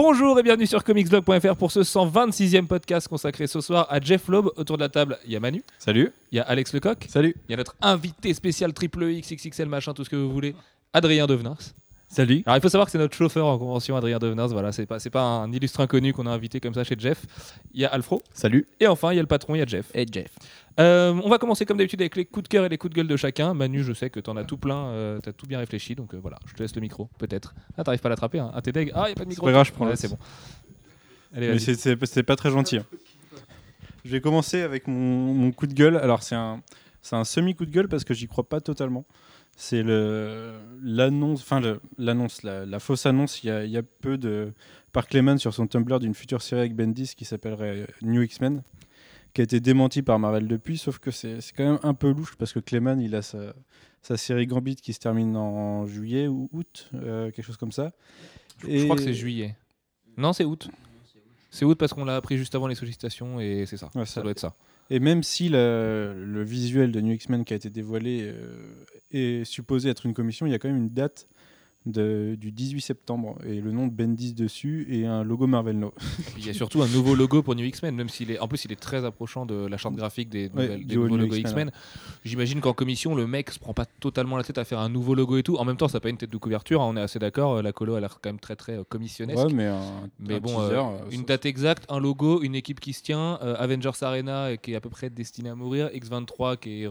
Bonjour et bienvenue sur comicsblog.fr pour ce 126e podcast consacré ce soir à Jeff Loeb. Autour de la table, il y a Manu, Salut. il y a Alex Lecoq, Salut. il y a notre invité spécial triple X, XXL, machin, tout ce que vous voulez, Adrien Devenars. Salut. Alors il faut savoir que c'est notre chauffeur en convention, Adrien Devenars. Voilà, c'est pas, c'est pas un illustre inconnu qu'on a invité comme ça chez Jeff. Il y a Alfro. Salut. Et enfin, il y a le patron, il y a Jeff. Et Jeff. Euh, on va commencer comme d'habitude avec les coups de cœur et les coups de gueule de chacun. Manu, je sais que t'en as tout plein, euh, t'as tout bien réfléchi, donc euh, voilà, je te laisse le micro, peut-être. Ah, t'arrives pas à l'attraper, hein. Ah, t'es deg. Ah, y a pas de micro. pas grave, je prends Ouais, c'est bon. Allez, Mais c'est- c'est c'est pas très gentil. hein. Je vais commencer avec mon, mon coup de gueule. Alors c'est un, c'est un semi coup de gueule parce que j'y crois pas totalement. C'est l'annonce, enfin l'annonce, la, la fausse annonce. Il y a, il y a peu de par Clement sur son Tumblr d'une future série avec Bendis qui s'appellerait New X-Men, qui a été démenti par Marvel depuis. Sauf que c'est quand même un peu louche parce que Clement il a sa, sa série Gambit qui se termine en juillet ou août, euh, quelque chose comme ça. Je crois que c'est juillet. Non, c'est août. C'est août parce qu'on l'a appris juste avant les sollicitations et c'est ça. Ouais, Ça ça. doit être ça. Et même si le, visuel de New X-Men qui a été dévoilé euh, est supposé être une commission, il y a quand même une date de- du 18 septembre et le nom de Bendis dessus et un logo Marvel No. Il y a surtout un nouveau logo pour New X-Men, même s'il est, en plus il est très approchant de la charte graphique des, Ouais, nouvelles- des du haut nouveaux logos X-Men. J'imagine qu'en commission, le mec se prend pas totalement la tête à faire un nouveau logo et tout. En même temps, ça n'a pas une tête de couverture, hein, on est assez d'accord. euh, La colo a l'air quand même très très euh, commissionnesque. Ouais, mais un, Mais un bon, teaser, euh, une date exacte, un logo, une équipe qui se tient, euh, Avengers Arena qui est à peu près destinée à mourir, X23 qui est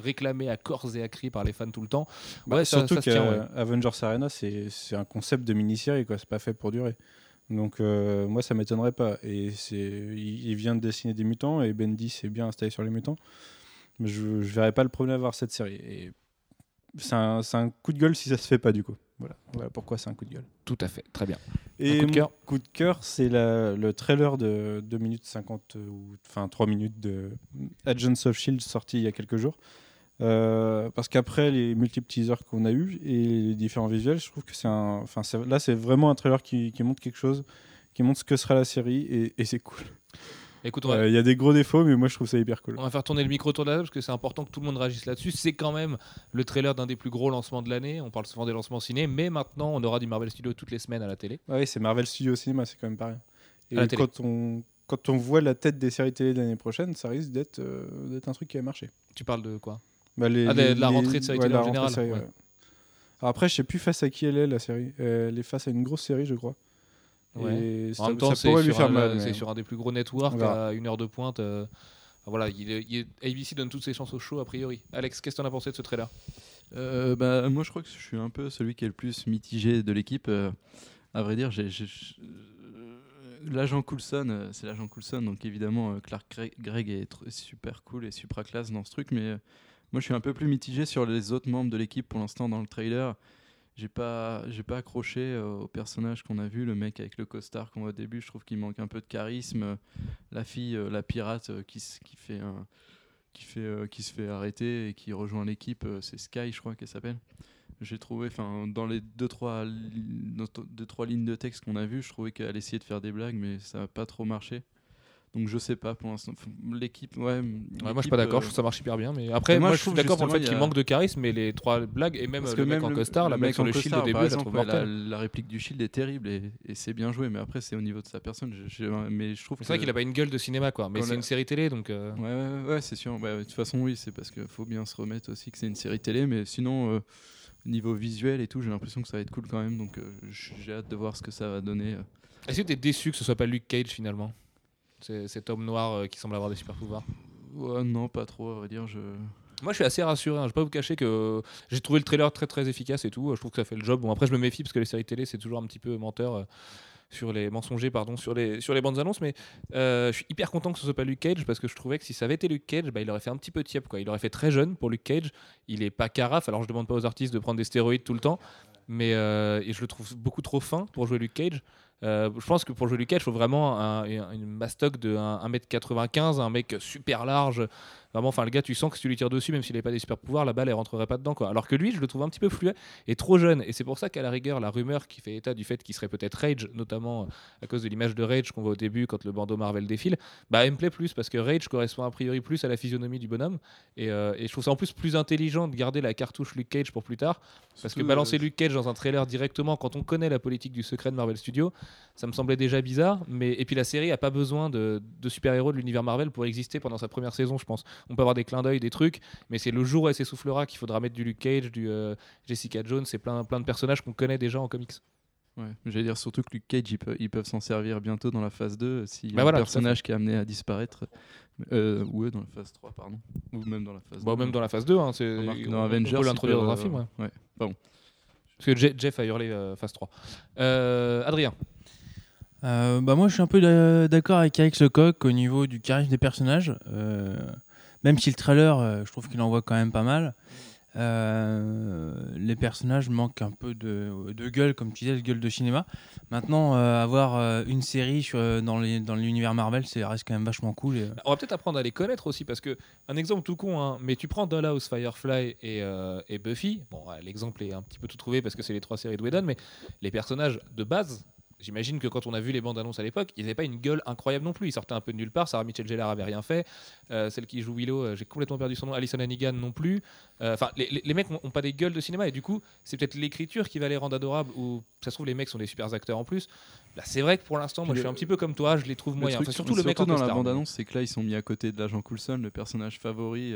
réclamé à corps et à cri par les fans tout le temps. Bah, Ouais, surtout ça tient, ouais. qu'Avengers Arena, c'est un concept de mini-série, quoi. C'est pas fait pour durer. Donc euh, moi, ça m'étonnerait pas. Et c'est, il, il vient de dessiner des mutants et Bendis est bien installé sur les mutants. Mais je, je verrais pas le problème à voir cette série. Et c'est un, un coup de gueule si ça se fait pas du coup. Voilà, voilà pourquoi c'est un coup de gueule. Tout à fait, très bien. Et coup de cœur? coup de cœur, c'est le trailer de 2 minutes 50 euh, ou enfin 3 minutes de Agents of Shield sorti il y a quelques jours. Euh, parce qu'après les multiples teasers qu'on a eu et les différents visuels, je trouve que c'est un, enfin là c'est vraiment un trailer qui, qui montre quelque chose, qui montre ce que sera la série et, et c'est cool. Écoute, Euh, va, Il y a des gros défauts, mais moi je trouve ça hyper cool. on va faire tourner le micro autour de la table parce que c'est important que tout le monde réagisse là-dessus. C'est quand même le trailer d'un des plus gros lancements de l'année. On parle souvent des lancements ciné, mais maintenant on aura du Marvel Studios toutes les semaines à la télé. Ouais, c'est Marvel Studios au cinéma, c'est quand même pas rien. Et À la télé. quand on quand on voit la tête des séries télé de l'année prochaine, ça risque d'être euh, d'être un truc qui va marcher. Tu parles de quoi? Bah, les- Ah, les- la rentrée de série ouais, télé en général, série, ouais. ouais. Alors après, je sais plus face à qui elle est la série. Elle est face à une grosse série, je crois. Ouais. Et En ça, même temps, ça c'est pourrait lui sur, faire un- mal. c'est mais- sur un des plus gros networks à une heure de pointe. euh, voilà, il est- il est- ABC donne toutes ses chances au show a priori. Alex, qu'est-ce que t'en as pensé de ce trailer Euh, bah, moi, je crois que je suis un peu celui qui est le plus mitigé de l'équipe. euh, à vrai dire, j'ai, l'agent Coulson, euh, c'est l'agent Coulson, donc évidemment, euh, Clark Gre- Gregg est super cool et super classe dans ce truc, mais euh, moi, je suis un peu plus mitigé sur les autres membres de l'équipe pour l'instant dans le trailer. J'ai pas, j'ai pas accroché euh, au personnage qu'on a vu, le mec avec le costard qu'on voit au début. Je trouve qu'il manque un peu de charisme. La fille, euh, la pirate euh, qui, qui fait qui fait qui se fait arrêter et qui rejoint l'équipe c'est Sky je crois qu'elle s'appelle j'ai trouvé enfin dans les deux trois deux trois lignes de texte qu'on a vu je trouvais qu'elle essayait de faire des blagues mais ça n'a pas trop marché donc je sais pas pour l'instant l'équipe ouais, Ouais, Moi, je suis pas d'accord. euh, Je trouve que ça marche hyper bien. Mais après, moi, moi, je je suis d'accord pour le fait justement, qu'il a- manque de charisme, mais les trois blagues et même parce le que mec même en costard, la mec sur le shield au début, la exemple, la, mortelle. la réplique du shield est terrible et, et c'est bien joué mais après c'est au niveau de sa personne je- je- mais je trouve C'est vrai qu'il a pas une gueule de cinéma, quoi. Mais c'est la- une série télé, donc. euh, Ouais, ouais, ouais, c'est sûr. Ouais, de toute façon, oui, c'est parce qu'il faut bien se remettre aussi que c'est une série télé. Mais sinon, euh, niveau visuel et tout, j'ai l'impression que ça va être cool quand même. Donc, euh, j'ai hâte de voir ce que ça va donner. Est-ce que t'es déçu que ce soit pas Luke Cage finalement? Cet homme noir euh, qui semble avoir des super pouvoirs. Ouais, non, pas trop, à vrai dire. Je... Moi, je suis assez rassuré. hein. Je vais pas vous cacher que j'ai trouvé le trailer très très efficace et tout. Je trouve que ça fait le job. Bon, après, je me méfie parce que les séries télé, c'est toujours un petit peu menteur. euh, sur les mensongers pardon sur les sur les bandes annonces mais euh, je suis hyper content que ce soit pas Luke Cage parce que je trouvais que si ça avait été Luke Cage bah, il aurait fait un petit peu tiep quoi il aurait fait très jeune pour Luke Cage il est pas carafe alors je demande pas aux artistes de prendre des stéroïdes tout le temps mais euh, et je le trouve beaucoup trop fin pour jouer Luke Cage Euh, je pense que pour jouer Luke Cage il faut vraiment un, un- une mastoc de 1, 1m95 un mec super large Vraiment, enfin, le gars, tu sens que si tu lui tires dessus, même s'il n'avait pas des super pouvoirs, la balle, elle rentrerait pas dedans. Quoi. Alors que lui, je le trouve un petit peu fluet et trop jeune. Et c'est pour ça qu'à la rigueur, la rumeur qui fait état du fait qu'il serait peut-être Rage, notamment euh, à cause de l'image de Rage qu'on voit au début quand le bandeau Marvel défile, bah, elle me plaît plus parce que Rage correspond a priori plus à la physionomie du bonhomme. Et, euh, et je trouve ça en plus plus intelligent de garder la cartouche Luke Cage pour plus tard. Parce que balancer Luke Cage dans un trailer directement, quand on connaît la politique du secret de Marvel Studios, ça me semblait déjà bizarre. Mais et puis la série a pas besoin de, de super-héros de l'univers Marvel pour exister pendant sa première saison, je pense. On peut avoir des clins d'œil, des trucs, mais c'est le jour où elle s'essoufflera qu'il faudra mettre du Luke Cage, du euh, Jessica Jones, c'est plein, plein de personnages qu'on connaît déjà en comics. Ouais. J'allais dire surtout que Luke Cage, ils, peuvent- ils peuvent s'en servir bientôt dans la phase 2 s'il y a Bah un voilà, personnage qui est amené à disparaître. Euh, ou eux dans la phase 3, pardon. Ou même dans la phase Bon, 2. même dans la phase 2, hein, c'est on- dans on Avengers, peut ils l'introduire dans un film. ouais. euh, ouais. Pardon. Parce que Je- Jeff a hurlé euh, phase 3. Euh, Adrien, Euh, bah moi, je suis un peu d'a- d'accord avec Alex Lecoq au niveau du charisme des personnages. Euh, même si le trailer, euh, je trouve qu'il envoie quand même pas mal. Euh, les personnages manquent un peu de, de gueule, comme tu disais, de gueule de cinéma. Maintenant, avoir une série sur, dans l'univers Marvel, c'est reste quand même vachement cool. on va peut-être apprendre à les connaître aussi parce que un exemple tout con, hein, mais tu prends Dollhouse, Firefly et, et Buffy. Bon, l'exemple est un petit peu tout trouvé parce que c'est les trois séries de Whedon, mais les personnages de base. J'imagine que quand on a vu les bandes annonces à l'époque, ils n'avaient pas une gueule incroyable non plus. Ils sortaient un peu de nulle part. Sarah Michelle Gellar avait rien fait. Euh, celle qui joue Willow, euh, j'ai complètement perdu son nom. Alison Hannigan non plus. Euh, Enfin, les, les- les mecs n'ont pas des gueules de cinéma et du coup, c'est peut-être l'écriture qui va les rendre adorables. Ou ça se trouve les mecs sont des super acteurs en plus. Là, c'est vrai que pour l'instant, moi, je suis un petit peu comme toi. Je les trouve Le moyens. truc, Enfin, surtout le mec en dans la costard. bande-annonce, c'est que là, ils sont mis à côté de l'agent Coulson, le personnage favori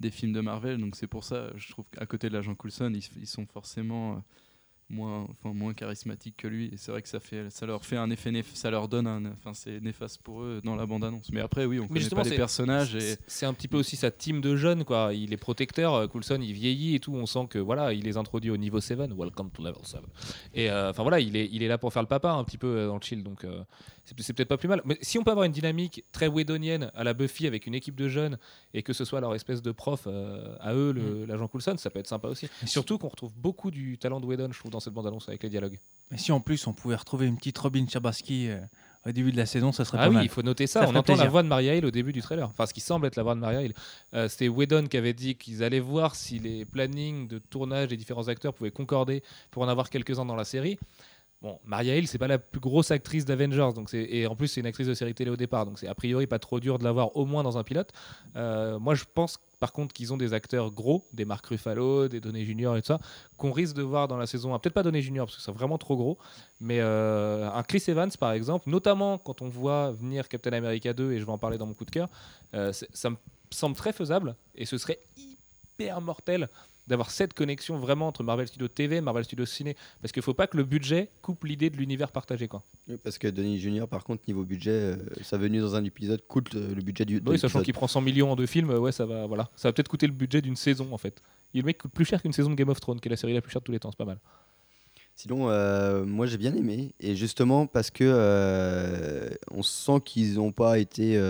des films de Marvel. Donc c'est pour ça, je trouve qu'à côté de l'agent Coulson, ils, ils sont forcément moins, enfin, moins charismatiques que lui. Et c'est vrai que ça, fait, ça leur fait un effet, néf- ça leur donne un, enfin, c'est néfaste pour eux dans la bande-annonce. Mais après, oui, on connaît pas les personnages et C'est- un petit peu aussi sa team de jeunes, quoi. Il est protecteur, euh, Coulson, il vieillit et tout. On sent que voilà, il les introduit au niveau 7. Welcome to level 7. Et euh, enfin voilà, il est, il est là pour faire le papa un petit peu euh, dans le chill. Donc euh, c'est peut-être pas plus mal. Mais si on peut avoir une dynamique très Whedonienne à la Buffy avec une équipe de jeunes et que ce soit leur espèce de prof euh, à eux, le- l'agent Coulson, ça peut être sympa aussi. Surtout qu'on retrouve beaucoup du talent de Whedon, je trouve, dans cette bande-annonce avec les dialogues. Et si en plus on pouvait retrouver une petite Robin Chabaski euh, au début de la saison, ça serait Ah pas oui, mal. il faut noter ça. Ça on entend la voix de Maria Hill au début du trailer. Enfin, ce qui semble être la voix de Maria Hill. Euh, C'était Whedon qui avait dit qu'ils allaient voir si les plannings de tournage des différents acteurs pouvaient concorder pour en avoir quelques-uns dans la série. Bon, Maria Hill, c'est pas la plus grosse actrice d'Avengers, donc c'est et en plus c'est une actrice de série télé au départ, donc c'est a priori pas trop dur de l'avoir au moins dans un pilote. Euh, moi, je pense par contre qu'ils ont des acteurs gros, des Mark Ruffalo, des Downey Junior et tout ça, qu'on risque de voir dans la saison. 1. Peut-être pas Downey Junior parce que c'est vraiment trop gros, mais euh, un Chris Evans par exemple, notamment quand on voit venir Captain America 2 et je vais en parler dans mon coup de cœur, euh, ça me semble très faisable et ce serait hyper mortel d'avoir cette connexion vraiment entre Marvel Studios TV, Marvel Studios Ciné, parce qu'il faut pas que le budget coupe l'idée de l'univers partagé quoi. Oui, Parce que Denis Junior, par contre, niveau budget, euh, sa venue dans un épisode coûte euh, le budget du. de Oui, sachant qu'il prend 100 millions en deux films, euh, ouais, ça va, voilà, ça va peut-être coûter le budget d'une saison en fait. Le mec coûte plus cher qu'une saison de Game of Thrones, qui est la série la plus chère de tous les temps, c'est pas mal. Sinon, euh, moi j'ai bien aimé. Et justement, parce que euh, on sent qu'ils n'ont pas été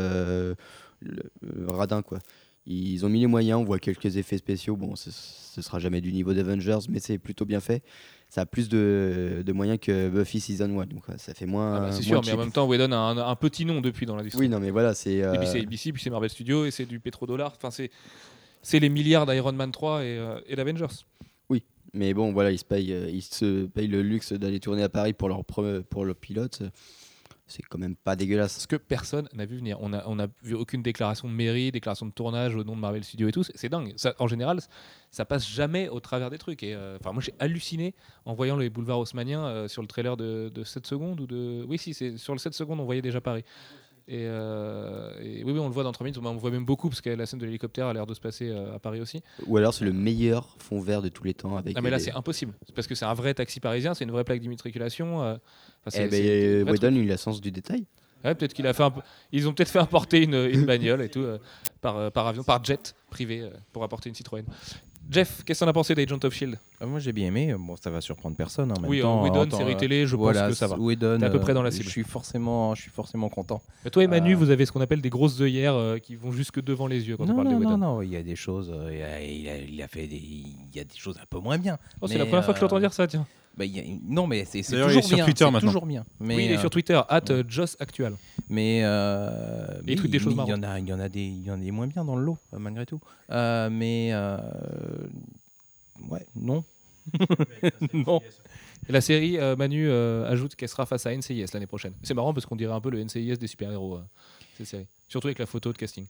radins, quoi. Ils ont mis les moyens, on voit quelques effets spéciaux. Bon, ce, ce sera jamais du niveau d'Avengers, mais c'est plutôt bien fait. Ça a plus de, de moyens que Buffy Season 1, donc ouais, ça fait moins. Ah bah, c'est moins sûr, mais en même temps, Whedon a un, un petit nom depuis dans l'industrie. Oui, non, mais voilà, c'est. Et puis euh, c'est ABC, puis c'est Marvel Studios, et c'est du pétrodollar. Enfin, c'est les milliards d'Iron Man 3 et, euh, et d'Avengers. Mais bon, voilà, ils se payent, euh, ils se payent le luxe d'aller tourner à Paris pour leur, pour leur pilote. C'est quand même pas dégueulasse. Ce que personne n'a vu venir. On n'a on a vu aucune déclaration de mairie, déclaration de tournage au nom de Marvel Studios et tout. C'est- dingue. En général, ça passe jamais au travers des trucs. Et euh, moi, j'ai halluciné en voyant les boulevards haussmanniens euh, sur le trailer de, de 7 secondes ou de. Oui, si, c'est sur le 7 secondes, on voyait déjà Paris. Et, euh, et oui, oui, on le voit dans 3 minutes. On voit même beaucoup parce que la scène de l'hélicoptère a l'air de se passer euh, à Paris aussi. Ou alors c'est le meilleur fond vert de tous les temps avec. Ah mais là c'est impossible. C'est parce que c'est un vrai taxi parisien, c'est une vraie plaque d'immatriculation. euh, Eh ben, Whedon, il a sens du détail. Ouais, peut-être qu'il a fait un Ils ont peut-être fait importer une, une bagnole et tout euh, par, par avion, par jet privé pour apporter une Citroën. Jeff, qu'est-ce que t'en as pensé d'Agent of Shield Ah, moi j'ai bien aimé. Bon, ça va surprendre personne. En même Oui, temps, en Whedon, temps, série euh, télé, je voilà, pense que ça va. Whedon, T'es à peu près euh, dans la cible. Je suis forcément, je suis forcément content. Mais toi et Manu, Euh, vous avez ce qu'on appelle des grosses œillères euh, qui vont jusque devant les yeux quand on Non, parle de non, Whedon. non, non, il y a des choses. euh, il, a, il a- il a fait des, il y a des choses un peu moins bien. Oh, c'est la première fois que je l'entends euh, dire ça, tiens. Bah, il y a- non, mais c'est il est toujours sur bien. Twitter maintenant. toujours bien. Mais, oui, il est euh, sur Twitter, at euh, Joss Actual. Mais, euh, mais il tweet des choses mais il y en a, il y en a des, il y en a des moins bien dans le lot malgré tout. Euh, mais euh, ouais, non. non. La série, euh, Manu euh, ajoute qu'elle sera face à NCIS l'année prochaine. C'est marrant parce qu'on dirait un peu le NCIS des super-héros, euh, cette série. Surtout avec la photo de casting.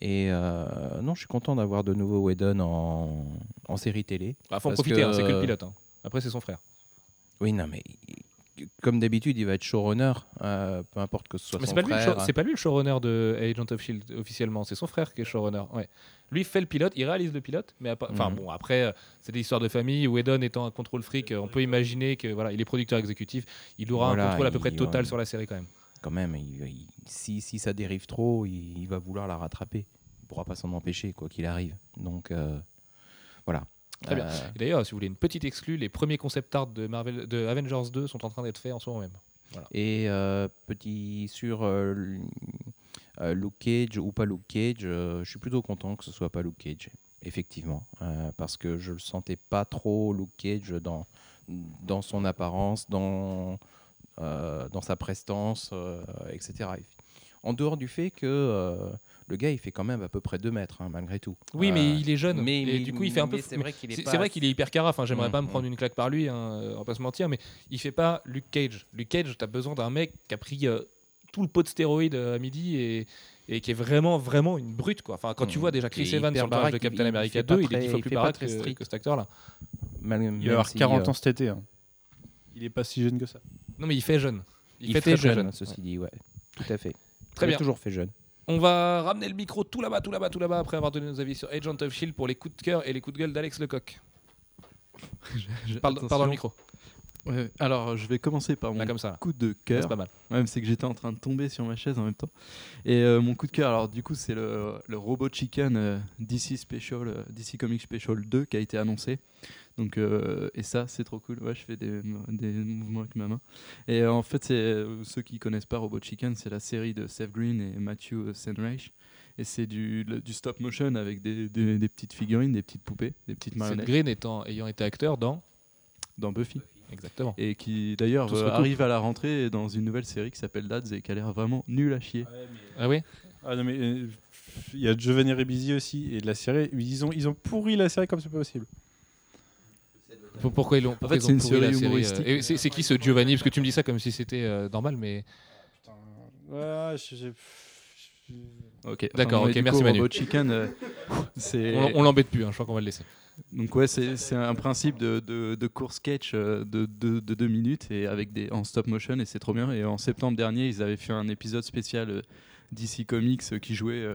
Et euh, non, je suis content d'avoir de nouveau Whedon en, en série télé. Il faut en profiter, que, hein, c'est que le pilote. hein. Après, c'est son frère. Oui, non, mais comme d'habitude, il va être showrunner, euh, peu importe que ce soit Mais son pas, lui le frère. c'est pas lui le showrunner de Agent of Shield officiellement, c'est son frère qui est showrunner. Ouais. Lui fait le pilote, il réalise le pilote, mais enfin Mhm. bon après euh, c'est des histoires de famille. Whedon étant un contrôle fric, euh, on peut imaginer que voilà il est producteur exécutif, il aura Voilà, un contrôle à peu près total sur la série quand même. Quand même, il- il- si, si ça dérive trop, il, il va vouloir la rattraper. Il pourra pas s'en empêcher, quoi qu'il arrive. Donc, euh, voilà. Très bien. Euh, D'ailleurs, si vous voulez une petite exclue, les premiers concept art de Marvel, de Avengers 2 sont en train d'être faits en ce moment même. Et euh, petit sur euh, euh, Luke Cage ou pas Luke Cage, je suis plutôt content que ce soit pas Luke Cage, effectivement, parce que je le sentais pas trop Luke Cage dans dans son apparence, dans dans sa prestance, etc. En dehors du fait que le gars, il fait quand même à peu près 2 mètres, hein, malgré tout. Oui, mais Euh, il est jeune. mais- et du coup, il fait un peu. c'est vrai qu'il est pas hyper carafe. hein, J'aimerais Mm, pas me mm. prendre une claque par lui, hein, euh, on va pas se mentir, mais il fait pas Luke Cage. Luke Cage, t'as besoin d'un mec qui a pris euh, tout le pot de stéroïdes à midi et, et qui est vraiment, vraiment une brute. Quoi. Enfin, quand tu Mm. vois déjà Chris Et Evans sur le personnage de Captain il America fait pas 2, il est très- dix fois il plus baraque très que, strict. que cet acteur-là. Mal- Il va même avoir si, 40 euh, ans cet été. hein. Il est pas si jeune que ça. Non, mais il fait jeune. Il, fait, fait, très, très jeune, ceci dit, ouais. Tout à fait. Très il bien. a toujours fait jeune. On va ramener le micro tout là-bas, tout là-bas, tout là-bas, après avoir donné nos avis sur Agent of Shield pour les coups de cœur et les coups de gueule d'Alex Lecoq. Parle, Attention. parle dans le micro, Ouais, Alors, je vais commencer par mon là comme ça. là. coup de C'est cœur. pas mal. Ouais, c'est que j'étais en train de tomber sur ma chaise en même temps. Et euh, mon coup de cœur, alors du coup, c'est le, le Robot Chicken euh, DC Special, euh, DC Comics Special 2 qui a été annoncé. Donc, et ça, c'est trop cool. Ouais, je fais des, des mouvements avec ma main. Et en fait, c'est ceux qui connaissent pas Robot Chicken, c'est la série de Seth Green et Matthew Senreich. Et c'est du, le- du stop motion avec des, des- des petites figurines, des petites poupées, des petites Seth marionnettes Green étant, ayant été acteur dans. dans Buffy. Exactement. Et qui d'ailleurs euh, arrive à la rentrée dans une nouvelle série qui s'appelle Dads et qui a l'air vraiment nul à chier. Ah oui? Ah non, mais euh, il y a Giovanni Ribisi aussi. Et de la série, ils ont, ils ont pourri la série comme c'est pas possible. Pour- Pourquoi ils l'ont pourquoi fait, c'est une série série, euh, humoristique. et C'est qui ce Giovanni? Parce que tu me dis ça comme si c'était euh, normal, mais. Ouais, je- je- Ok. D'accord, ok, merci coup, Manu. Chicken, euh, on l'embête plus, hein, je crois qu'on va le laisser. Donc ouais, c'est un principe de, de, de court sketch euh, de, de, de deux minutes et avec des en stop motion et c'est trop bien. Et en septembre dernier, ils avaient fait un épisode spécial euh, DC Comics euh, qui jouait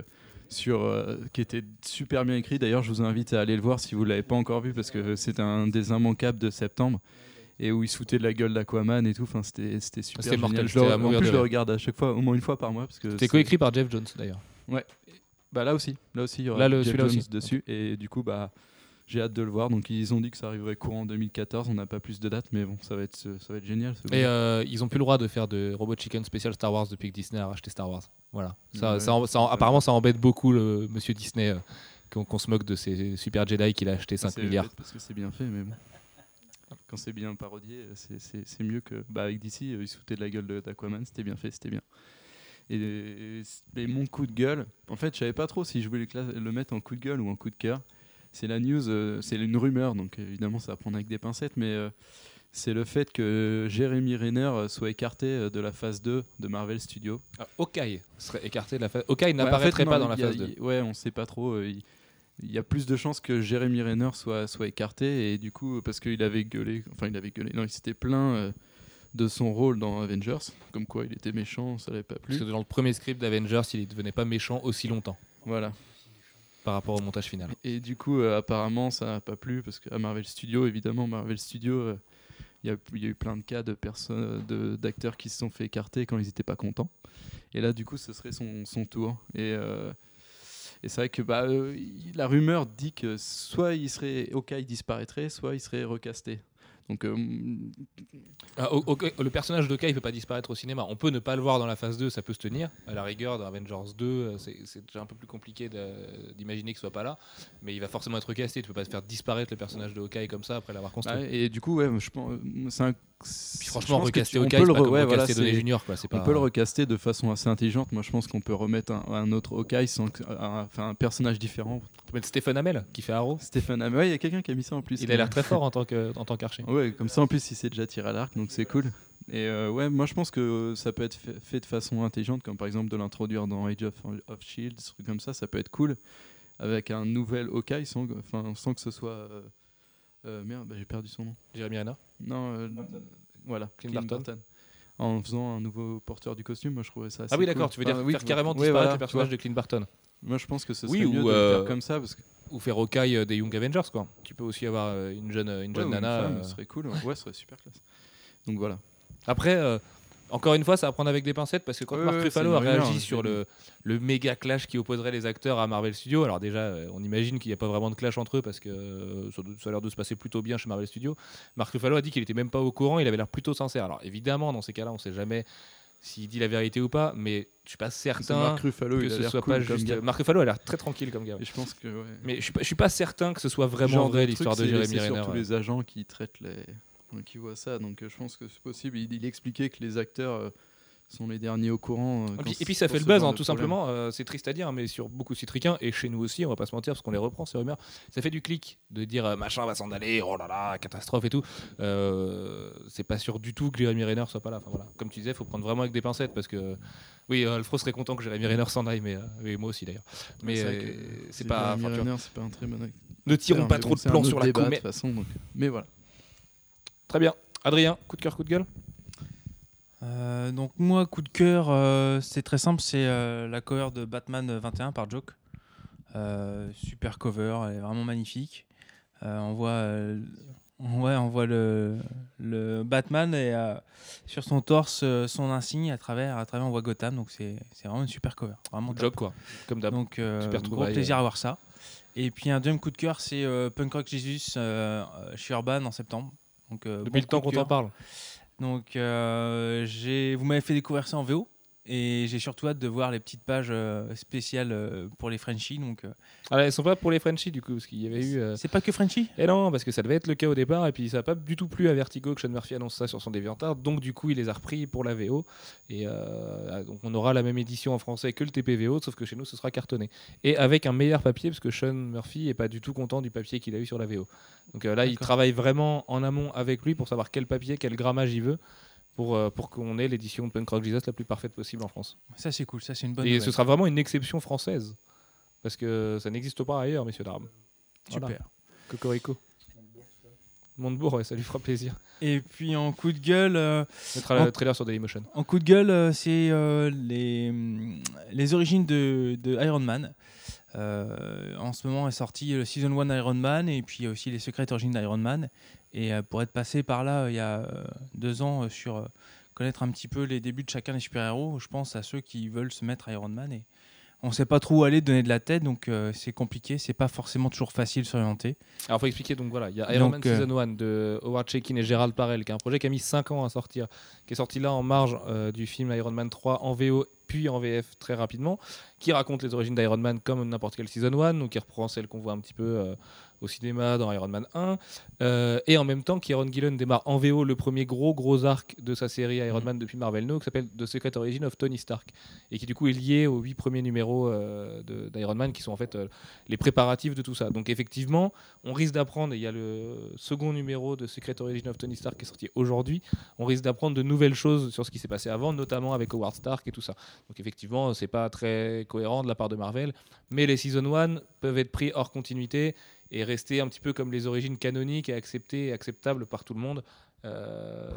sur euh, qui était super bien écrit. D'ailleurs, je vous invite à aller le voir si vous l'avez pas encore vu parce que c'est un des immanquables de septembre. Et où ils se foutaient de la gueule d'Aquaman et tout, enfin c'était super génial. mortel, Je le- en plus, je le regarde à chaque fois, au moins une fois par mois, parce que C'était coécrit par Jeff Jones d'ailleurs. bah là aussi, là aussi, il y aura Là, le- Jeff Jones aussi. dessus. Et du coup, bah, j'ai hâte de le voir. Donc ils ont dit que ça arriverait courant 2014. On n'a pas plus de date, mais bon, ça va être, ça va être génial. Et euh, ils ont plus le droit de faire de Robot Chicken spécial Star Wars depuis que Disney a racheté Star Wars. Voilà. Ça, Ouais. ça en- ça en- apparemment, ça embête beaucoup le monsieur Disney euh, qu'on qu'on se moque de ces super Jedi qu'il a acheté 5 C'est milliards. Parce que c'est bien fait, mais bon. Quand c'est bien parodié, c'est- mieux que. Bah, avec DC, euh, ils se foutaient de la gueule de- d'Aquaman. C'était bien fait, c'était bien. Et, et mon coup de gueule, en fait, je savais pas trop si je voulais le mettre en coup de gueule ou en coup de cœur. C'est la news, euh, c'est une rumeur, donc évidemment, ça va prendre avec des pincettes, mais euh, c'est le fait que Jeremy Renner euh, soit écarté euh, de la phase 2 de Marvel Studios. Ah, Hawkeye serait écarté de la phase. Hawkeye Ouais, en n'apparaîtrait fait, pas non, dans la a- phase 2. il- Ouais, on sait pas trop. euh, Il il y, a plus de chances que Jeremy Renner soit, soit écarté et du coup parce qu'il avait gueulé, enfin il avait gueulé, non il s'était plaint euh, de son rôle dans Avengers, comme quoi il était méchant, ça l'avait pas Parce plu. que dans le premier script d'Avengers, il ne devenait pas méchant aussi longtemps Voilà. Par rapport au montage final. Et du coup euh, apparemment ça n'a pas plu parce qu'à Marvel Studios évidemment Marvel Studios euh, il y, a- eu plein de cas de personnes, d'acteurs qui se sont fait écarter quand ils n'étaient pas contents. Et là, du coup, ce serait son, son tour. Et, euh, et c'est vrai que bah, la rumeur dit que soit il serait Hawkeye disparaîtrait, soit il serait recasté. Donc, euh, Ah, le personnage d'Hawkeye ne peut pas disparaître au cinéma. On peut ne pas le voir dans la phase 2, ça peut se tenir. À la rigueur, dans Avengers 2, euh, c'est c'est déjà un peu plus compliqué de- d'imaginer qu'il soit pas là. Mais il va forcément être recasté. Tu peux pas faire disparaître le personnage de Hawkeye comme ça après l'avoir construit. et du coup, ouais, je pense, c'est un. Puis franchement, recaster tu- on Hawkeye, peut le re- ouais, voilà, Junior. Quoi. On peut le recaster de façon assez intelligente. Moi, je pense qu'on peut remettre un, un autre Hawkeye, sans que- un, personnage différent. On peut mettre Stephen Amell qui fait Arrow. Stéphane Hamel, ouais, il y a quelqu'un qui a mis ça en plus. Il a l'air très fort en tant que- en tant qu'archer. Ouais, comme ça en plus il s'est déjà tiré à l'arc, donc c'est cool. Et euh, ouais, moi je pense que ça peut être fait, fait de façon intelligente, comme par exemple de l'introduire dans Age of, of Shield, des trucs comme ça, ça peut être cool. Avec un nouvel Hawkeye, sans, enfin, sans que ce soit. euh, euh, merde, bah, j'ai perdu son nom. Jeremy Renner. Non, euh, Voilà, Clint Clint Barton. Barton. En faisant un nouveau porteur du costume, moi je trouvais ça assez Ah oui, cool. d'accord, tu veux dire Enfin, oui, faire carrément ouais, disparaître voilà, le personnage de Clint Barton. Moi je pense que ce Oui, serait mieux ou, de le euh, faire comme ça parce que Ou faire Hawkeye euh, des Young Avengers, quoi. Tu peux aussi avoir euh, une jeune, une Ouais, jeune ou une nana. femme, euh. ce serait cool. Ouais, ce serait super classe. Donc voilà. Après, euh, encore une fois, ça va prendre avec des pincettes parce que quand ouais, Ruffalo a réagi sur le, le méga clash qui opposerait les acteurs à Marvel Studios, alors déjà, euh, on imagine qu'il n'y a pas vraiment de clash entre eux parce que euh, ça, a l'air de se passer plutôt bien chez Marvel Studios. Mark Ruffalo a dit qu'il était même pas au courant, il avait l'air plutôt sincère. Alors évidemment, dans ces cas-là, on sait jamais s'il dit la vérité ou pas, mais je suis pas certain Ruffalo, que ce soit cool pas juste. Mark Ruffalo a l'air très tranquille comme gars. Et je pense que ouais. Mais je suis pas, je suis pas certain que ce soit vraiment Genre vrai l'histoire de c'est Renner. surtout ouais. les agents qui traitent les, qui voient ça. Donc euh, je pense que c'est possible. Il, il expliquait que les acteurs euh, sont les derniers au courant. euh, Et puis, c- et puis ça fait le buzz, hein, tout problème. simplement. euh, c'est triste à dire, mais sur beaucoup de sites ricains, et chez nous aussi, on va pas se mentir, parce qu'on les reprend, ces rumeurs, ça fait du clic de dire euh, machin va s'en aller, oh là là, catastrophe et tout. Euh, c'est pas sûr du tout que Jeremy Renner soit pas là. Enfin, voilà. Comme tu disais, faut prendre vraiment avec des pincettes, parce que oui, euh, Alfred serait content que Jeremy Renner s'en aille, mais euh, oui, moi aussi d'ailleurs. Mais C'est euh, pas. Renner, c'est pas un très bon acteur. ne tirons pas trop de plans sur la. Donc... Mais voilà. Très bien. Adrien, coup de cœur, coup de gueule? Euh, donc moi, coup de cœur, euh, c'est très simple, c'est euh, la cover de Batman 21 par Joke. Super cover, elle est vraiment magnifique. On voit, ouais, on voit le, le Batman et sur son torse son insigne à travers, à travers on voit Gotham, donc c'est vraiment une super cover, vraiment. Joke, quoi. Comme d'hab. Donc Super gros plaisir à voir ça. Et puis un deuxième coup de cœur, c'est Punk Rock Jesus chez Urban en septembre. Donc, euh, Depuis bon le temps qu'on t'en parle. Donc, euh, j'ai, vous m'avez fait découvrir ça en VO. Et j'ai surtout hâte de voir les petites pages euh, spéciales euh, pour les Frenchies. Donc, euh, Ah, elles sont pas pour les Frenchies, du coup, parce qu'il y avait eu. c'est pas que Frenchie Et non, parce que ça devait être le cas au départ, et puis ça n'a pas du tout plu à Vertigo que Sean Murphy annonce ça sur son DeviantArt, donc du coup il les a repris pour la VO, et euh, donc on aura la même édition en français que le TPVO, sauf que chez nous ce sera cartonné. Et avec un meilleur papier, parce que Sean Murphy est pas du tout content du papier qu'il a eu sur la VO. Donc euh, là il travaille vraiment en amont avec lui pour savoir quel papier, quel grammage il veut, pour, euh, pour qu'on ait l'édition de Punk Rock Jesus la plus parfaite possible en France. Ça, c'est cool. Ça, c'est une bonne et nouvelle. ce sera vraiment une exception française, parce que ça n'existe pas ailleurs, messieurs dames. Super. Voilà. Cocorico. Montebourg, ouais, ça lui fera plaisir. Et puis en coup de gueule, euh, mettra En- le trailer sur Dailymotion. en coup de gueule, euh, c'est euh, les, les origines de, de Iron Man. En ce moment est sorti le Season 1 Iron Man et puis il y a aussi les secrètes origines d'Iron Man. Et euh, pour être passé par là euh, il y a euh, deux ans sur connaître un petit peu les débuts de chacun des super-héros, je pense à ceux qui veulent se mettre Iron Man. Et on ne sait pas trop où aller donner de la tête, donc c'est compliqué, c'est pas forcément toujours facile de s'orienter. Alors, faut expliquer, donc voilà, il y a Iron Donc, Man Season 1 de Howard Chaykin et Gérald Parel, qui est un projet qui a mis 5 ans à sortir, qui est sorti là en marge euh, du film Iron Man 3 en VO, puis en VF très rapidement, qui raconte les origines d'Iron Man comme n'importe quel Season 1, donc qui reprend celle qu'on voit un petit peu euh, au cinéma dans Iron Man 1, euh, et en même temps, Kieron Gillen démarre en VO le premier gros gros arc de sa série Iron Man depuis Marvel No, qui s'appelle The Secret Origin of Tony Stark, et qui du coup est lié aux 8 premiers numéros euh, d'Iron Man, qui sont en fait euh, les préparatifs de tout ça. Donc effectivement, on risque d'apprendre, et il y a le second numéro de Secret Origin of Tony Stark qui est sorti aujourd'hui, on risque d'apprendre de nouvelles choses sur ce qui s'est passé avant, notamment avec Howard Stark et tout ça. Donc effectivement, c'est pas très cohérent de la part de Marvel, mais les Season 1 peuvent être pris hors continuité et rester un petit peu comme les origines canoniques et acceptées et acceptables par tout le monde. euh,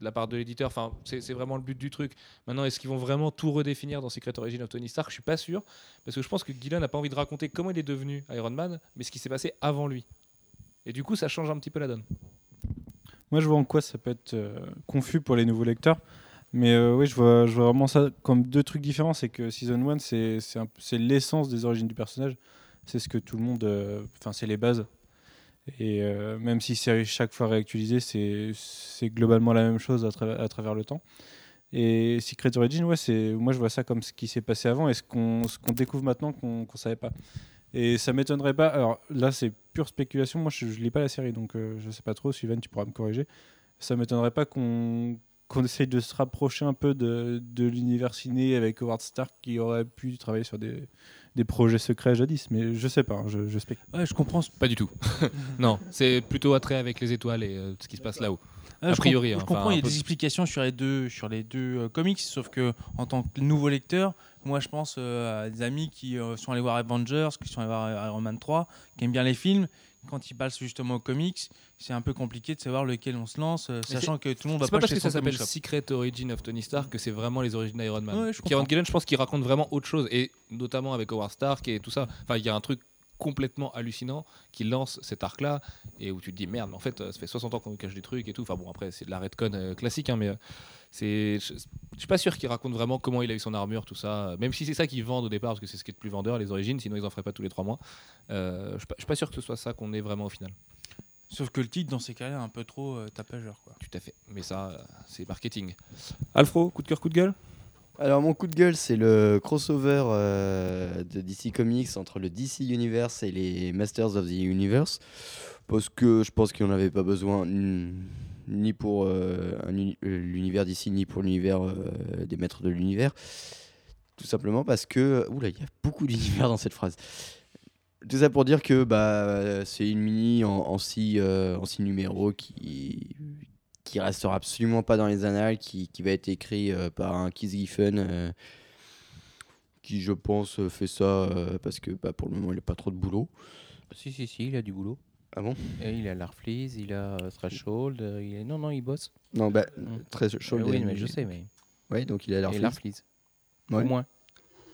de la part de l'éditeur, enfin, c'est vraiment le but du truc. Maintenant, est-ce qu'ils vont vraiment tout redéfinir dans Secret Origin of Tony Stark? Je suis pas sûr, parce que je pense que Gillen n'a pas envie de raconter comment il est devenu Iron Man, mais ce qui s'est passé avant lui. Et du coup, ça change un petit peu la donne. Moi, je vois en quoi ça peut être euh, confus pour les nouveaux lecteurs. Mais euh, oui, je vois, je vois vraiment ça comme deux trucs différents. C'est que Season 1, c'est c'est un- c'est l'essence des origines du personnage. C'est ce que tout le monde. euh, Enfin, c'est les bases. Et euh, même si c'est chaque fois réactualisé, c'est globalement la même chose à, tra- à travers le temps. Et Secret Origin, ouais, moi je vois ça comme ce qui s'est passé avant et ce qu'on découvre maintenant qu'on qu'on savait pas. Et ça m'étonnerait pas. Alors là, c'est pure spéculation. Moi, je, je lis pas la série, donc euh, je sais pas trop. Sylvain, tu pourras me corriger. Ça m'étonnerait pas qu'on qu'on essaye de se rapprocher un peu de, de l'univers ciné avec Howard Stark qui aurait pu travailler sur des, des projets secrets jadis. Mais je sais pas, je, je spécule. Ouais, je comprends. Pas du tout. non, c'est plutôt attrait avec les étoiles et euh, ce qui se passe là-haut. Ah, A je priori, comp- hein, je comprends, il y a peu- des explications sur les deux, sur les deux euh, comics, sauf que en tant que nouveau lecteur, moi je pense euh, à des amis qui euh, sont allés voir Avengers, qui sont allés voir Iron Man 3, qui aiment bien les films, quand il passe justement aux comics, c'est un peu compliqué de savoir lequel on se lance, euh, sachant que tout le monde va C'est pas pas, parce que ça s'appelle. Secret Origin of Tony Stark que c'est vraiment les origines d'Iron Man. Ouais, je Kieran. Gillen, je pense qu'il raconte vraiment autre chose, et notamment avec Howard Stark et tout ça. Enfin, il y a un truc complètement hallucinant qui lance cet arc-là, et où tu te dis merde, mais en fait, ça fait 60 ans qu'on nous cache des trucs et tout. Enfin bon, après, c'est de la redcon euh, classique, hein, mais euh, c'est. Je je suis pas sûr qu'il raconte vraiment comment il a eu son armure, tout ça. Même si c'est ça qu'ils vendent au départ, parce que c'est ce qui est le plus vendeur, les origines, sinon ils en feraient pas tous les trois mois. Euh, je suis pas- je suis pas sûr que ce soit ça qu'on ait vraiment au final. Sauf que le titre, dans ces cas-là, est un peu trop euh, tapageur. Quoi. Tout à fait. Mais ça, euh, c'est marketing. Alfro, coup de cœur, coup de gueule? Alors mon coup de gueule, c'est le crossover euh, de DC Comics entre le DC Universe et les Masters of the Universe. Parce que je pense qu'il n'y en avait pas besoin mm, ni pour euh, euh, l'univers d'ici, ni pour l'univers euh, des maîtres de l'univers. Tout simplement parce que... Oula, il y a beaucoup d'univers dans cette phrase. Tout ça pour dire que bah, c'est une mini en, en six, numéros qui, qui restera absolument pas dans les annales, qui, qui va être écrit par un Keith Giffen, qui je pense fait ça parce que bah, pour le moment il n'a pas trop de boulot. Si, si, si, il a du boulot. Ah bon? Et il a l'Arfleeze, il a euh, Threshold, euh, il est... non, non, il bosse? Non, bah, Mm. très chaud. Euh, oui, mais je sais, mais. Ouais, donc il a l'Arfleeze. Ouais. Au moins.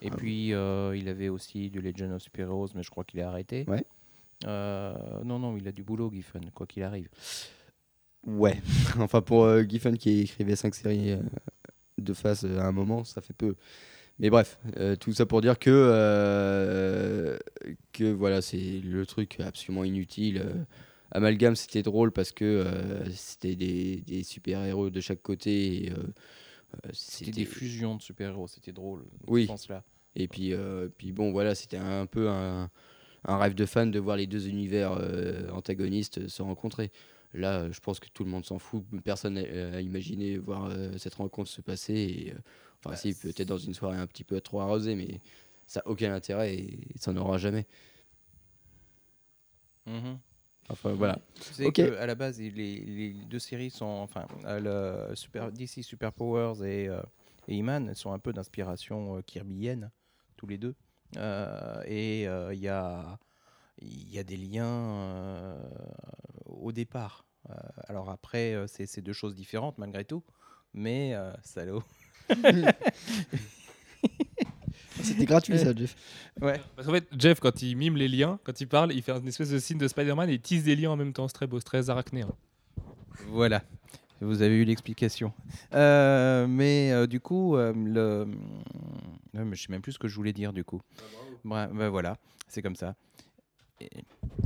Et Ah. puis, euh, il avait aussi du Legend of Super Heroes, mais je crois qu'il a arrêté. Ouais. Euh, non, non, il a du boulot, Giffen, quoi qu'il arrive. Ouais, enfin pour euh, Giffen qui écrivait 5 séries euh, de face euh, à un moment, ça fait peu. Mais bref, euh, tout ça pour dire que, euh, que voilà, c'est le truc absolument inutile. Euh, Amalgame, c'était drôle parce que euh, c'était des, des super-héros de chaque côté. Et, C'était des fusions de super-héros, c'était drôle. Oui. ce sens-là. Et puis, puis bon, voilà, c'était un peu un, un rêve de fan de voir les deux univers antagonistes se rencontrer. Là, je pense que tout le monde s'en fout. Personne n'a a imaginé voir cette rencontre se passer. Et, enfin, Bah, si, peut-être dans une soirée un petit peu trop arrosée, mais ça n'a aucun intérêt et ça n'en aura jamais. Mhm. Enfin, voilà. Tu que, à la base, les, les deux séries sont, enfin, le Super, DC Super Powers et, euh, et He-Man sont un peu d'inspiration euh, kirbyenne, tous les deux. Euh, et euh, il y, a, y a des liens euh, au départ. Alors après, c'est deux choses différentes malgré tout. Mais, salaud. C'était gratuit, ça, Jeff. Ouais. Parce qu'en fait, Jeff, quand il mime les liens, quand il parle, il fait une espèce de signe de Spider-Man et il tisse des liens en même temps. C'est très beau, c'est très arachné. hein. Voilà, vous avez eu l'explication. Euh, mais euh, du coup, euh, le... Ouais, mais je sais même plus ce que je voulais dire du coup. Bref, bah, voilà, c'est comme ça.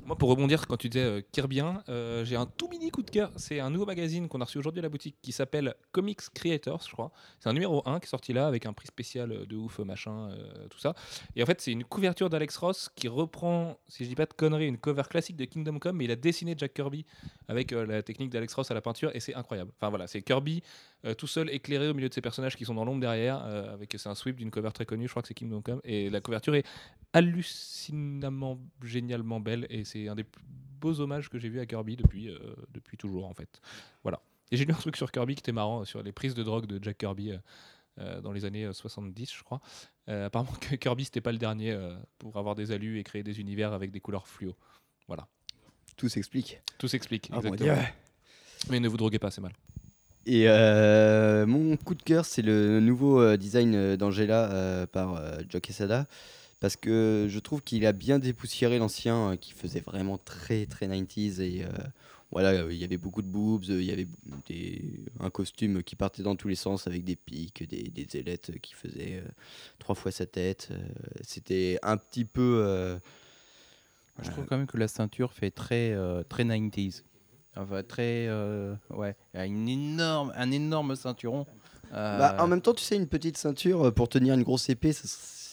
Moi, pour rebondir, quand tu disais euh, Kirbien, euh, j'ai un tout mini coup de cœur. C'est un nouveau magazine qu'on a reçu aujourd'hui à la boutique qui s'appelle Comics Creators, je crois. C'est un numéro 1 qui est sorti là avec un prix spécial euh, de ouf, machin, euh, tout ça. Et en fait, c'est une couverture d'Alex Ross qui reprend, si je dis pas de conneries, une cover classique de Kingdom Come, mais il a dessiné Jack Kirby avec euh, la technique d'Alex Ross à la peinture et c'est incroyable. Enfin voilà, c'est Kirby euh, tout seul éclairé au milieu de ses personnages qui sont dans l'ombre derrière, euh, avec c'est un sweep d'une cover très connue, je crois que c'est Kingdom Come, et la couverture est hallucinamment génialement belle et c'est un des plus beaux hommages que j'ai vu à Kirby depuis, euh, depuis toujours en fait. Voilà. Et j'ai lu un truc sur Kirby qui était marrant, sur les prises de drogue de Jack Kirby euh, dans les années euh, 70, je crois. Euh, apparemment que Kirby c'était pas le dernier euh, pour avoir des alus et créer des univers avec des couleurs fluo. Voilà. Tout s'explique. Tout s'explique. Ah, exactement. Mais ne vous droguez pas, c'est mal. Et euh, mon coup de cœur, c'est le nouveau euh, design euh, d'Angela par Joe Quesada. Parce que je trouve qu'il a bien dépoussiéré l'ancien qui faisait vraiment très très 90s. Et voilà, il y avait beaucoup de boobs, il y avait un costume qui partait dans tous les sens avec des pics, des, ailettes qui faisaient trois fois sa tête. C'était un petit peu. Je trouve quand même que la ceinture fait très, très 90s. Enfin, très. euh, ouais, une énorme, un énorme ceinturon. Euh, bah, en même temps, tu sais, une petite ceinture euh, pour tenir une grosse épée, ça,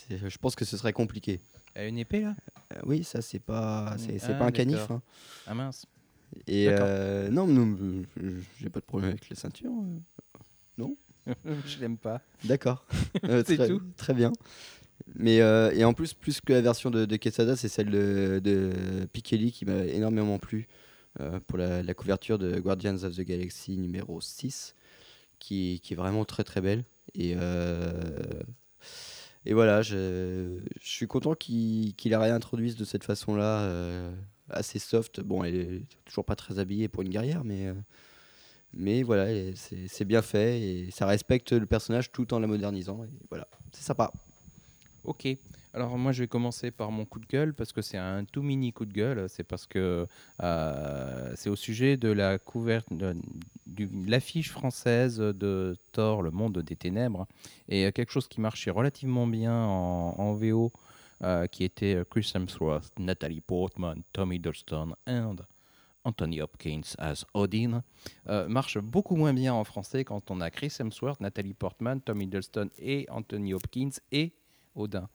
je pense que ce serait compliqué. Elle a une épée là? Euh, oui, ça c'est pas, c'est, c'est Ah, pas un canif. hein. Ah mince. Et non, non, j'ai pas de problème avec la ceinture. euh. je l'aime pas. D'accord. C'est tout. Très bien. Mais euh, et en plus, plus que la version de, de Quesada, c'est celle de, de Pikeli qui m'a énormément plu pour la, couverture de Guardians of the Galaxy numéro 6, qui, est vraiment très très belle. Et, euh, et voilà, je, suis content qu'il qu'il la réintroduise de cette façon-là, euh, assez soft. Bon, elle est toujours pas très habillée pour une guerrière, mais, euh, mais voilà, c'est bien fait et ça respecte le personnage tout en la modernisant. Et voilà, c'est sympa. Ok. Alors moi je vais commencer par mon coup de gueule parce que c'est un tout mini coup de gueule. C'est parce que euh, c'est au sujet de la couverture de l'affiche française de Thor, le monde des ténèbres, et quelque chose qui marchait relativement bien en, VO, euh, qui était Chris Hemsworth, Natalie Portman, Tommy Hiddleston and Anthony Hopkins as Odin, euh, marche beaucoup moins bien en français quand on a Chris Hemsworth, Natalie Portman, Tommy Hiddleston et Anthony Hopkins et Odin.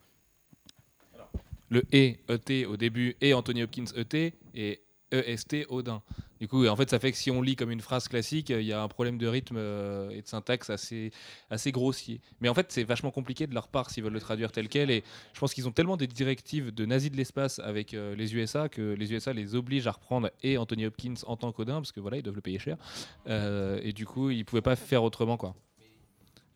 Le E, ET au début et Anthony Hopkins ET et EST Odin. Du coup, en fait, ça fait que si on lit comme une phrase classique, il y a un problème de rythme euh, et de syntaxe assez, assez grossier. Mais en fait, c'est vachement compliqué de leur part s'ils veulent le traduire tel quel. Et je pense qu'ils ont tellement des directives de nazis de l'espace avec euh, les USA que les USA les obligent à reprendre et Anthony Hopkins en tant qu'Odin, parce que voilà, ils doivent le payer cher. Euh, et du coup, ils pouvaient pas faire autrement, quoi.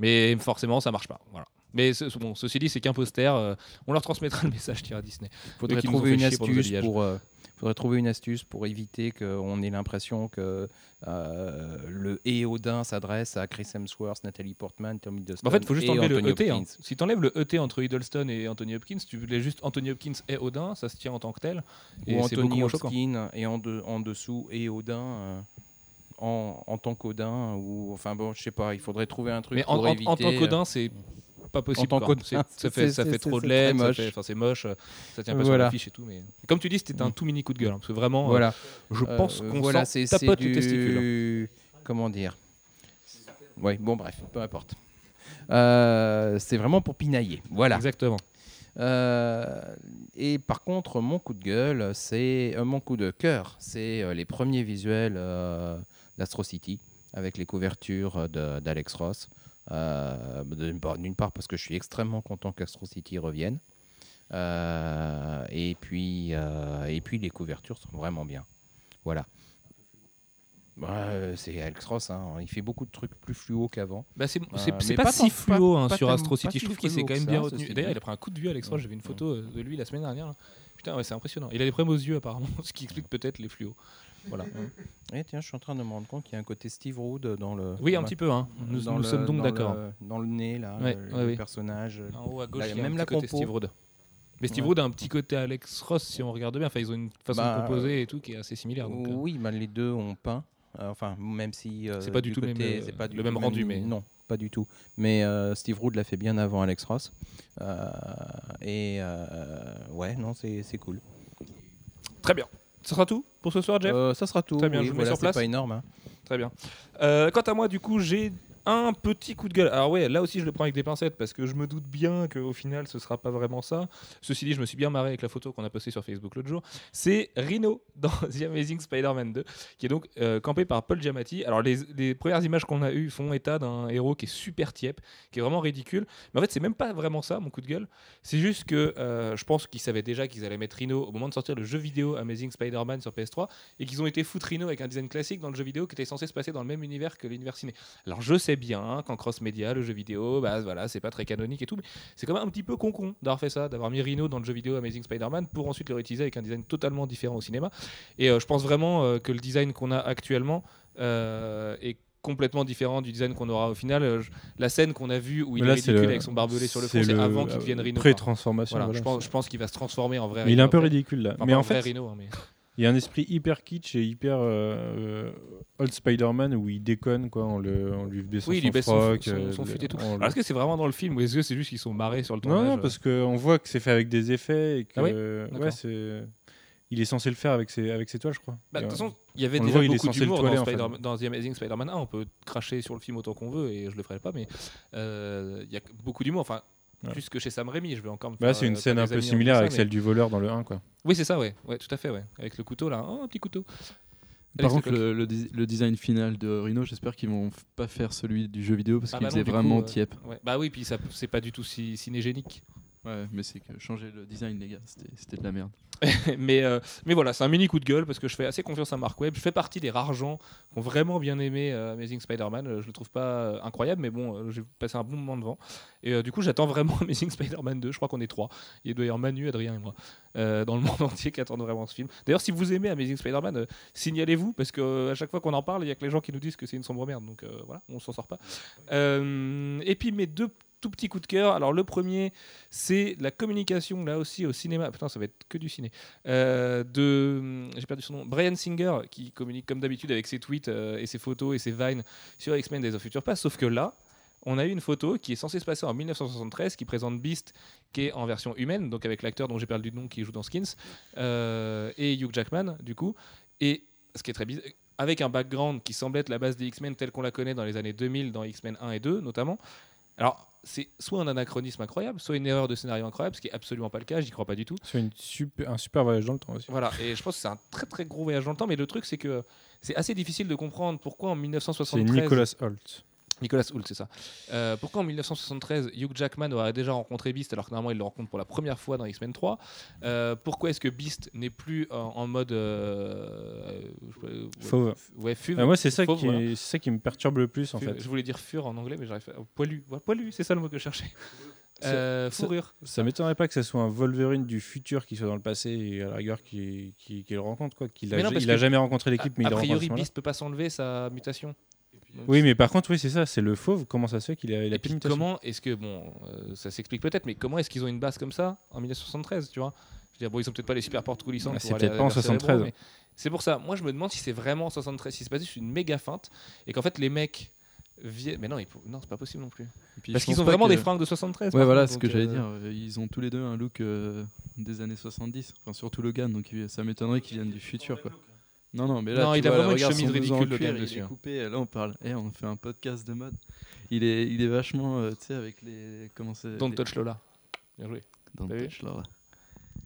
Mais forcément, ça marche pas. Voilà. Mais ce- bon, ceci dit, c'est qu'un poster. euh, on leur transmettra le message, tira Disney. faudrait trouver une pour astuce pour, euh, faudrait trouver une astuce pour éviter qu'on ait l'impression que euh, le et Odin s'adresse à Chris Hemsworth, Natalie Portman, Tommy Hiddleston En fait, il faut juste enlever Anthony le ET. hein. Si tu enlèves le ET entre Hiddleston et Anthony Hopkins, tu voulais juste Anthony Hopkins et Odin, ça se tient en tant que tel. Et Ou Anthony. Hopkins et en, de- en dessous et Odin en, en tant qu'Odin ou enfin bon, je sais pas, il faudrait trouver un truc Mais en, pour en- éviter. en tant qu'Odin, c'est pas possible. tant C'est- ça fait, ça fait trop de enfin, c'est moche, ça tient pas sur l'affiche et tout. Mais comme tu dis, c'était un tout mini coup de gueule. hein, parce que vraiment, euh, Voilà. je Euh, pense qu'on voilà, tapote les testicules. du comment dire? Oui, bon bref, peu importe. Euh, c'est vraiment pour pinailler. Voilà. Exactement. Euh, et par contre, mon coup de gueule, c'est euh, mon coup de cœur, c'est euh, les premiers visuels euh, d'Astro City avec les couvertures de- d'Alex Ross. Euh, D'une part, parce que je suis extrêmement content qu'Astro City revienne. Euh, et, puis, euh, et puis les couvertures sont vraiment bien. Voilà. Bah, c'est Alex Ross, hein, il fait beaucoup de trucs plus fluo qu'avant. Bah, c'est Euh, pas si fluo pas- hein, pas sur Astro City. Je trouve qu'il s'est quand même bien retenu. D'ailleurs, il a pris un coup de vue, Alex Ross. Vu une photo de lui la semaine dernière. Putain, ouais, c'est impressionnant. Il a des problèmes aux yeux, apparemment, ce qui explique peut-être les fluos. Voilà. Et tiens, je suis en train de me rendre compte qu'il y a un côté Steve Rood dans le. Oui, un petit peu. Hein. Nous, dans nous le- sommes donc d'accord. Dans le nez, là, Ouais, le, ouais, le oui. personnage. En haut à gauche, Là, il y a même un la petit côté compo. Steve Rood. Mais Steve Ouais. Rood a un petit côté Alex Ross, si on regarde bien. Enfin, ils ont une façon Bah, de composer et tout qui est assez similaire. donc, euh, Oui, bah, les deux ont peint. Euh, Enfin, même si. euh, C'est pas du tout le côté- même, euh, c'est pas du le tout même rendu, mais- Non, pas du tout. Mais euh, Steve Rood l'a fait bien avant Alex Ross. Euh, et euh, ouais, non, c'est c'est cool. Très bien. Ce sera tout pour ce soir, Jeff? Euh, ça sera tout. Très bien, oui, je vous mets voilà, sur place. pas énorme. hein. Très bien. Euh, quant à moi, du coup, j'ai un petit coup de gueule. Alors ouais, là aussi je le prends avec des pincettes parce que je me doute bien qu'au final ce sera pas vraiment ça. Ceci dit, je me suis bien marré avec la photo qu'on a postée sur Facebook l'autre jour. C'est Rhino dans The Amazing Spider-Man 2, qui est donc euh, campé par Paul Giamatti. Alors les, premières images qu'on a eues font état d'un héros qui est super tiep, qui est vraiment ridicule. Mais en fait, c'est même pas vraiment ça mon coup de gueule. C'est juste que euh, je pense qu'ils savaient déjà qu'ils allaient mettre Rhino au moment de sortir le jeu vidéo Amazing Spider-Man sur PS3 et qu'ils ont été foutre Rhino avec un design classique dans le jeu vidéo qui était censé se passer dans le même univers que l'univers ciné. Alors je sais bien hein, qu'en cross-média, le jeu vidéo, bah voilà, c'est pas très canonique et tout, mais c'est quand même un petit peu con-con d'avoir fait ça, d'avoir mis Rhino dans le jeu vidéo Amazing Spider-Man pour ensuite le réutiliser avec un design totalement différent au cinéma. Et euh, je pense vraiment euh, que le design qu'on a actuellement euh, est complètement différent du design qu'on aura au final. Je- la scène qu'on a vue où il est ridicule le- avec son barbelé sur le front, c'est avant qu'il devienne Rhino. Pré-transformation. Voilà, voilà, je pense, qu'il va se transformer en vrai. Mais il est un Rhino peu ridicule là. Enfin, mais en fait, Rhino, hein, mais- il y a un esprit hyper kitsch et hyper euh, euh, old Spider-Man où il déconne quoi, on, le, on lui baisse Oui, il son lui baisse son, froc, son- euh, son fut et tout. Alors, est-ce que c'est vraiment dans le film ou est-ce que c'est juste qu'ils sont marrés sur le tournage non, parce qu'on voit que c'est fait avec des effets et que Ah oui ouais, c'est il est censé le faire avec ses, avec ses toiles, je crois. Bah, De toute euh, façon, il y avait on déjà voit, il beaucoup d'humour dans, en fait. Dans The Amazing Spider-Man 1. On peut cracher sur le film autant qu'on veut et je le ferai pas, mais euh, il y a beaucoup d'humour. Enfin, Ouais. plus que chez Sam Raimi, je vais encore me bah, faire, c'est une euh, scène un peu similaire avec ça, celle mais- du voleur dans le 1 quoi. Oui, c'est ça, ouais. ouais, tout à fait, ouais. Avec le couteau là, oh, un petit couteau. Par Alex contre, le, le dis- le design final de Rhino, j'espère qu'ils vont pas faire celui du jeu vidéo parce Ah qu'il bah faisait vraiment coup, euh, tiep. Ouais. Bah oui, puis ça, c'est pas du tout si cinégénique. Ouais, mais c'est que changer le design, les gars, c'était de la merde. mais, euh, mais voilà, c'est un mini coup de gueule parce que je fais assez confiance à Mark Webb. Je fais partie des rares gens qui ont vraiment bien aimé euh, Amazing Spider-Man. Euh, je le trouve pas incroyable, mais bon, j'ai passé un bon moment devant. Et du coup, j'attends vraiment Amazing Spider-Man 2. Je crois qu'on est trois. Il doit y avoir Manu, Adrien et moi dans le monde entier qui attendent vraiment ce film. D'ailleurs, si vous aimez Amazing Spider-Man, signalez-vous parce que à chaque fois qu'on en parle, il y a que les gens qui nous disent que c'est une sombre merde. Donc voilà, on s'en sort pas. Et puis mes deux tout petits coups de cœur. Alors le premier, c'est la communication là aussi au cinéma. Putain, ça va être que du ciné. Euh, de, j'ai perdu son nom. Brian Singer qui communique comme d'habitude avec ses tweets euh, et ses photos et ses vines sur X-Men Days of Future Past. Sauf que là, on a eu une photo qui est censée se passer en 1973, qui présente Beast, qui est en version humaine, donc avec l'acteur dont j'ai perdu le nom qui joue dans Skins, euh, et Hugh Jackman, du coup. Et ce qui est très bizarre, avec un background qui semble être la base des X-Men telle qu'on la connaît dans les années 2000, dans X-Men 1 et 2 notamment. Alors, c'est soit un anachronisme incroyable, soit une erreur de scénario incroyable, ce qui est absolument pas le cas, j'y crois pas du tout. C'est super, un super voyage dans le temps aussi. Voilà, et je pense que c'est un très très gros voyage dans le temps, mais le truc c'est que c'est assez difficile de comprendre pourquoi en C'est 1973. Nicolas Holt. Nicolas Hoult, c'est ça. Euh, pourquoi en 1973, Hugh Jackman aurait déjà rencontré Beast alors que normalement il le rencontre pour la première fois dans X-Men 3 Euh, Pourquoi est-ce que Beast n'est plus en, en mode. euh, Fauve. Ouais, fuve. Ah, moi, c'est ça, Fauve, qui voilà. est- c'est ça qui me perturbe le plus en Fuve. fait. Je voulais dire fur en anglais, mais j'arrive pas. oh, Poilu, Ouais, poilu, c'est ça le mot que je cherchais. Euh, ça- fourrure. Ça m'étonnerait pas que ce soit un Wolverine du futur qui soit dans le passé et à la rigueur qui, qui, qui le rencontre. Quoi. Qu'il a, Mais non, parce il a que- jamais rencontré l'équipe, mais a il le rencontre. à priori. Beast peut pas s'enlever sa mutation. Oui, mais par contre, oui, c'est ça, c'est le fauve. Comment ça se fait qu'il a, il a Et puis comment est-ce que, bon, euh, ça s'explique peut-être, mais comment est-ce qu'ils ont une base comme ça en 1973, tu vois? Je veux dire, bon, ils ont peut-être pas les super portes coulissantes. Ah, c'est peut-être pas en vers Cerebro, 73. mais C'est pour ça. Moi, je me demande si c'est vraiment en 73, si c'est pas juste une méga feinte et qu'en fait les mecs viennent. Mais non, non, c'est pas possible non plus. Parce qu'ils ont vraiment que- des fringues de 73. Ouais, voilà ce que j'allais euh, dire. Ils ont tous les deux un look euh, des années 70, enfin surtout Logan, donc ça m'étonnerait qu'ils viennent du futur. Quoi. Non, non, mais là, Non, tu il a vois, vraiment une regarde chemise ridicule, cuir, Logan, il dessus, est hein. coupé. Là, on parle. Eh, on fait un podcast de mode. Il est, il est vachement, euh, tu sais, avec les. Comment c'est Don't les- touch Lola. Bien joué. Don't touch Laura.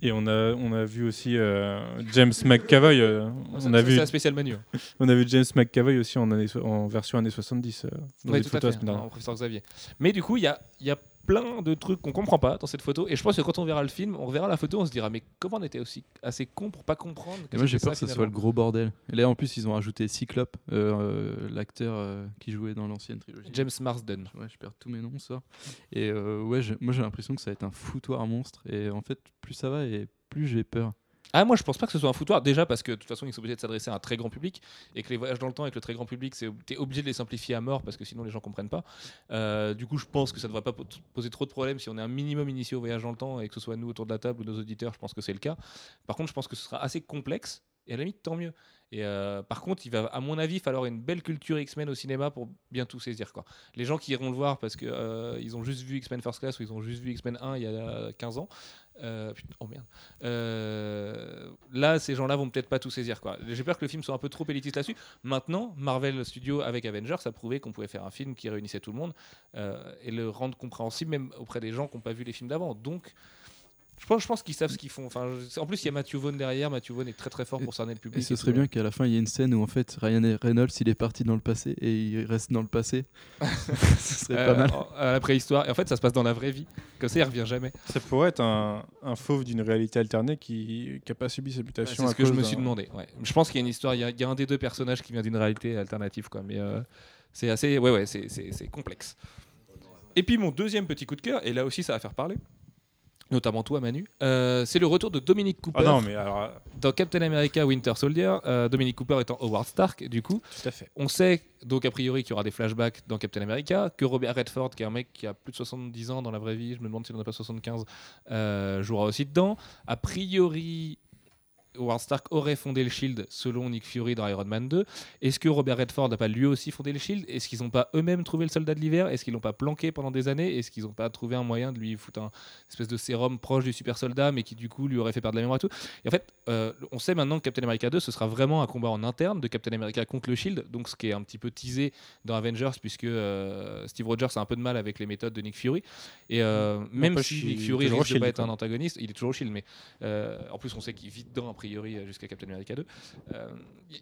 Et on a, on a vu aussi euh, James McCavoy. euh, Ça, on, a ça, vu, C'est un spécial manu. hein. on a vu James McCavoy aussi en, année so- en version années 70. euh, dans Ouais, des tout à photos la fait. dernière. en professeur Xavier. Mais du coup, il y a, il y a plein de trucs qu'on comprend pas dans cette photo. Et je pense que quand on verra le film, on verra la photo, on se dira mais comment on était aussi assez con pour pas comprendre. Et moi j'ai peur que ce soit le gros bordel. Et là en plus ils ont rajouté Cyclope, euh, euh, l'acteur euh, qui jouait dans l'ancienne trilogie. James Marsden. Ouais, je perds tous mes noms ça. Et ouais, moi j'ai l'impression que ça va être un foutoir monstre. Et en fait, plus ça va et plus j'ai peur. Ah, moi je pense pas que ce soit un foutoir. Déjà parce que de toute façon ils sont obligés de s'adresser à un très grand public et que les voyages dans le temps avec le très grand public, c'est t'es obligé de les simplifier à mort parce que sinon les gens comprennent pas. Euh, du coup, je pense que ça devrait pas po- poser trop de problèmes si on est un minimum initié au voyage dans le temps et que ce soit nous autour de la table ou nos auditeurs. Je pense que c'est le cas. Par contre, je pense que ce sera assez complexe et à la limite tant mieux. Et euh, par contre, il va, à mon avis, falloir une belle culture X-Men au cinéma pour bien tout saisir. Quoi. Les gens qui iront le voir parce que euh, ont juste vu X-Men First Class ou ils ont juste vu X-Men 1 il y a 15 ans. Euh, oh merde. Euh, là, ces gens-là vont peut-être pas tout saisir. quoi. J'ai peur que le film soit un peu trop élitiste là-dessus. Maintenant, Marvel Studios avec Avengers a prouvé qu'on pouvait faire un film qui réunissait tout le monde euh, et le rendre compréhensible même auprès des gens qui n'ont pas vu les films d'avant. Donc, je pense, je pense qu'ils savent ce qu'ils font. Enfin, je- en plus, il y a Matthew Vaughn derrière. Matthew Vaughn est très très fort pour cerner le public. Et ce et serait tout. bien qu'à la fin il y ait une scène où en fait Ryan Reynolds il est parti dans le passé et il reste dans le passé. ce serait Euh, pas mal. en- à la préhistoire. Et en fait, ça se passe dans la vraie vie. Comme ça, il revient jamais. Ça pourrait être un, un fauve d'une réalité alternée qui n'a pas subi cette mutation. C'est ce que je me suis demandé. ouais. Je pense qu'il y a une histoire. Il y, a- il y a un des deux personnages qui vient d'une réalité alternative, quoi. Mais euh, c'est assez. Ouais, ouais, c'est complexe. Et puis mon deuxième petit coup de cœur, et là aussi ça va faire parler, notamment toi Manu, euh, c'est le retour de Dominic Cooper Ah non, mais alors, dans Captain America Winter Soldier. Euh, Dominic Cooper étant Howard Stark, du coup. tout à fait. On sait donc a priori qu'il y aura des flashbacks dans Captain America, que Robert Redford, qui est un mec qui a plus de 70 ans dans la vraie vie, je me demande s'il n'en a pas 75, euh, jouera aussi dedans. A priori, Howard Stark aurait fondé le Shield selon Nick Fury dans Iron Man 2. Est-ce que Robert Redford n'a pas lui aussi fondé le Shield? Est-ce qu'ils n'ont pas eux-mêmes trouvé le soldat de l'hiver? Est-ce qu'ils l'ont pas planqué pendant des années? Est-ce qu'ils n'ont pas trouvé un moyen de lui foutre un espèce de sérum proche du super soldat, mais qui du coup lui aurait fait perdre la mémoire et tout? Et en fait, euh, on sait maintenant que Captain America 2, ce sera vraiment un combat en interne de Captain America contre le Shield, donc ce qui est un petit peu teasé dans Avengers, puisque euh, Steve Rogers a un peu de mal avec les méthodes de Nick Fury. Et euh, même si Nick Fury risque de pas être un antagoniste, il est toujours au Shield, mais en plus on sait qu'il vit dedans a priori euh, jusqu'à Captain America 2. Euh,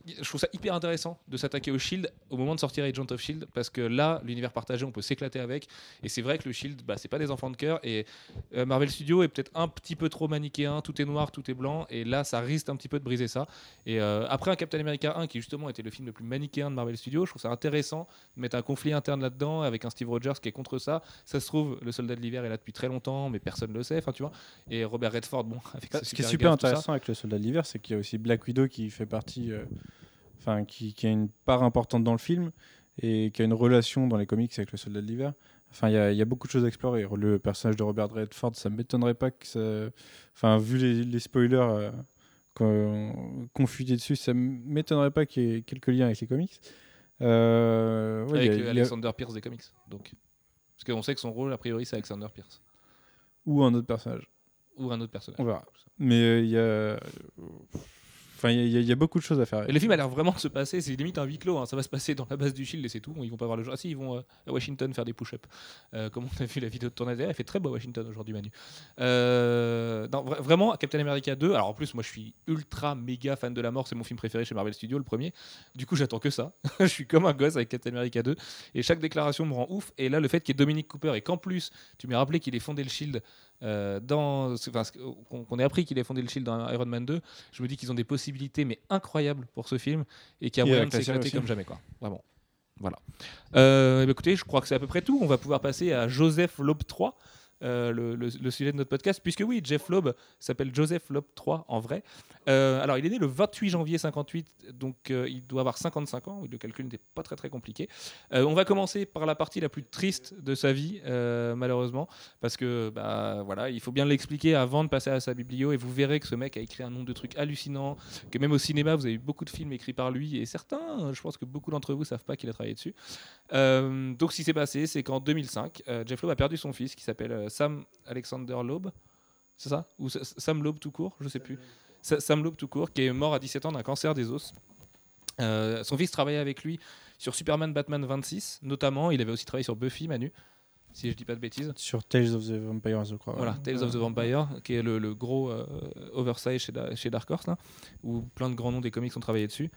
je trouve ça hyper intéressant de s'attaquer au Shield au moment de sortir Agent of Shield parce que là, l'univers partagé, on peut s'éclater avec. Et c'est vrai que le Shield, bah, c'est pas des enfants de cœur. Et euh, Marvel Studios est peut-être un petit peu trop manichéen. Tout est noir, tout est blanc. Et là, ça risque un petit peu de briser ça. Et euh, après un Captain America 1 qui justement était le film le plus manichéen de Marvel Studios, je trouve ça intéressant de mettre un conflit interne là-dedans avec un Steve Rogers qui est contre ça. Ça se trouve, le soldat de l'hiver est là depuis très longtemps, mais personne ne le sait. Enfin, tu vois. Et Robert Redford, bon, avec Bah, ce qui est super gaffe, intéressant avec le Soldat de l'hiver, c'est qu'il y a aussi Black Widow qui fait partie, euh, enfin qui, qui a une part importante dans le film et qui a une relation dans les comics avec le Soldat de l'hiver. Enfin, il y, a- il y a beaucoup de choses à explorer. Le personnage de Robert Redford, ça m'étonnerait pas que ça. Enfin, vu les, les spoilers euh, qu'on qu'on fuitait dessus, ça m'étonnerait pas qu'il y ait quelques liens avec les comics. Euh, ouais, avec euh, a- Alexander Pierce des comics. Donc. Parce qu'on sait que son rôle, a priori, c'est Alexander Pierce. Ou un autre personnage. Ou un autre personnage. On verra. Mais euh, il y a. Enfin, il y, a- il y a beaucoup de choses à faire. Et le film a l'air vraiment de se passer, c'est limite un huis clos. hein. Ça va se passer dans la base du Shield et c'est tout. Ils vont pas voir le jour. Ah si, ils vont euh, à Washington faire des push-ups. Euh, comme on a vu la vidéo de tournage. Elle fait très beau à Washington aujourd'hui, Manu. Euh, non, vra- vraiment, Captain America 2. Alors en plus, moi je suis ultra méga fan de la mort. C'est mon film préféré chez Marvel Studios, le premier. Du coup, j'attends que ça. je suis comme un gosse avec Captain America 2. Et chaque déclaration me rend ouf. Et là, le fait qu'il y ait Dominic Cooper et qu'en plus, tu m'as rappelé qu'il ait fondé le Shield. Euh, dans, enfin, ce- qu'on qu'on ait appris qu'il ait fondé le Shield dans Iron Man 2, je me dis qu'ils ont des possibilités mais incroyables pour ce film et qu'il y a moyen de s'éclater comme jamais quoi. Vraiment. Voilà. Euh, bah, écoutez, je crois que c'est à peu près tout. On va pouvoir passer à Joseph Loeb 3. Euh, le, sujet de notre podcast, puisque oui, Jeff Loeb s'appelle Joseph Loeb 3 en vrai. Euh, alors, il est né le 28 janvier 58, donc euh, il doit avoir 55 ans. Le calcul n'était pas très très compliqué. On va commencer par la partie la plus triste de sa vie, malheureusement, parce que bah, voilà, il faut bien l'expliquer avant de passer à sa biblio, et vous verrez que ce mec a écrit un nombre de trucs hallucinants, que même au cinéma, vous avez eu beaucoup de films écrits par lui, et certains, je pense que beaucoup d'entre vous savent pas qu'il a travaillé dessus. Donc, ce qui s'est passé, c'est qu'en 2005, euh, Jeff Loeb a perdu son fils, qui s'appelle Sam Alexander Loeb. C'est ça Ou Sam Loeb tout court Je sais plus. Sa- Sam Loeb tout court, qui est mort à 17 ans d'un cancer des os. Euh, son fils travaillait avec lui sur Superman Batman 26, notamment. Il avait aussi travaillé sur Buffy, Manu, si je dis pas de bêtises. Sur Tales of the Vampire, je crois. Voilà, Tales of the Vampire, qui est le, le gros euh, oversight chez, Da- chez Dark Horse, là, où plein de grands noms des comics ont travaillé dessus.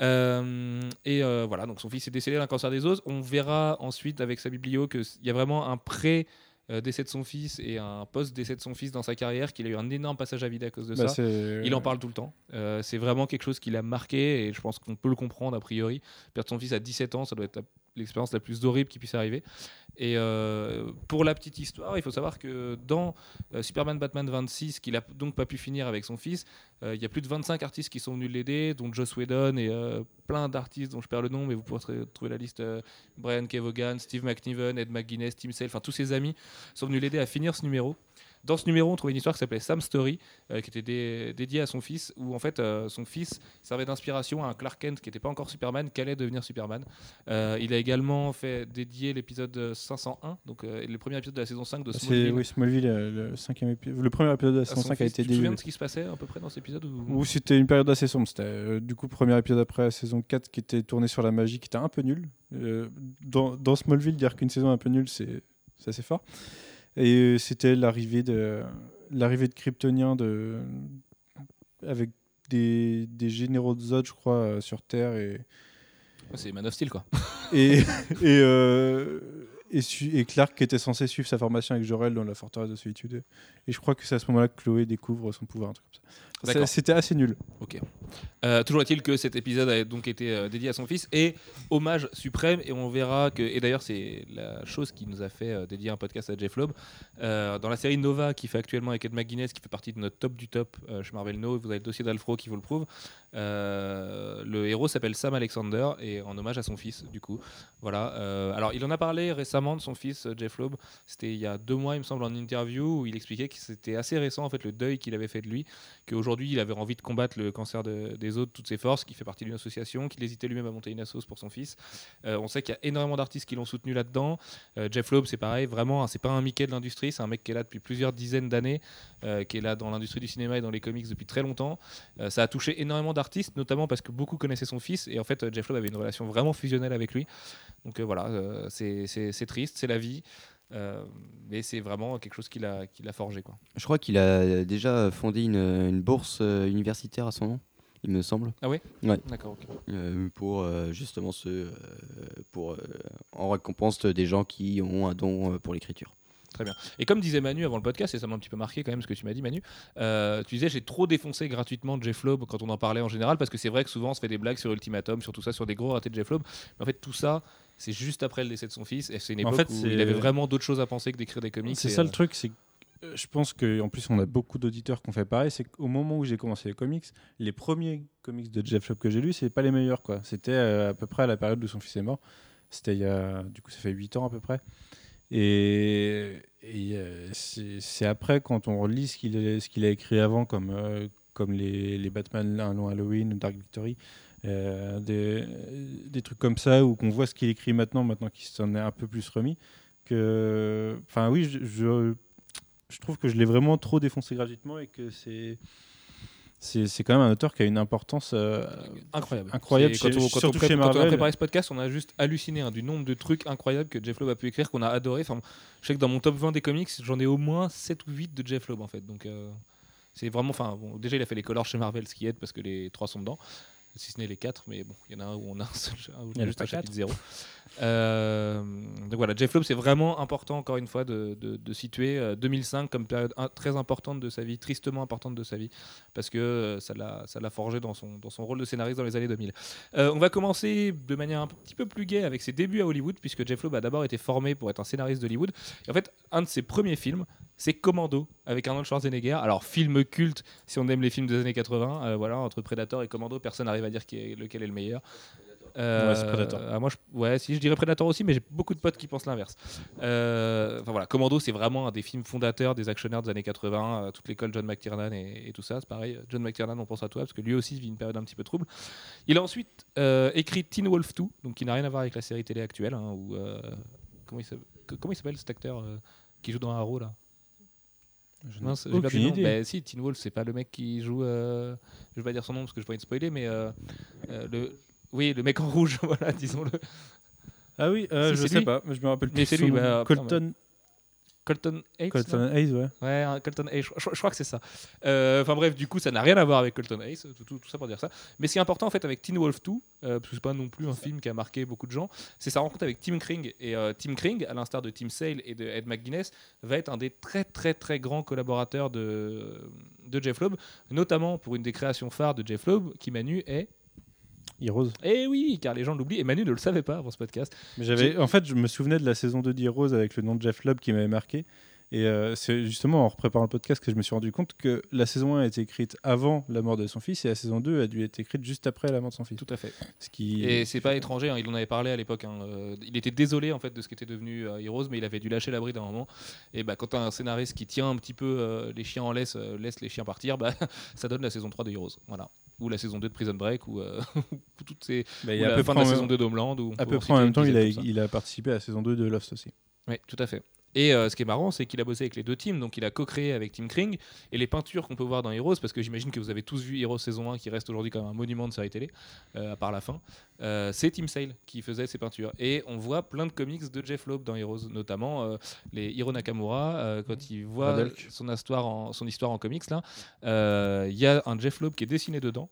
Euh, et euh, voilà, donc son fils est décédé d'un cancer des os. On verra ensuite avec sa biblio qu'il y a vraiment un pré euh, décès de son fils et un post décès de son fils dans sa carrière, qu'il a eu un énorme passage à vide à cause de Bah, ça. Il en parle tout le temps. Euh, c'est vraiment quelque chose qui l'a marqué et je pense qu'on peut le comprendre a priori. Perdre son fils à 17 ans, ça doit être la- l'expérience la plus horrible qui puisse arriver. Et euh, pour la petite histoire, il faut savoir que dans euh, Superman Batman 26, qu'il a donc pas pu finir avec son fils, euh, il y a plus de 25 artistes qui sont venus l'aider, dont Joss Whedon et plein d'artistes dont je perds le nom, mais vous pourrez trouver la liste. Brian Kevogan, Steve McNiven, Ed McGuinness, Tim Sale, enfin tous ses amis sont venus l'aider à finir ce numéro. Dans ce numéro, on trouvait une histoire qui s'appelait Sam Story, euh, qui était dé- dédiée à son fils, où en fait euh, son fils servait d'inspiration à un Clark Kent qui n'était pas encore Superman, qui allait devenir Superman. Euh, il a également fait dédier l'épisode 501, donc le premier épisode de la saison 5 de C'est Smallville. oui, Smallville, le, cinquième épi- le premier épisode de la à saison son 5 a été Tu te souviens dédié. de ce qui se passait à peu près dans cet épisode ou... C'était une période assez sombre. C'était du coup premier épisode après la saison 4 qui était tourné sur la magie, qui était un peu nul. Dans, dans Smallville, dire qu'une saison est un peu nulle, c'est assez fort. Et euh, c'était l'arrivée de l'arrivée de Kryptoniens de avec des, des généraux de Zod, je crois, euh, sur Terre et C'est Man of Steel quoi. et et, euh, et Clark qui était censé suivre sa formation avec Jor-El dans la forteresse de solitude. Et je crois que c'est à ce moment-là que Chloé découvre son pouvoir, un truc comme ça. C'était assez nul. Euh, toujours est-il que cet épisode a donc été euh, dédié à son fils et hommage suprême et on verra que et d'ailleurs c'est la chose qui nous a fait euh, dédier un podcast à Jeff Loeb. Euh, dans la série Nova qui fait actuellement avec Ed McGuinness qui fait partie de notre top du top euh, chez Marvel No vous avez le dossier d'Alfro qui vous le prouve. Le héros s'appelle Sam Alexander et en hommage à son fils du coup. Voilà alors il en a parlé récemment de son fils Jeff Loeb. C'était il y a deux mois il me semble en interview où il expliquait c'était assez récent en fait le deuil qu'il avait fait de lui qu'aujourd'hui il avait envie de combattre le cancer de- des autres, toutes ses forces, qu'il fait partie d'une association, qu'il hésitait lui-même à monter une assoce pour son fils. Euh, on sait qu'il y a énormément d'artistes qui l'ont soutenu là-dedans. Euh, Jeff Loeb, c'est pareil, vraiment, hein, c'est pas un Mickey de l'industrie, c'est un mec qui est là depuis plusieurs dizaines d'années, euh, qui est là dans l'industrie du cinéma et dans les comics depuis très longtemps. Ça a touché énormément d'artistes, notamment parce que beaucoup connaissaient son fils, et en fait, Jeff Loeb avait une relation vraiment fusionnelle avec lui. Donc voilà, c'est triste, c'est la vie. Euh, mais c'est vraiment quelque chose qu'il a, qu'il a forgé. Quoi. Je crois qu'il a déjà fondé une, une bourse euh, universitaire à son nom, il me semble. Ah oui Ouais. D'accord, ok. Euh, pour euh, justement ce pour en récompense des gens qui ont un don pour l'écriture. Et comme disait Manu avant le podcast, et ça m'a un petit peu marqué quand même ce que tu m'as dit, Manu, euh, tu disais j'ai trop défoncé gratuitement Jeff Loeb quand on en parlait en général, parce que c'est vrai que souvent on se fait des blagues sur Ultimatum, sur tout ça, sur des gros ratés de Jeff Loeb. Mais en fait, tout ça, c'est juste après le décès de son fils, et c'est une En époque fait, où il avait vraiment d'autres choses à penser que d'écrire des comics. C'est ça euh, le truc, c'est euh, je pense qu'en plus on a beaucoup d'auditeurs qui ont fait pareil, c'est qu'au moment où j'ai commencé les comics, les premiers comics de Jeff Loeb que j'ai lus, c'est pas les meilleurs quoi. C'était à peu près à la période où son fils est mort. C'était il y a du coup ça fait 8 ans à peu près. Et, euh, c'est après quand on relit ce qu'il a, écrit avant comme euh, comme les, Batman Un long Halloween Dark Victory euh, des, des trucs comme ça ou qu'on voit ce qu'il écrit maintenant maintenant qu'il s'en est un peu plus remis que enfin oui je, je, je trouve que je l'ai vraiment trop défoncé gratuitement et que c'est c'est quand même un auteur qui a une importance euh, incroyable. incroyable chez- quand, on, quand, surtout on pré- chez quand on a préparé ce podcast, on a juste halluciné hein, du nombre de trucs incroyables que Jeff Loeb a pu écrire, qu'on a adoré. Enfin, je sais que dans mon top 20 des comics, j'en ai au moins 7 ou 8 de Jeff Loeb en fait. Donc euh, c'est vraiment. Enfin, bon, déjà, il a fait les colors chez Marvel, ce qui aide parce que les 3 sont dedans. Si ce n'est les 4, mais bon, il y en a un où on a un seul, un juste un chapitre zéro. Euh, donc voilà, Jeff Loeb, c'est vraiment important, encore une fois, de, situer euh, 2005 comme période très importante de sa vie, tristement importante de sa vie, parce que euh, ça l'a forgé dans son, rôle de scénariste dans les années 2000. Euh, on va commencer de manière un petit peu plus gaie avec ses débuts à Hollywood, puisque Jeff Loeb a d'abord été formé pour être un scénariste d'Hollywood. En fait, un de ses premiers films, c'est Commando, avec Arnold Schwarzenegger. Alors, film culte, si on aime les films des années 80, euh, voilà, entre Predator et Commando, personne n'arrive à dire lequel est le meilleur. Euh, Ouais, c'est Predator. ah, moi, je, ouais, si je dirais Predator aussi, mais j'ai beaucoup de potes qui pensent l'inverse. Euh, Enfin voilà, Commando, c'est vraiment un des films fondateurs des actionnaires des années 80, euh, toute l'école John McTiernan et, et tout ça. C'est pareil, John McTiernan, on pense à toi parce que lui aussi vit une période un petit peu trouble. Il a ensuite euh, écrit Teen Wolf 2, donc qui n'a rien à voir avec la série télé actuelle. hein, où, euh, comment il s'appelle- que- comment il s'appelle cet acteur euh, qui joue dans Arrow là? Je n'ai Mince, j'ai perdu aucune nom. idée. Bah, si, Teen Wolf, c'est pas le mec qui joue. euh, je vais pas dire son nom parce que je peux pas te spoiler, mais euh, euh, le. Oui, le mec en rouge, voilà, disons-le. ah oui euh, Si, je c'est sais lui. pas mais je me rappelle Mais plus c'est son lui, nom. bah, putain, Colton Colton Hayes. non Colton Hayes ouais Ouais, un Colton Hayes, je, je- je crois que c'est ça. Euh, Enfin bref, du coup, ça n'a rien à voir avec Colton Hayes, tout, tout- tout ça pour dire ça. Mais ce qui est important en fait avec Teen Wolf 2, euh, parce que c'est pas non plus un film qui a marqué beaucoup de gens, c'est sa rencontre avec Tim Kring. Et euh, Tim Kring, à l'instar de Tim Sale et de Ed McGuinness, va être un des très très très grands collaborateurs de, de Jeff Loeb, notamment pour une des créations phares de Jeff Loeb, qui Manu est. Heroes Eh oui, car les gens l'oublient, et Manu ne le savait pas avant ce podcast. Mais j'avais, en fait, je me souvenais de la saison 2 d'Heroes avec le nom de Jeff Loeb qui m'avait marqué. Et euh, c'est justement en préparant le podcast que je me suis rendu compte que la saison 1 a été écrite avant la mort de son fils et la saison 2 a dû être écrite juste après la mort de son fils. Tout à fait. Ce qui... Et c'est pas étranger, hein, il en avait parlé à l'époque. hein, euh, il était désolé en fait de ce qu'était devenu euh, Heroes, mais il avait dû lâcher la bride à un moment. Et bah, quand un scénariste qui tient un petit peu euh, les chiens en laisse, euh, laisse les chiens partir, bah, ça donne la saison 3 de Heroes. Voilà. Ou la saison 2 de Prison Break, ou, euh, ou toutes ces. Bah, il ou à la peu fin de la saison même- 2 d'Homeland. Ou à peu près en même temps, il a, il a participé à la saison 2 de Lost aussi. Oui, tout à fait. Et euh, ce qui est marrant, c'est qu'il a bossé avec les deux teams, donc il a co-créé avec Tim Kring. Et les peintures qu'on peut voir dans Heroes, parce que j'imagine que vous avez tous vu Heroes saison 1, qui reste aujourd'hui comme un monument de série télé, euh, à part la fin, euh, c'est Tim Sale qui faisait ces peintures. Et on voit plein de comics de Jeff Loeb dans Heroes, notamment euh, les Hiro Nakamura, quand il voit son histoire, en, son histoire en comics, là, il y a un Jeff Loeb qui est dessiné dedans,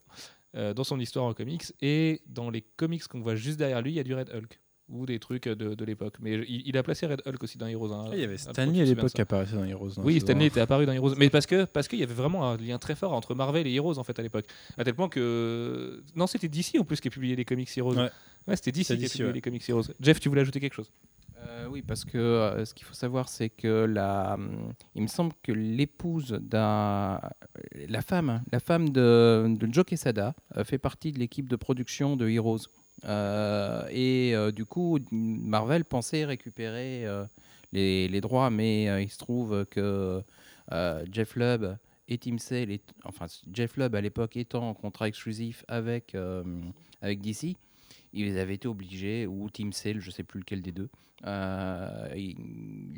dans son histoire en comics, et dans les comics qu'on voit juste derrière lui, il y a du Red Hulk. Ou des trucs de, de l'époque. Mais il, il a placé Red Hulk aussi dans Heroes. hein. Il y avait Stanley à l'époque qui apparaissait dans Heroes. dans Oui, Stanley était apparu dans Heroes, mais parce que parce qu'il y avait vraiment un lien très fort entre Marvel et Heroes en fait à l'époque, à tel point que non c'était DC en plus qui a publié les comics Heroes. Ouais. c'était DC C'est qui a DC, publié ouais. les comics Heroes. Jeff, tu voulais ajouter quelque chose? Euh, oui, parce que euh, ce qu'il faut savoir, c'est que la, hum, il me semble que l'épouse d'un, la femme, la femme de, de Joe Quesada euh, fait partie de l'équipe de production de Heroes. Euh, et euh, du coup, Marvel pensait récupérer euh, les, les droits, mais il se trouve que Jeff Lubb et Tim Sale, enfin Jeff Lubb à l'époque étant en contrat exclusif avec, avec DC, ils avaient été obligés, ou Tim Sale, je ne sais plus lequel des deux, euh,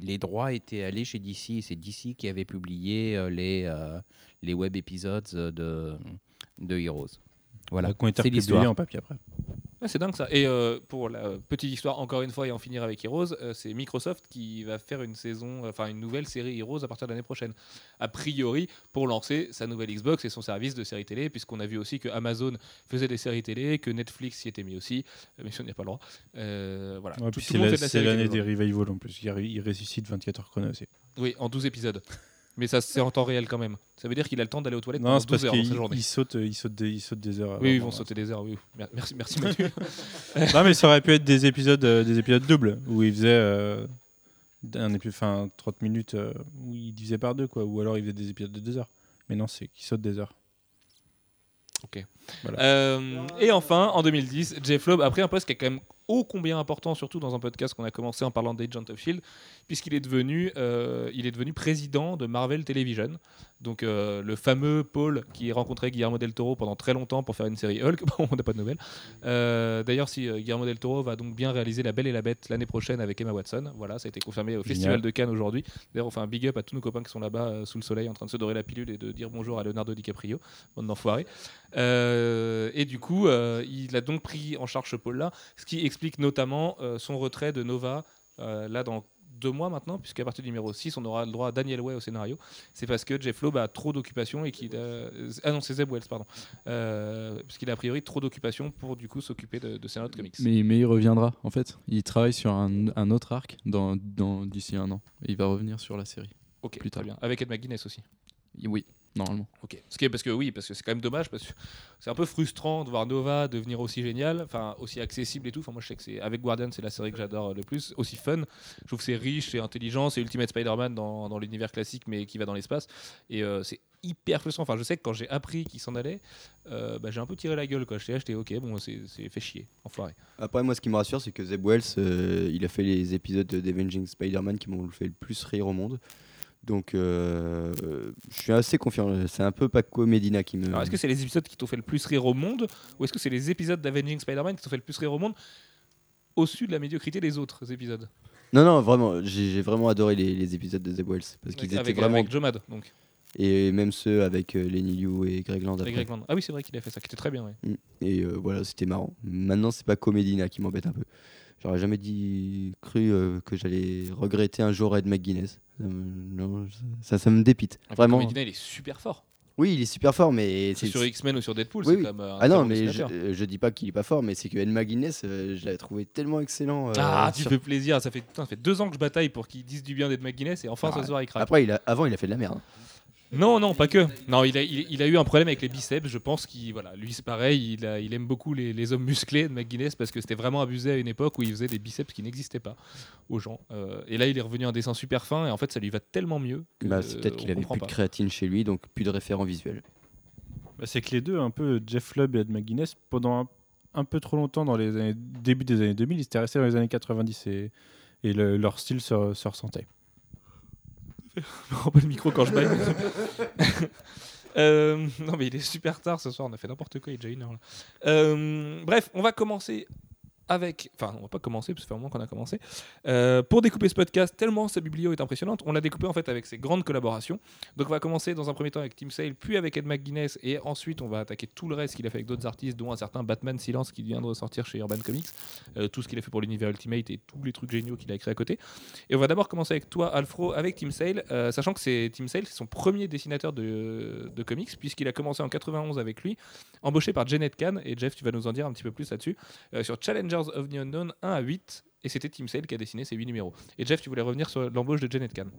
les droits étaient allés chez DC, et c'est DC qui avait publié les, euh, les web épisodes de, de Heroes. Voilà, Qui ont été en papier après. Ouais, c'est dingue ça. Et euh, pour la petite histoire, encore une fois, et en finir avec Heroes, euh, c'est Microsoft qui va faire une saison, enfin une nouvelle série Heroes à partir de l'année prochaine. A priori, pour lancer sa nouvelle Xbox et son service de série télé, puisqu'on a vu aussi que Amazon faisait des séries télé, que Netflix s'y était mis aussi, euh, mais si on n'y a pas le droit. Euh, voilà. Ouais, Tout- c'est monde la- de la l'année des revivals en plus. Il ressuscite 24 heures chrono aussi. Oui, en 12 épisodes. Mais ça, c'est en temps réel quand même. Ça veut dire qu'il a le temps d'aller aux toilettes Non, pendant c'est parce 12 heures dans sa qu'il journée. il saute, il, saute des, il saute des heures. Oui, ils vont sauter des heures. Oui. Mer- Merci, merci Mathieu. non, mais ça aurait pu être des épisodes, euh, des épisodes doubles où il faisait euh, un épi- enfin, 30 minutes euh, où il divisait par deux, quoi. Ou alors il faisait des épisodes de 2 heures. Mais non, c'est qu'il saute des heures. Euh, et enfin, en 2010, Jeff Loeb a pris un poste qui est quand même ô combien important, surtout dans un podcast qu'on a commencé en parlant d'Agent of Shield, puisqu'il est devenu, euh, il est devenu président de Marvel Television. Donc euh, le fameux Paul qui rencontrait Guillermo del Toro pendant très longtemps pour faire une série Hulk. Bon, on n'a pas de nouvelles. Euh, D'ailleurs, si Guillermo del Toro va donc bien réaliser La Belle et la Bête l'année prochaine avec Emma Watson, voilà, ça a été confirmé au Génial. Festival de Cannes aujourd'hui. D'ailleurs, on fait un big up à tous nos copains qui sont là-bas sous le soleil en train de se dorer la pilule et de dire bonjour à Leonardo DiCaprio, bande d'enfoirés. Et du coup, il a donc pris en charge ce pôle-là, ce qui explique notamment euh, son retrait de Nova, euh, là dans deux mois maintenant, puisqu'à partir du numéro 6, on aura le droit à Daniel Way au scénario. C'est parce que Jeff Loeb a trop d'occupations et qu'il a... Ah non, c'est Zeb Wells, pardon. Euh, puisqu'il a a priori trop d'occupations pour du coup s'occuper de, de scénario de comics. Mais, mais il reviendra, en fait. Il travaille sur un, un autre arc dans, dans- d'ici un an. Et il va revenir sur la série. ok, plus très tard. bien. Avec Ed McGuinness aussi. Oui, normalement. Ok. Ce qui est parce que oui, parce que c'est quand même dommage parce que c'est un peu frustrant de voir Nova devenir aussi génial, enfin aussi accessible et tout. Enfin moi je sais que c'est avec Guardian c'est la série que j'adore le plus, aussi fun. Je trouve que c'est riche, c'est intelligent, c'est Ultimate Spider-Man dans, dans l'univers classique mais qui va dans l'espace et euh, c'est hyper frustrant. Enfin je sais que quand j'ai appris qu'il s'en allait, euh, bah, j'ai un peu tiré la gueule quoi. J'étais acheté ok bon c'est c'est fait chier, enfoiré. Après, moi, ce qui me rassure, c'est que Zeb Wells, euh, il a fait les épisodes d'Avenging Spider-Man qui m'ont fait le plus rire au monde. Donc, euh, euh, je suis assez confiant. C'est un peu Paco Medina qui me. Alors est-ce que c'est les épisodes qui t'ont fait le plus rire au monde ou est-ce que c'est les épisodes d'Avenging Spider-Man qui t'ont fait le plus rire au monde au-dessus de la médiocrité des autres épisodes? Non, non, vraiment, j'ai vraiment adoré les, les épisodes de Zeb Wells. Parce qu'ils étaient avec, vraiment. avec Joe Mad donc. Et même ceux avec euh, Lenny Liu et Greg Land. Avec après. Greg Land. Ah oui, c'est vrai qu'il a fait ça, qui était très bien. ouais. Et euh, voilà, c'était marrant. Maintenant, c'est pas Comedina qui m'embête un peu. J'aurais jamais dit, cru euh, que j'allais regretter un jour Ed McGuinness. Ça me- non, ça, ça me dépite. Vraiment. Comedina, il est super fort. Oui, il est super fort, mais C'est sur X-Men ou sur Deadpool, Oui, c'est oui. comme un Ah non, mais je, euh, dis pas qu'il est pas fort, mais c'est que Ed McGuinness, euh, je l'avais trouvé tellement excellent. euh, Ah, tu sur- fais plaisir. Ça fait, putain, ça fait deux ans que je bataille pour qu'ils disent du bien d'Ed McGuinness et enfin Ah, ce soir il craque. Après, il a, avant, il a fait de la merde. Non, non, pas que. Non, il a, il, il a eu un problème avec les biceps. Je pense qu'il, voilà, lui c'est pareil. Il, a- il aime beaucoup les, les hommes musclés de McGuinness parce que c'était vraiment abusé à une époque où il faisait des biceps qui n'existaient pas aux gens. Euh, et là, il est revenu à un dessin super fin et en fait, ça lui va tellement mieux. que, Bah, c'est peut-être euh, qu'il avait plus pas. de créatine chez lui, donc plus de référents visuels. Bah, c'est que les deux, un peu Jeff Lubb et Ed McGuinness, pendant un, un peu trop longtemps, dans les années, début des années 2000, ils étaient restés dans les années 90 et, et le- leur style se, se ressentait. Je rends pas le micro quand je baille. Euh, non mais il est super tard ce soir, on a fait n'importe quoi, il est déjà une heure là. Euh, bref, on va commencer avec... Enfin, on va pas commencer, parce que fait un moment qu'on a commencé. Euh, pour découper ce podcast, tellement sa biblio est impressionnante, on l'a découpé en fait avec ses grandes collaborations. Donc on va commencer dans un premier temps avec Tim Sale, puis avec Ed McGuinness, et ensuite on va attaquer tout le reste qu'il a fait avec d'autres artistes, dont un certain Batman Silence qui vient de ressortir chez Urban Comics, euh, tout ce qu'il a fait pour l'univers Ultimate et tous les trucs géniaux qu'il a écrit à côté. Et on va d'abord commencer avec toi, Alfro, avec Tim Sale, euh, sachant que c'est Tim Sale, c'est son premier dessinateur de, de comics, puisqu'il a commencé en 91 avec lui, embauché par Janet Kahn. Et Jeff, tu vas nous en dire un petit peu plus là-dessus, sur Challengers of the Unknown 1 à 8. Et c'était Tim Sale qui a dessiné ces 8 numéros. Et Jeff, tu voulais revenir sur l'embauche de Janet Kahn.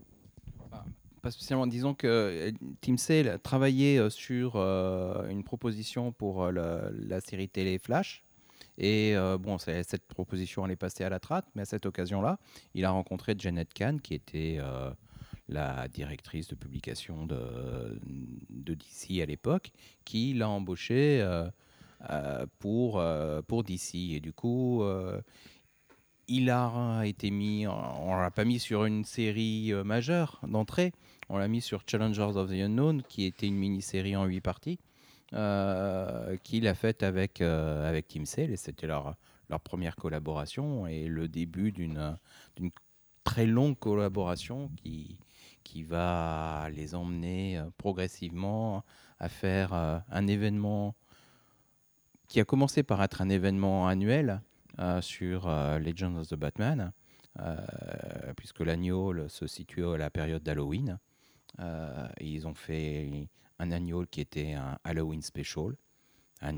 Pas spécialement. Disons que euh, Tim Sale travaillait euh, sur euh, une proposition pour la, série télé Flash. Et bon, cette proposition, elle est passée à la trappe, mais à cette occasion-là, il a rencontré Janet Kahn, qui était la directrice de publication de, de DC à l'époque, qui l'a embauché pour, euh, pour DC. Et du coup, euh, il a été mis, on l'a pas mis sur une série euh, majeure d'entrée, on l'a mis sur Challengers of the Unknown, qui était une mini-série en huit parties, euh, qu'il a faite avec, euh, avec Tim Sale, et c'était leur, leur première collaboration et le début d'une très longue collaboration qui, qui va les emmener euh, progressivement à faire euh, un événement qui a commencé par être un événement annuel euh, sur euh, Legends of the Batman, euh, puisque l'annual se situe à la période d'Halloween. Ils ont fait un annual qui était un Halloween Special, un,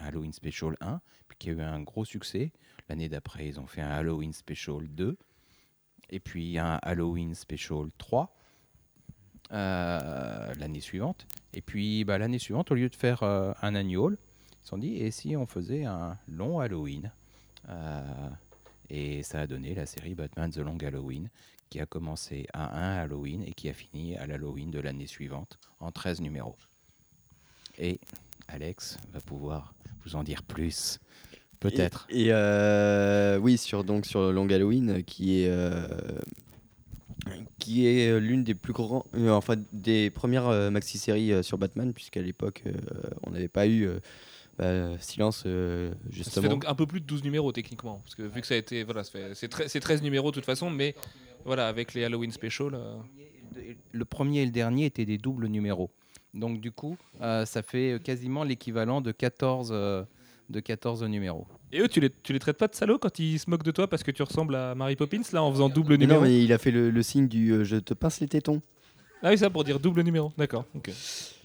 Halloween Special 1, puis qui a eu un gros succès. L'année d'après, ils ont fait un Halloween Special 2, et puis un Halloween Special 3 euh, l'année suivante. Et puis bah, l'année suivante, au lieu de faire un annual, dit, et si on faisait un long Halloween Euh, Et ça a donné la série Batman The Long Halloween, qui a commencé à un Halloween et qui a fini à l'Halloween de l'année suivante, en 13 numéros. Et Alex va pouvoir vous en dire plus, peut-être. Et, euh, oui, sur, donc, sur Long Halloween, qui est, euh, qui est l'une des plus grands, enfin des premières maxi-séries sur Batman, puisqu'à l'époque, on n'avait pas eu bah, Silence, euh, Ça fait justement. donc un peu plus de 12 numéros techniquement. Parce que vu que ça a été. Voilà, ça c'est tre- c'est 13 numéros de toute façon, mais voilà, avec les Halloween Special. euh, Le premier et le dernier étaient des doubles numéros. Donc du coup, euh, ça fait quasiment l'équivalent de 14, euh, de 14 numéros. Et eux, tu les, tu les traites pas de salauds quand ils se moquent de toi parce que tu ressembles à Mary Poppins là en faisant double Mais numéro non, mais il a fait le, le signe du euh, je te pince les tétons. Ah oui, ça pour dire double numéro. D'accord. ok.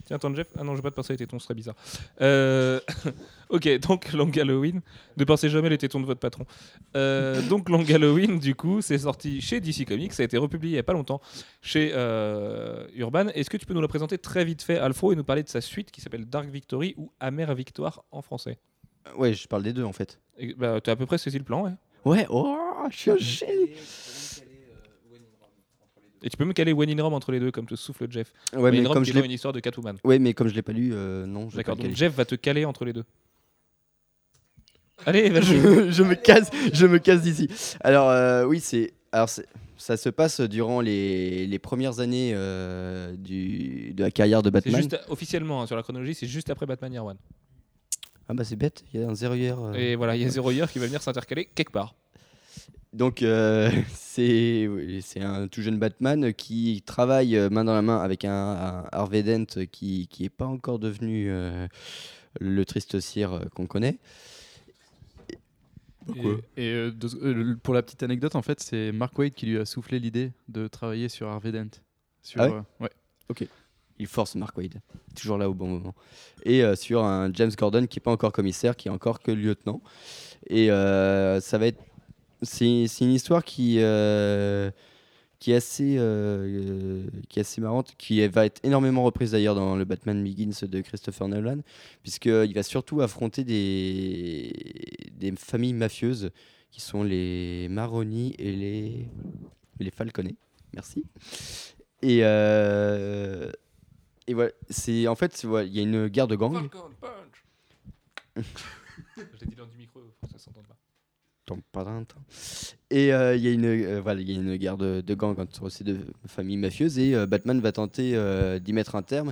Tiens, attends, Jeff. Ah non, je vais pas te pincer les tétons, ce serait bizarre. Euh, ok, donc Long Halloween. Ne pensez jamais les tétons de votre patron. Euh, donc Long Halloween, du coup, c'est sorti chez DC Comics. Ça a été republié il y a pas longtemps chez euh, Urban. Est-ce que tu peux nous le présenter très vite fait, Alfro, et nous parler de sa suite qui s'appelle Dark Victory ou Amère Victoire en français? Ouais, je parle des deux en fait. Bah, T'as à peu près saisi le plan, ouais. Ouais, oh, je suis un génie. Et tu peux me caler When in Rome entre les deux, comme te souffle Jeff. Ouais, When mais in Rome comme qui je est l'ai une histoire de Catwoman. ouais, mais comme je l'ai pas lu, euh, non. je vais D'accord, pas donc le Jeff va te caler entre les deux. Allez, vas-y. je, je me casse, je me casse d'ici. Alors euh, oui, c'est, alors c'est- ça se passe durant les, les premières années euh, du, de la carrière de C'est Batman. juste officiellement hein, sur la chronologie, c'est juste après Batman Year One. Ah bah c'est bête, il y a un zéro hier. euh. Et voilà, il y a Zero Year qui va venir s'intercaler quelque part. Donc euh, c'est, un tout jeune Batman qui travaille euh, main dans la main avec un, un Harvey Dent qui qui est pas encore devenu euh, le triste cire euh, qu'on connaît. Et, et, pour la petite anecdote, en fait, c'est Mark Waid qui lui a soufflé l'idée de travailler sur Harvey Dent. Sur, Ah ouais euh, ouais. Il force Mark Wade, toujours là au bon moment. Et euh, sur un James Gordon qui n'est pas encore commissaire, qui est encore que lieutenant. Et euh, ça va être. C'est une histoire qui, euh, qui, est assez, euh, qui est assez marrante, qui va être énormément reprise d'ailleurs dans le Batman Begins de Christopher Nolan, puisqu'il va surtout affronter des, des familles mafieuses qui sont les Maroni et les, les. Merci. Et, euh, et voilà, c'est en fait, il y a une guerre de gangs. Du micro. Pas d'un temps. Et euh, il y a une, euh, voilà, il y a une guerre de, de gangs entre ces deux familles mafieuses et euh, Batman va tenter euh, d'y mettre un terme.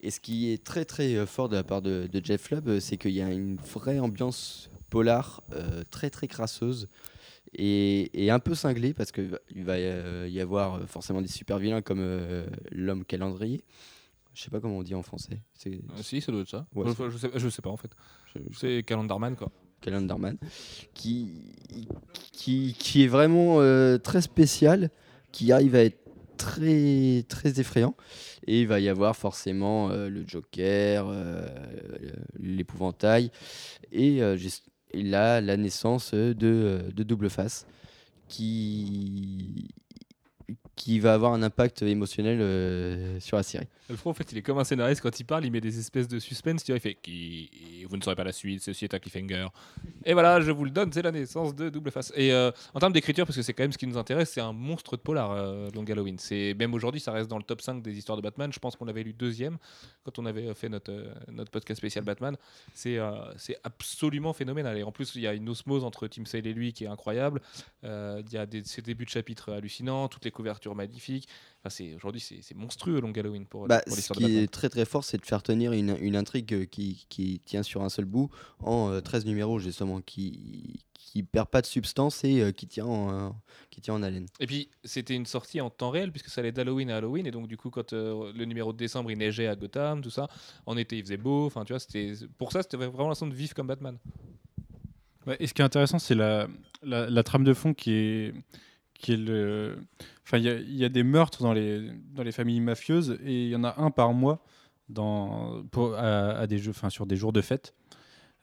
Et ce qui est très très euh, fort de la part de, de Jeff Lubb, euh, c'est qu'il y a une vraie ambiance polar euh, très très crasseuse et, et un peu cinglée parce qu'il va euh, y avoir euh, forcément des super vilains comme euh, l'homme calendrier. Je sais pas comment on dit en français. Euh, si, ça doit être ça. Ouais, je, je sais, je sais pas en fait. C'est Calendarman quoi. Qui, qui, qui est vraiment euh, très spécial, qui arrive à être très, très effrayant. Et il va y avoir forcément euh, le Joker, euh, l'épouvantail, et, et là, la naissance de, de Double Face, qui, qui va avoir un impact émotionnel euh, sur la série. Alfred, en fait, il est comme un scénariste quand il parle, il met des espèces de suspense. Tu vois, il fait qui Vous ne saurez pas la suite, ceci est un cliffhanger. Et voilà, je vous le donne, c'est la naissance de Double Face. Et euh, en termes d'écriture, parce que c'est quand même ce qui nous intéresse, c'est un monstre de polar, euh, Long Halloween. C'est même aujourd'hui, ça reste dans le top 5 des histoires de Batman. Je pense qu'on l'avait lu deuxième quand on avait fait notre, euh, notre podcast spécial Batman. C'est euh, absolument phénoménal. Et en plus, il y a une osmose entre Tim Sale et lui qui est incroyable. Euh, Il y a des, ces débuts de chapitres hallucinants, toutes les couvertures couvertures magnifiques. Enfin, c'est aujourd'hui c'est monstrueux Long Halloween pour, Bah, pour ce l'histoire de qui est très très fort, c'est de faire tenir une, une intrigue qui, qui tient sur un seul bout en euh, 13 numéros, justement, qui qui perd pas de substance et euh, qui, tient en, euh, qui tient en haleine. Et puis c'était une sortie en temps réel puisque ça allait d'Halloween à Halloween et donc du coup quand euh, le numéro de décembre il neigeait à Gotham tout ça en été il faisait beau enfin tu vois c'était pour ça c'était vraiment l'impression de vivre comme Batman. Ouais, et ce qui est intéressant, c'est la, la, la trame de fond qui est, qui. Enfin, il y a- des meurtres dans les, dans les familles mafieuses et il y en a un par mois dans, à, des jeux, sur des jours de fête.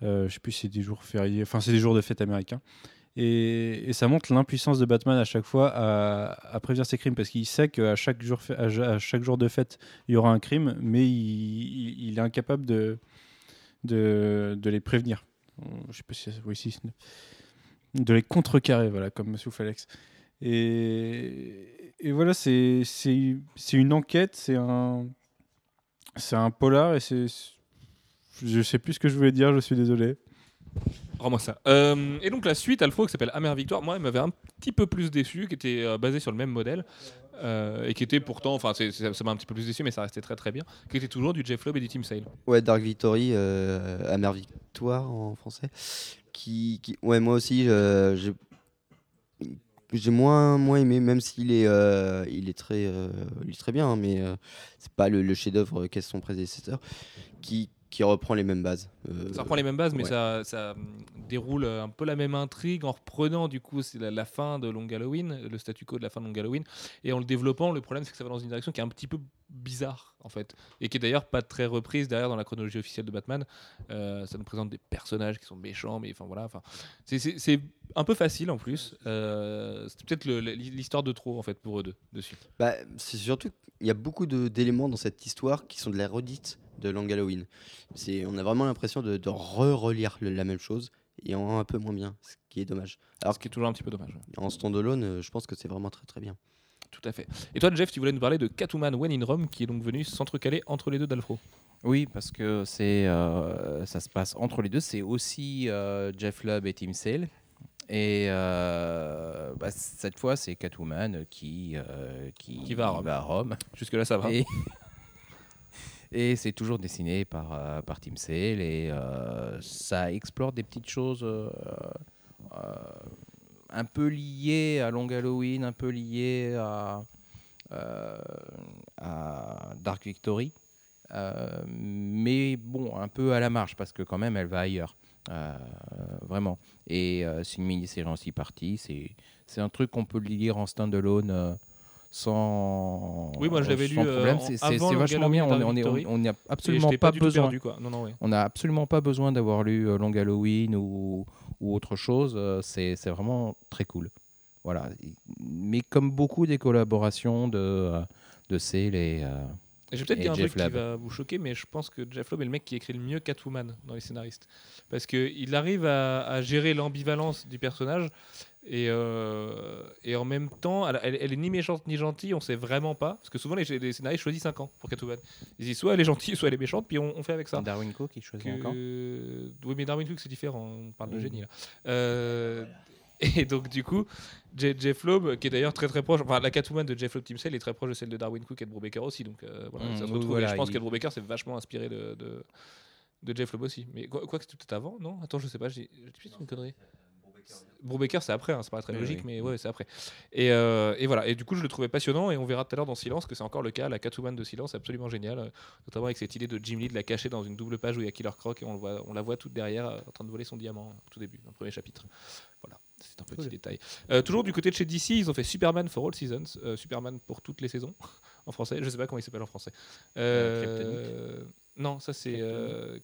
Euh, je sais plus si c'est des jours fériés, enfin, c'est des jours de fête américains. Et, ça montre l'impuissance de Batman à chaque fois à, prévenir ses crimes parce qu'il sait qu'à chaque, jour, à, chaque jour de fête, il y aura un crime, mais il est incapable de, de, de les prévenir. Je sais pas si oui, si, de les contrecarrer, voilà, comme souffle Alex. Et, et voilà, c'est une enquête, c'est un polar et c'est je sais plus ce que je voulais dire, je suis désolé. Rends-moi ça. Euh, et donc la suite Alfro qui s'appelle Amère Victoire moi elle m'avait un petit peu plus déçu qui était euh, basé sur le même modèle euh, et qui était pourtant enfin ça m'a un petit peu plus déçu mais ça restait très très bien qui était toujours du Jeff Loeb et du Team Sale. Ouais, Dark Victory, euh, Amère Victoire en français. Qui, qui- ouais, moi aussi, euh, j'ai j'ai moins, moins aimé, même s'il est, euh, il est, très, euh, il est très bien, hein, mais euh, c'est pas le, le chef-d'œuvre qu'est son prédécesseur, qui, qui reprend les mêmes bases. Euh, Ça reprend les mêmes bases, mais ouais. ça, ça déroule un peu la même intrigue en reprenant du coup la, la fin de Long Halloween, le statu quo de la fin de Long Halloween, et en le développant. Le problème c'est que ça va dans une direction qui est un petit peu bizarre en fait, et qui est d'ailleurs pas très reprise derrière dans la chronologie officielle de Batman. Euh, ça nous présente des personnages qui sont méchants, mais enfin voilà, enfin c'est- c'est c'est un peu facile en plus. Euh, c'est peut-être l'histoire de trop en fait pour eux deux dessus. Bah, c'est surtout qu'il y a beaucoup d'éléments dans cette histoire qui sont de la redite de Long Halloween. C'est, on a vraiment l'impression de, de re-relire le- la même chose et en un peu moins bien, ce qui est dommage. Alors Ce qui est toujours un petit peu dommage. En standalone, euh, je pense que c'est vraiment très très bien. Tout à fait. Et toi, Jeff, tu voulais nous parler de Catwoman When in Rome, qui est donc venu s'entrecaler entre les deux d'Alfro. Oui, parce que c'est, euh, ça se passe entre les deux. C'est aussi euh, Jeff Lubb et Tim Sale. Et euh, bah, cette fois, c'est Catwoman qui, euh, qui, Qui va à Rome. Jusque-là, ça va. Et, et c'est toujours dessiné par, euh, par Tim Sale. Et euh, ça explore des petites choses euh, un peu liées à Long Halloween, un peu liées à, Dark Victory. Mais bon, un peu à la marge parce que quand même elle va ailleurs. Vraiment. Et c'est une mini-série en six parties. C'est, un truc qu'on peut lire en standalone sans. Oui, moi, je l'avais lu, euh, C'est, vachement bien. On est- on absolument pas, besoin. perdu, quoi. Non, non, ouais. On n'a absolument pas besoin d'avoir lu euh, Long Halloween ou, ou autre chose. euh, C'est c'est vraiment très cool. Voilà. Mais comme beaucoup des collaborations de, euh, de Sale et. Vais peut-être dire un Jeff truc qui va vous choquer, mais je pense que Jeff Loeb est le mec qui écrit le mieux Catwoman dans les scénaristes. Parce qu'il arrive à, à gérer l'ambivalence du personnage. Et, euh, et en même temps, elle, elle- elle est ni méchante ni gentille, on sait vraiment pas. Parce que souvent, les, les scénaristes choisissent un camp pour Catwoman. Ils disent soit elle est gentille, soit elle est méchante, puis on, on fait avec ça. Darwin Cook qui choisit que- encore? Oui, mais Darwin Cook, c'est différent. On parle de génie là. Euh, Et donc, du coup, Je- Jeff Loeb, qui est d'ailleurs très très proche, enfin, la Catwoman de Jeff Loeb Tim Sale est très proche de celle de Darwin Cook et de Brubaker aussi. Donc, euh, voilà, ça se oui, retrouve. voilà, je pense il- que Brubaker s'est vachement inspiré de, de, de Jeff Loeb aussi. Mais quoi, quoi que c'était peut-être avant, non? Attends, je sais pas, j'ai peut-être une connerie. Brubaker, c'est après, hein, c'est pas très Oui, logique, oui. mais ouais, c'est après. Et, euh, et voilà, et du coup, je le trouvais passionnant, et on verra tout à l'heure dans Silence que c'est encore le cas. La Catwoman de Silence est absolument géniale, euh, notamment avec cette idée de Jim Lee de la cacher dans une double page où il y a Killer Croc, et on, le voit, on la voit toute derrière en train de voler son diamant euh, au tout début, dans le premier chapitre. Voilà, c'est un petit Cool. détail. Euh, toujours du côté de chez DC, ils ont fait Superman for All Seasons, euh, Superman pour toutes les saisons, en français. Je sais pas comment il s'appelle en français. Euh, non, ça c'est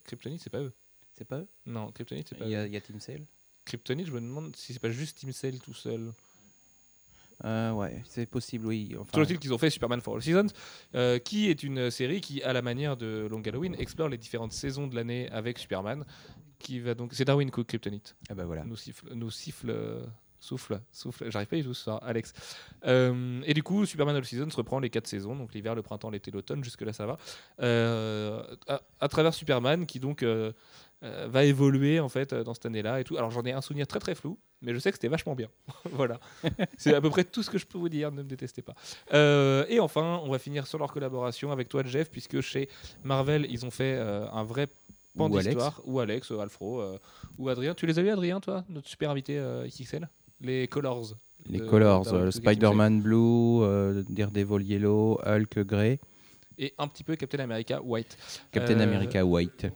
Kryptonite, c'est pas eux. C'est pas eux? Non, Kryptonite, c'est pas Il y eux. il y a Tim Sale? Kryptonite, je me demande si c'est pas juste Team Cell tout seul. Ouais, c'est possible, oui. Enfin, Toujours est-il qu'ils ont fait Superman for All Seasons, qui est une série qui, à la manière de Long Halloween, explore les différentes saisons de l'année avec Superman. Qui va donc, c'est Darwin Cook, Kryptonite. ah bah voilà. Nous siffle, nous siffle, souffle, souffle. J'arrive pas du tout ce soir, Alex. Euh, et du coup, Superman All Seasons reprend les quatre saisons, donc l'hiver, le printemps, l'été, l'automne. Jusque là, ça va. Euh, à, à travers Superman, qui donc euh, euh, va évoluer en fait dans cette année-là et tout. Alors j'en ai un souvenir très très flou, mais je sais que c'était vachement bien. voilà. C'est à peu près tout ce que je peux vous dire, ne me détestez pas. Et enfin, on va finir sur leur collaboration avec toi, Jeff, puisque chez Marvel, ils ont fait un vrai pan Ou Alex. Ou Alex, ou Alfro, euh, ou Adrien. Tu les as vus, Adrien, toi, notre super invité euh, XXL Les Colors. Les de- Colors, euh, Spider-Man Blue, euh, Daredevil Yellow, Hulk Grey, Et un petit peu Captain America White. Captain Euh, America White.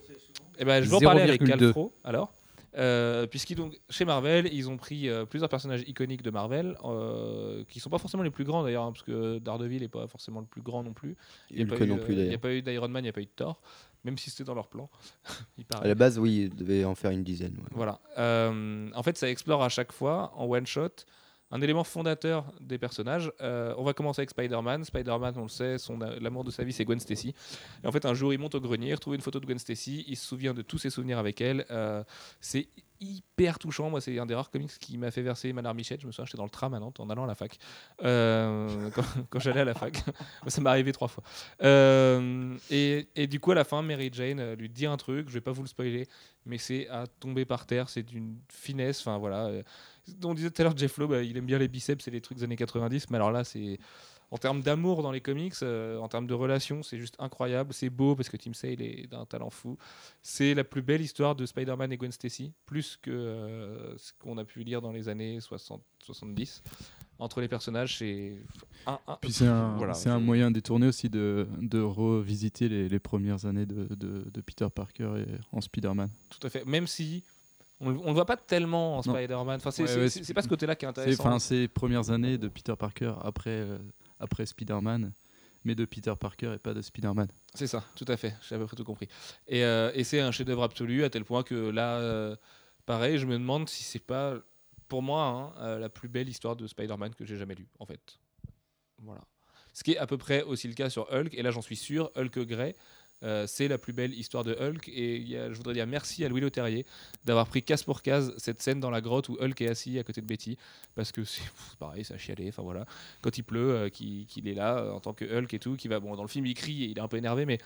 Eh ben, je vais en parler avec 0,2. Alfro alors. Euh, puisqu'ils donc chez Marvel, ils ont pris euh, plusieurs personnages iconiques de Marvel, euh, qui sont pas forcément les plus grands d'ailleurs, hein, parce que Daredevil est pas forcément le plus grand non plus. Il a n'y a d'ailleurs. pas eu d'Iron Man, il n'y a pas eu de Thor, même si c'était dans leur plan. il paraît. À la base, oui, il devait en faire une dizaine. ouais. Voilà. Euh, en fait, ça explore à chaque fois, en one shot, un élément fondateur des personnages. Euh, on va commencer avec Spider-Man. Spider-Man, on le sait, son l'amour de sa vie, c'est Gwen Stacy. Et en fait, un jour, il monte au grenier, il retrouve une photo de Gwen Stacy, il se souvient de tous ses souvenirs avec elle. Euh, c'est hyper touchant. Moi, c'est un des rares comics qui m'a fait verser ma larmichette. Je me souviens, j'étais dans le tram à Nantes en allant à la fac. Euh, quand j'allais à la fac. ça m'est arrivé trois fois. Euh, et, du coup, à la fin, Mary Jane euh, lui dit un truc, je vais pas vous le spoiler, mais c'est à tomber par terre, c'est d'une finesse. Enfin voilà. On disait tout à l'heure, Jeff Lowe, bah, il aime bien les biceps et les trucs des années 90, mais alors là, c'est. En termes d'amour dans les comics, euh, en termes de relations, c'est juste incroyable. C'est beau parce que Tim Sale est d'un talent fou. C'est la plus belle histoire de Spider-Man et Gwen Stacy, plus que euh, ce qu'on a pu lire dans les années 60, 70. Entre les personnages, c'est. un- un- Puis c'est un, Voilà, c'est un je- moyen détourné aussi de, de revisiter les, les premières années de, de- de Peter Parker et en Spider-Man. Tout à fait. Même si on, on le voit pas tellement en. Spider-Man. Enfin, c'est Ouais, c'est- ouais, c'est- c'est- c'est pas ce côté-là qui est C'est intéressant. enfin ces premières années de Peter Parker après, euh, après Spider-Man, mais de Peter Parker et pas de Spider-Man. C'est ça, tout à fait. J'ai à peu près tout compris. Et, euh, c'est un chef-d'œuvre absolu à tel point que là, euh, pareil, je me demande si c'est pas, pour moi, hein, euh, la plus belle histoire de Spider-Man que j'ai jamais lue, en fait. Voilà. Ce qui est à peu près aussi le cas sur Hulk. Et là, j'en suis sûr, Hulk Grey. Euh, c'est la plus belle histoire de Hulk. Et je voudrais dire merci à Louis Leterrier d'avoir pris case pour case cette scène dans la grotte où Hulk est assis à côté de Betty. Parce que c'est pareil ça a chialé enfin voilà. Quand il pleut euh, qu'il est là euh, en tant que Hulk et tout qui va bon dans le film il crie et il est un peu énervé mais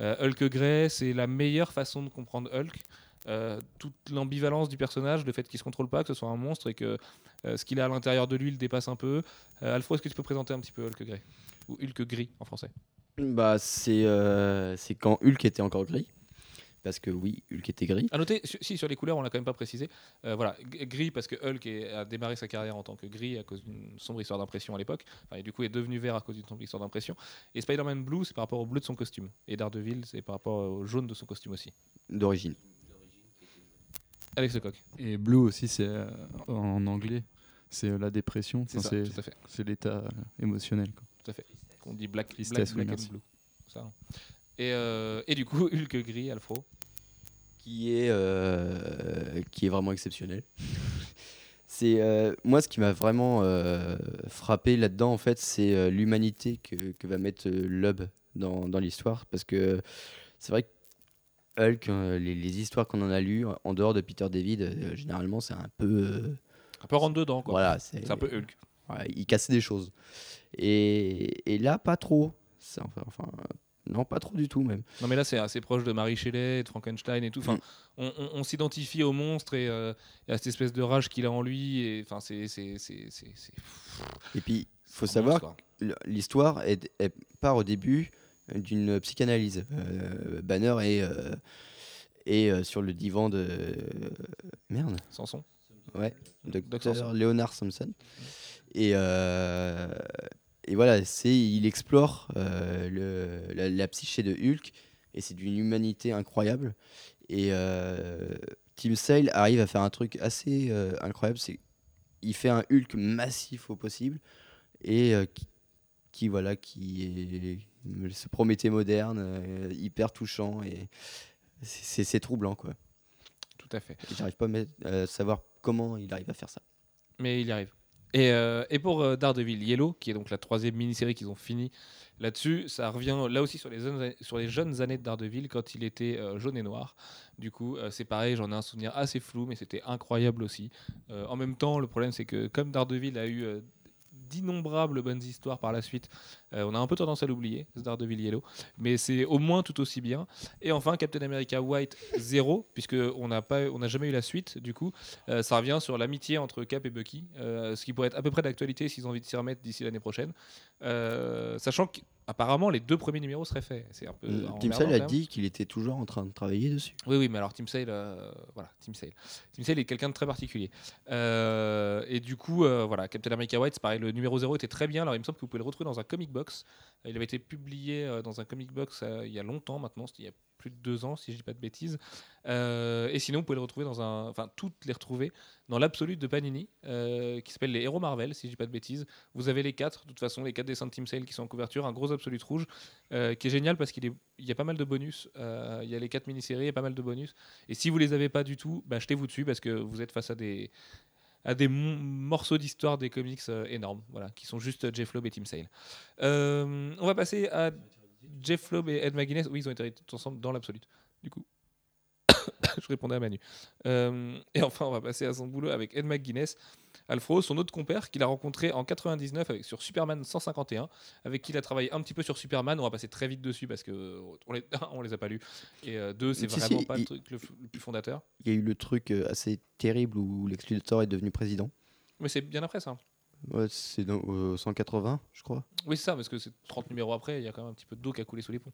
Hulk Grey, c'est la meilleure façon de comprendre Hulk. Toute l'ambivalence du personnage, le fait qu'il se contrôle pas, que ce soit un monstre et que ce qu'il a à l'intérieur de lui le dépasse un peu. Euh, Alfred, est-ce que tu peux présenter un petit peu Hulk Grey Ou Hulk Gris en français? Bah, c'est euh, c'est quand Hulk était encore gris. Parce que oui, Hulk était gris. À noter, su- si sur les couleurs, on l'a quand même pas précisé. Euh, voilà, g- gris parce que Hulk est- a démarré sa carrière en tant que gris à cause d'une sombre histoire d'impression à l'époque. Enfin, et du coup, est devenu vert à cause d'une sombre histoire d'impression. Et Spider-Man Blue, c'est par rapport au bleu de son costume. Et Daredevil, c'est par rapport au jaune de son costume aussi. D'origine. Alex Lecoq. Et Blue aussi, c'est euh, en anglais, c'est euh, la dépression, C'est Enfin, ça, c'est tout à fait. c'est l'état euh, émotionnel. quoi. Tout à fait. Qu'on dit black, black, black and merci. blue. Ça. Et, euh, et du coup, Hulk gris, Alfro. qui est, euh, qui est vraiment exceptionnel. c'est euh, moi ce qui m'a vraiment euh, frappé là-dedans en fait, c'est euh, l'humanité que, que va mettre euh, Lub dans, dans l'histoire parce que c'est vrai que Hulk, euh, les, les histoires qu'on en a lues en dehors de Peter David, euh, généralement c'est un peu euh, Un peu rentre dedans, quoi. voilà, C'est un peu Hulk. Il cassait des choses. Et, et là, pas trop. Enfin, enfin, non, pas trop du tout même. Non, mais là, c'est assez proche de Marie Shelley, de Frankenstein et tout. Enfin, Mm. on, on- on s'identifie au monstre et, euh, et à cette espèce de rage qu'il a en lui. Et enfin, c'est. c'est- c'est- c'est- c'est- Et puis, faut savoir. L- L'histoire est, est- part au début d'une psychanalyse. Euh, Banner est, euh, est sur le divan de. Merde, Samson. ouais, Doc docteur. Leonard Samson. Et, euh, et voilà, c'est il explore euh, le, la, la psyché de Hulk et c'est d'une humanité incroyable. Et euh, Tim Sale arrive à faire un truc assez euh, incroyable, c'est il fait un Hulk massif au possible et qui, qui, voilà qui est se promettait moderne, hyper touchant et c'est- troublant quoi. Tout à fait. J'arrive pas à savoir comment il arrive à faire ça. Mais il y arrive. Et, euh, et pour euh, Daredevil Yellow, qui est donc la troisième mini-série qu'ils ont fini là-dessus, ça revient là aussi sur les, jeunes, années de Daredevil quand il était euh, jaune et noir. Du coup, euh, c'est pareil, j'en ai un souvenir assez flou, mais c'était incroyable aussi. En même temps, le problème, c'est que comme Daredevil a eu d'innombrables bonnes histoires par la suite, Euh, on a un peu tendance à l'oublier, ce Daredevil Yellow, mais c'est au moins tout aussi bien. Et enfin, Captain America White 0, puisque on n'a pas, on n'a jamais eu la suite. Du coup, Euh, ça revient sur l'amitié entre Cap et Bucky, euh, ce qui pourrait être à peu près d'actualité s'ils ont envie de s'y remettre d'ici l'année prochaine. Sachant qu'apparemment les deux premiers numéros seraient faits. C'est un peu Tim Sale a dit qu'il était toujours en train de travailler dessus. Oui, oui, mais alors Tim Sale, euh, voilà, Tim Sale. Tim Sale est quelqu'un de très particulier. Euh, et du coup, euh, voilà, Captain America White, c'est pareil, le numéro 0 était très bien. Alors il me semble que vous pouvez le retrouver dans un comic box. Il avait été publié euh, dans un comic box euh, il y a longtemps maintenant, il y a plus de deux ans, si je dis pas de bêtises. Euh, et sinon, vous pouvez le retrouver dans un. Enfin, toutes les retrouver dans l'absolute de Panini, qui s'appelle Les Héros Marvel, si je dis pas de bêtises. Vous avez les quatre, de toute façon, les quatre dessins de Tim Sale qui sont en couverture, un gros absolute rouge, qui est génial parce qu'il y a pas mal de bonus. Il y a les quatre mini-séries, il y a pas mal de bonus. Et si vous les avez pas du tout, bah, jetez-vous dessus parce que vous êtes face à des à des morceaux d'histoire des comics euh, énormes, voilà, qui sont juste Jeff Loeb et Tim Sale. Euh, on va passer à Jeff Loeb et Ed McGuinness. Oui, ils ont été ensemble dans l'absolute. Du coup, je répondais à Manu. Euh, et enfin, on va passer à son boulot avec Ed McGuinness, Alfro, son autre compère qu'il a rencontré en 99 avec, sur Superman 151, avec qui il a travaillé un petit peu sur Superman. On va passer très vite dessus parce que on les, on les a pas lus. Et euh, deux, c'est Si, vraiment si, pas il- le truc le, plus fondateur. Il y a eu le truc euh, assez terrible où Lex Luthor est devenu président. Mais c'est bien après ça. Ouais, c'est dans euh, 180, je crois. Oui, c'est ça, parce que c'est 30 numéros après, il y a quand même un petit peu d'eau qui a coulé sous les ponts.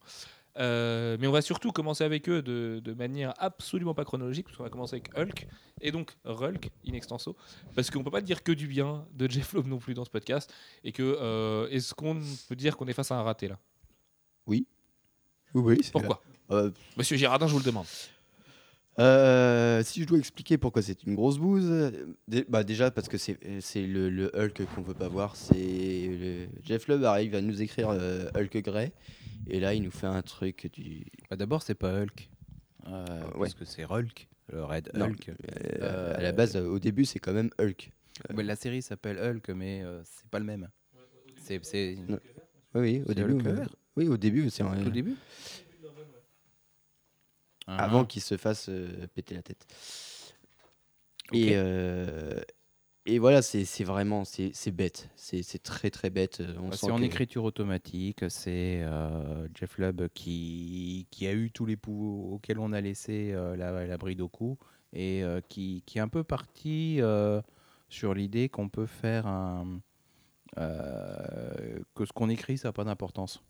Euh, mais on va surtout commencer avec eux de, de manière absolument pas chronologique, parce qu'on va commencer avec Hulk, et donc Hulk, in extenso, parce qu'on peut pas dire que du bien de Jeff Loeb non plus dans ce podcast, et que euh, est-ce qu'on peut dire qu'on est face à un raté là? Oui, oui. Pourquoi? Euh, Monsieur Girardin, je vous le demande. Euh, si je dois expliquer pourquoi c'est une grosse bouse, dé- bah déjà parce que c'est le, le Hulk qu'on veut pas voir. C'est Jeff Loeb arrive à nous écrire euh, Hulk Grey et là il nous fait un truc du Bah, D'abord, c'est pas Hulk. Euh, ouais. Parce que c'est Hulk, le Red Non, Hulk. euh, à la Euh, base euh, au début c'est quand même Hulk. La série s'appelle Hulk, mais euh, c'est pas le même. C'est. Oui, oui, au début. Euh, oui, au début c'est tout début. avant Ah. qu'il se fasse euh, péter la tête. Et euh, et voilà, c'est vraiment c'est bête, c'est très très bête. euh, C'est en que- écriture automatique. C'est euh, Jeff Lubb qui, qui a eu tous les pouvoirs auxquels on a laissé euh, la, la bride au cou et euh, qui, qui est un peu parti sur l'idée qu'on peut faire un. que ce qu'on écrit, ça n'a pas d'importance.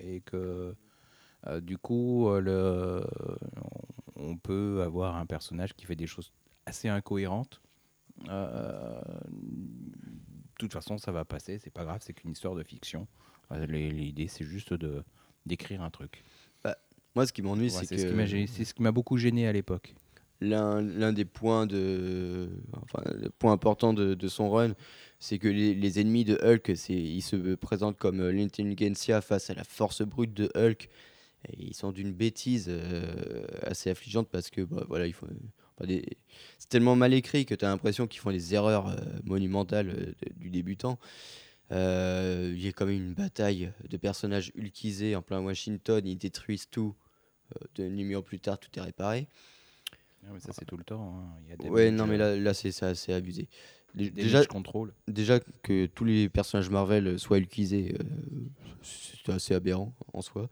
Et que du coup, le, on peut avoir un personnage qui fait des choses assez incohérentes. Euh, de toute façon, ça va passer, c'est pas grave, c'est qu'une histoire de fiction. Euh, L'idée, c'est juste de d'écrire un truc. Moi, ce qui m'ennuie, Ouais, c'est que ce qui m'a gê- c'est ce qui m'a beaucoup gêné à l'époque. l'un des points de enfin le point important de, de son run c'est que les, les ennemis de Hulk ils se présentent comme euh, l'intelligentsia face à la force brute de Hulk et ils sont d'une bêtise euh, assez affligeante parce que bah, voilà font enfin, des- c'est tellement mal écrit que tu as l'impression qu'ils font des erreurs euh, monumentales euh, de- du débutant Euh, il y a quand même une bataille de personnages hulkisés en plein Washington ils détruisent tout deux numéros plus tard tout est réparé Ah, mais ça, c'est tout le temps. hein. Il y a des Ouais, matchs, non, mais là, là c'est assez abusé. Des Déjà, matchs contrôle. déjà que tous les personnages Marvel soient euh, c'est assez aberrant en soi.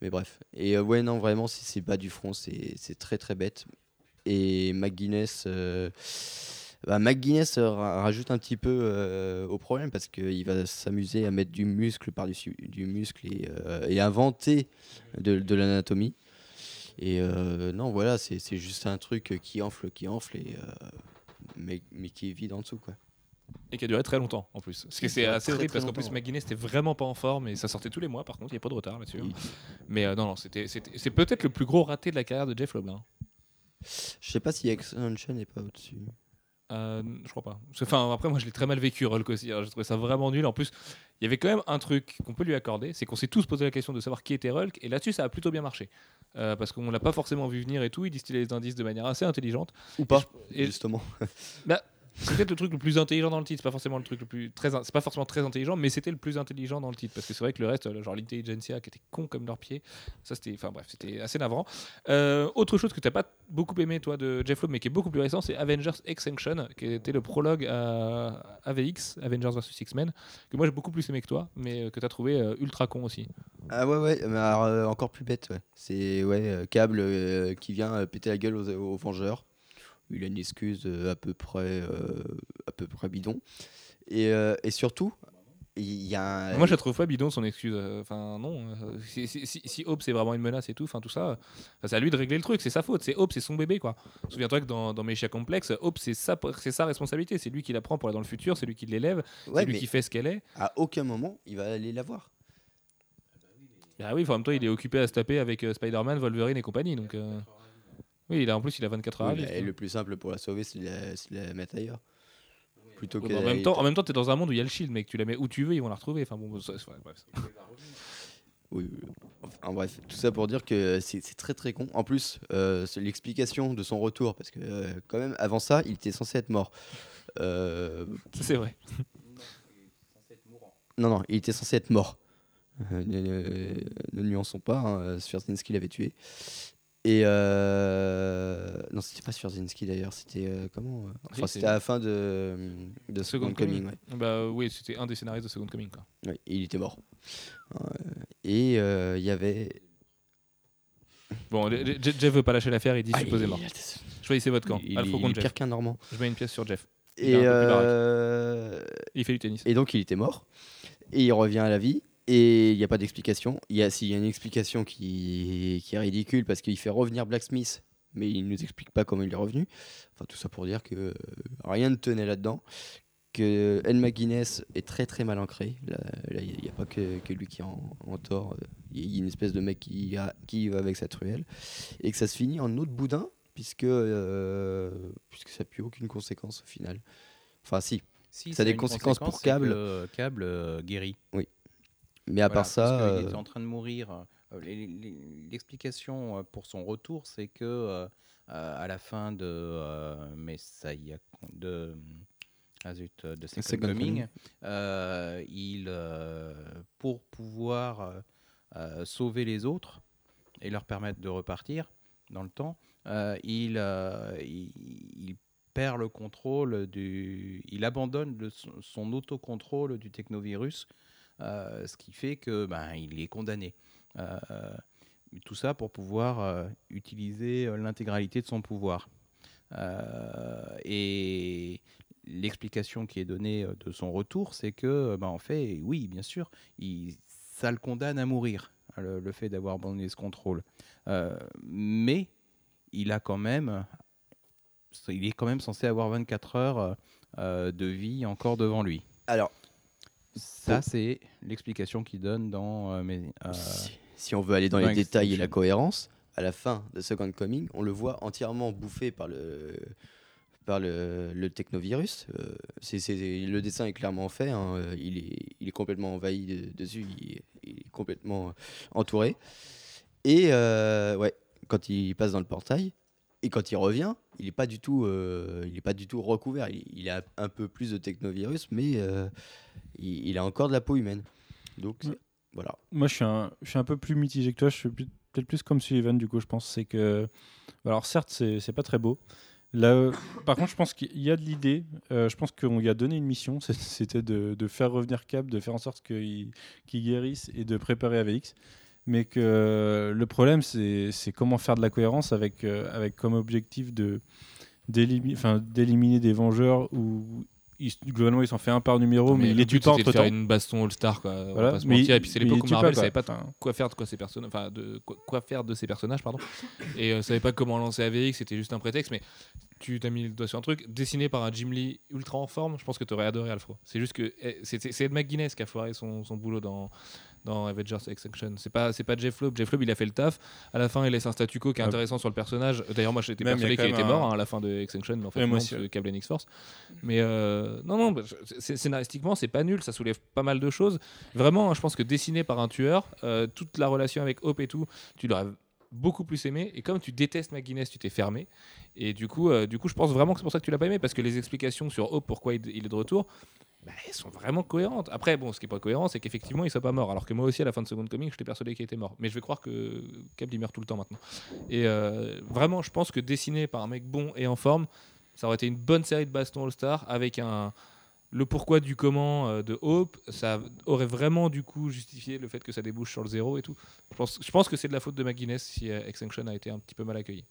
Mais bref. Et ouais, non, vraiment, si c'est bas du front, c'est très très bête. Et McGuinness, euh, bah, McGuinness euh, ra- rajoute un petit peu euh, au problème parce qu'il va s'amuser à mettre du muscle par-dessus du muscle et, euh, et inventer de, de l'anatomie. Et euh, non, voilà, c'est juste un truc qui enfle, qui enfle, et, mais, mais qui est vide en dessous. Quoi. Et qui a duré très longtemps en plus. Parce que c'est duré assez horrible parce qu'en plus. McGuinness était vraiment pas en forme et ça sortait tous les mois par contre, il n'y a pas de retard là-dessus. Il- Mais non, non, c'était, c'est peut-être le plus gros raté de la carrière de Jeff Loeb. Je sais pas si Expansion n'est pas au-dessus. Euh, je crois pas. Enfin, après, moi, je l'ai très mal vécu, Hulk aussi. hein. J'ai trouvé ça vraiment nul. En plus, il y avait quand même un truc qu'on peut lui accorder, c'est qu'on s'est tous posé la question de savoir qui était Hulk, et là-dessus, ça a plutôt bien marché. Euh, parce qu'on l'a pas forcément vu venir et tout. Il distillait les indices de manière assez intelligente. Ou pas, Et- justement. C'est peut-être le truc le plus intelligent dans le titre. C'est pas forcément le truc le plus très, c'est pas forcément très intelligent, mais c'était le plus intelligent dans le titre parce que c'est vrai que le reste, genre l'intelligentsia qui était con comme leurs pieds, ça c'était, enfin bref, c'était assez navrant. Euh, autre chose que t'as pas beaucoup aimé toi de Jeff Loeb, mais qui est beaucoup plus récent, c'est Avengers Extinction, qui était le prologue à AVX, Avengers vs X-Men, que moi j'ai beaucoup plus aimé que toi, mais euh, que t'as trouvé euh, ultra con aussi. Ah ouais, ouais, mais alors, encore plus bête, ouais. C'est ouais, euh, qui vient péter la gueule aux, aux Vengeurs. Il a une excuse euh, à peu près, euh, à peu près bidon. Et, euh, et surtout, il y a un. Moi je trouve pas bidon son excuse. Enfin non, si, si, si, si Hope c'est vraiment une menace et tout, enfin tout ça, c'est à lui de régler le truc, c'est sa faute. C'est Hope, c'est son bébé quoi. Souviens-toi que dans, dans Meshia Complex, Hope c'est sa, responsabilité, c'est lui qui la prend pour aller dans le futur, c'est lui qui l'élève, ouais, c'est lui qui fait ce qu'elle est. à aucun moment il va aller la voir. Ah oui, en même temps il est occupé à se taper avec Spider-Man, Wolverine et compagnie, donc. euh, Oui, il a, en plus il a 24 heures Oui, mais quoi. le plus simple pour la sauver, c'est de la, c'est de la mettre ailleurs. Plutôt Ouais, que en même temps, en même temps, t'es dans un monde où il y a le shield, mec. Tu la mets où tu veux, ils vont la retrouver. Enfin bon, ça, bref. Oui, oui. Enfin, bref, tout ça pour dire que c'est c'est très très con. En plus, euh, c'est l'explication de son retour, parce que euh, quand même, avant ça, il était censé être mort. Euh, c'est vrai. non, non, il était censé être mort. Euh, ne, ne- ne nuançons pas, hein, l'avait tué. Et euh... non, c'était pas Swierdzinski d'ailleurs, c'était euh, comment euh, Enfin, c'était à la fin de, de Second, Coming. ouais. Bah oui, c'était un des scénaristes de Second Coming, quoi. Ouais, il était mort. Euh, et euh, il y avait. Bon, Jeff veut pas lâcher l'affaire, il dit Ah, supposément. il- Choisissez votre camp. Il, Alpha il est pire qu'un Normand. Je mets une pièce sur Jeff. Il Et, euh, Il fait du tennis. et donc il était mort. Et il revient à la vie. Et il n'y a pas d'explication. Il y a, s'il y a une explication qui, qui est ridicule parce qu'il fait revenir Blacksmith, mais il ne nous explique pas comment il est revenu. Enfin, tout ça pour dire que euh, rien ne tenait là-dedans. Que Ed McGuinness est très très mal ancré. Là, il n'y a, pas que, que lui qui est en, en tort. Il y a une espèce de mec qui, a, qui va avec sa truelle. Et que ça se finit en autre boudin, puisque, euh, puisque ça n'a plus aucune conséquence au final. Enfin, si. Si, Ça a des conséquences pour conséquence, c'est Cable. que Cable euh, guérit. Mais à Voilà, part ça. qu'il euh, était en train de mourir. Euh, les- L'explication euh, pour son retour, c'est que euh, euh, à la fin de euh, Messiah, de ah zut, euh, de Second, Second Coming, euh, il euh, pour pouvoir euh, euh, sauver les autres et leur permettre de repartir dans le temps, euh, il, euh, il, il perd le contrôle du, il abandonne le- son, autocontrôle du technovirus euh, ce qui fait que ben, il est condamné. Euh, tout ça pour pouvoir euh, utiliser euh, l'intégralité de son pouvoir. Euh, et l'explication qui est donnée euh, de son retour, c'est que, ben, en fait, oui, bien sûr, ça le condamne à mourir, hein, le, fait d'avoir abandonné ce contrôle. Euh, mais il a quand même, il est quand même censé avoir 24 heures euh, de vie encore devant lui. Alors, Ça, c'est l'explication qu'il donne dans euh, mes, euh, si, si on veut aller dans dans les détails et la Extinction. cohérence, à la fin de Second Coming, on le voit entièrement bouffé par le, par le, le technovirus. Euh, c'est, c'est- le dessin est clairement fait. hein, euh, Il, est, il est complètement envahi de- dessus. Il est, il est complètement entouré. Et euh, ouais, quand il passe dans le portail, et quand il revient, il n'est pas du tout, euh, il est pas du tout recouvert. Il, il a un peu plus de technovirus, mais euh, il, il a encore de la peau humaine. Donc Ouais. voilà. Moi, je suis, un, je suis un peu plus mitigé que toi. Je suis peut-être plus comme Sullivan, du coup, je pense. C'est que. Alors, certes, c'est pas très beau. Là, euh, par contre, je pense qu'il y a de l'idée. Euh, je pense qu'on lui a donné une mission. C'était de, de faire revenir Cap, de faire en sorte qu'il guérisse et de préparer AVX. Mais que euh, le problème, c'est comment faire de la cohérence avec, euh, avec comme objectif de d'éliminer des Vengeurs où globalement ils s'en fait un par numéro, mais, il pas c'était de entre temps. une baston All-Star, quoi. On va pas se mentir. il- Et puis c'est l'époque il où Marvel savait pas quoi faire de quoi ces personnages, enfin de quoi, quoi faire de ces personnages, pardon. Et euh, savait pas comment lancer AVX, c'était juste un prétexte, mais tu t'as mis le doigt sur un truc dessiné par un Jim Lee ultra en forme. Je pense que tu aurais adoré Alfro. C'est juste que eh, c'est c'est Ed McGuinness qui a foiré son, son boulot dans dans Avengers Extinction. C'est pas c'est pas Jeff Loeb. Jeff Loeb il a fait le taf. À la fin il laisse un statu quo qui est Ah. intéressant sur le personnage. D'ailleurs moi j'étais persuadé qu'il était un- mort hein, à la fin de Extinction, mais en fait non, aussi. Cable and X-Force. Mais euh, non non, bah, scénaristiquement c'est pas nul. Ça soulève pas mal de choses. Vraiment, hein, je pense que dessiné par un tueur, euh, toute la relation avec Hope et tout, tu l'aurais beaucoup plus aimé. Et comme tu détestes McGuinness, tu t'es fermé. Et du coup, euh, du coup, je pense vraiment que c'est pour ça que tu l'as pas aimé, parce que les explications sur Hope, pourquoi il, il est de retour, bah, elles sont vraiment cohérentes. Après, bon, ce qui est pas cohérent, c'est qu'effectivement, il soit pas mort. Alors que moi aussi, à la fin de Second Coming, j'étais persuadé qu'il était mort. Mais je vais croire que Cap il meurt tout le temps maintenant. Et euh, vraiment, je pense que dessiné par un mec bon et en forme, ça aurait été une bonne série de baston All-Star avec un le pourquoi du comment euh, de Hope, ça aurait vraiment du coup justifié le fait que ça débouche sur le zéro et tout. Je pense, je pense que c'est de la faute de McGuinness si euh, Extinction a été un petit peu mal accueilli.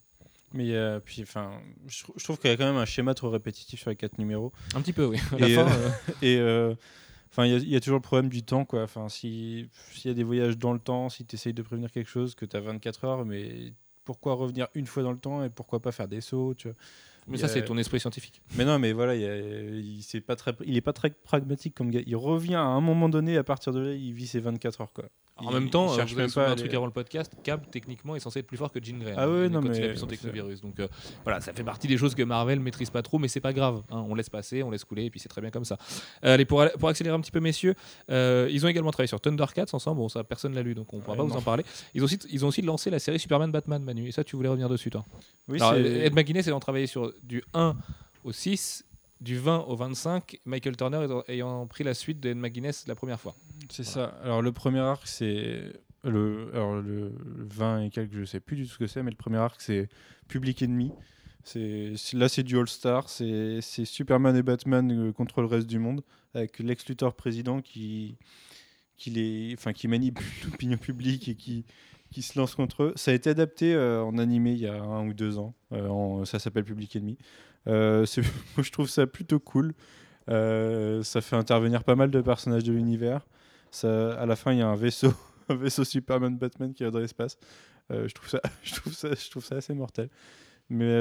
Mais euh, puis, enfin, je, trou- je trouve qu'il y a quand même un schéma trop répétitif sur les quatre numéros. Un petit peu, oui. La Et, euh, euh, enfin, il y a- il y, a toujours le problème du temps, quoi. Enfin, si s'il y a des voyages dans le temps, si tu essayes de prévenir quelque chose, que tu as 24 heures, mais pourquoi revenir une fois dans le temps et pourquoi pas faire des sauts, tu vois? Mais ça, a- c'est ton esprit scientifique. Mais non, mais voilà, il, a- il, pas très, il est pas très pragmatique comme gars. Il revient à un moment donné, à partir de là, il vit ses 24 heures, quoi. En même temps, il euh, cherche même pas un truc avant le podcast, Cab, techniquement, est censé être plus fort que Jean Grey. Ah hein, ouais, non, quand il mais appuie son technovirus. Donc euh, voilà, ça fait partie des choses que Marvel maîtrise pas trop, mais c'est pas grave. hein. On laisse passer, on laisse couler, et puis c'est très bien comme ça. Euh, allez, pour, pour accélérer un petit peu, messieurs, ils ont également travaillé sur Thundercats ensemble. Bon, ça, personne l'a lu, donc on pourra pas vous en parler. Ils ont, aussi, ils ont aussi lancé la série Superman Batman Manu. Et ça, tu voulais revenir dessus, toi? Oui, Ed McGuinness ayant travaillé sur du 1 au 6, du 20 au 25, Michael Turner ayant- pris la suite de Ed McGuinness la première fois. C'est ça. Alors le premier arc, c'est le, alors le 20 et quelques, je sais plus du tout ce que c'est, mais le premier arc, c'est Public Enemy. C'est là, c'est du All Star. C'est c'est Superman et Batman euh, contre le reste du monde, avec Lex Luthor président qui qui les, enfin qui manipule l'opinion publique et qui qui se lance contre eux. Ça a été adapté euh, en animé il y a un ou deux ans. Euh, en- ça s'appelle Public Enemy. Euh, je trouve ça plutôt cool. Euh, ça fait intervenir pas mal de personnages de l'univers. À la fin, il y a un vaisseau, un vaisseau Superman Batman qui va dans l'espace. Euh, je trouve ça, je trouve ça, je trouve ça assez mortel. Mais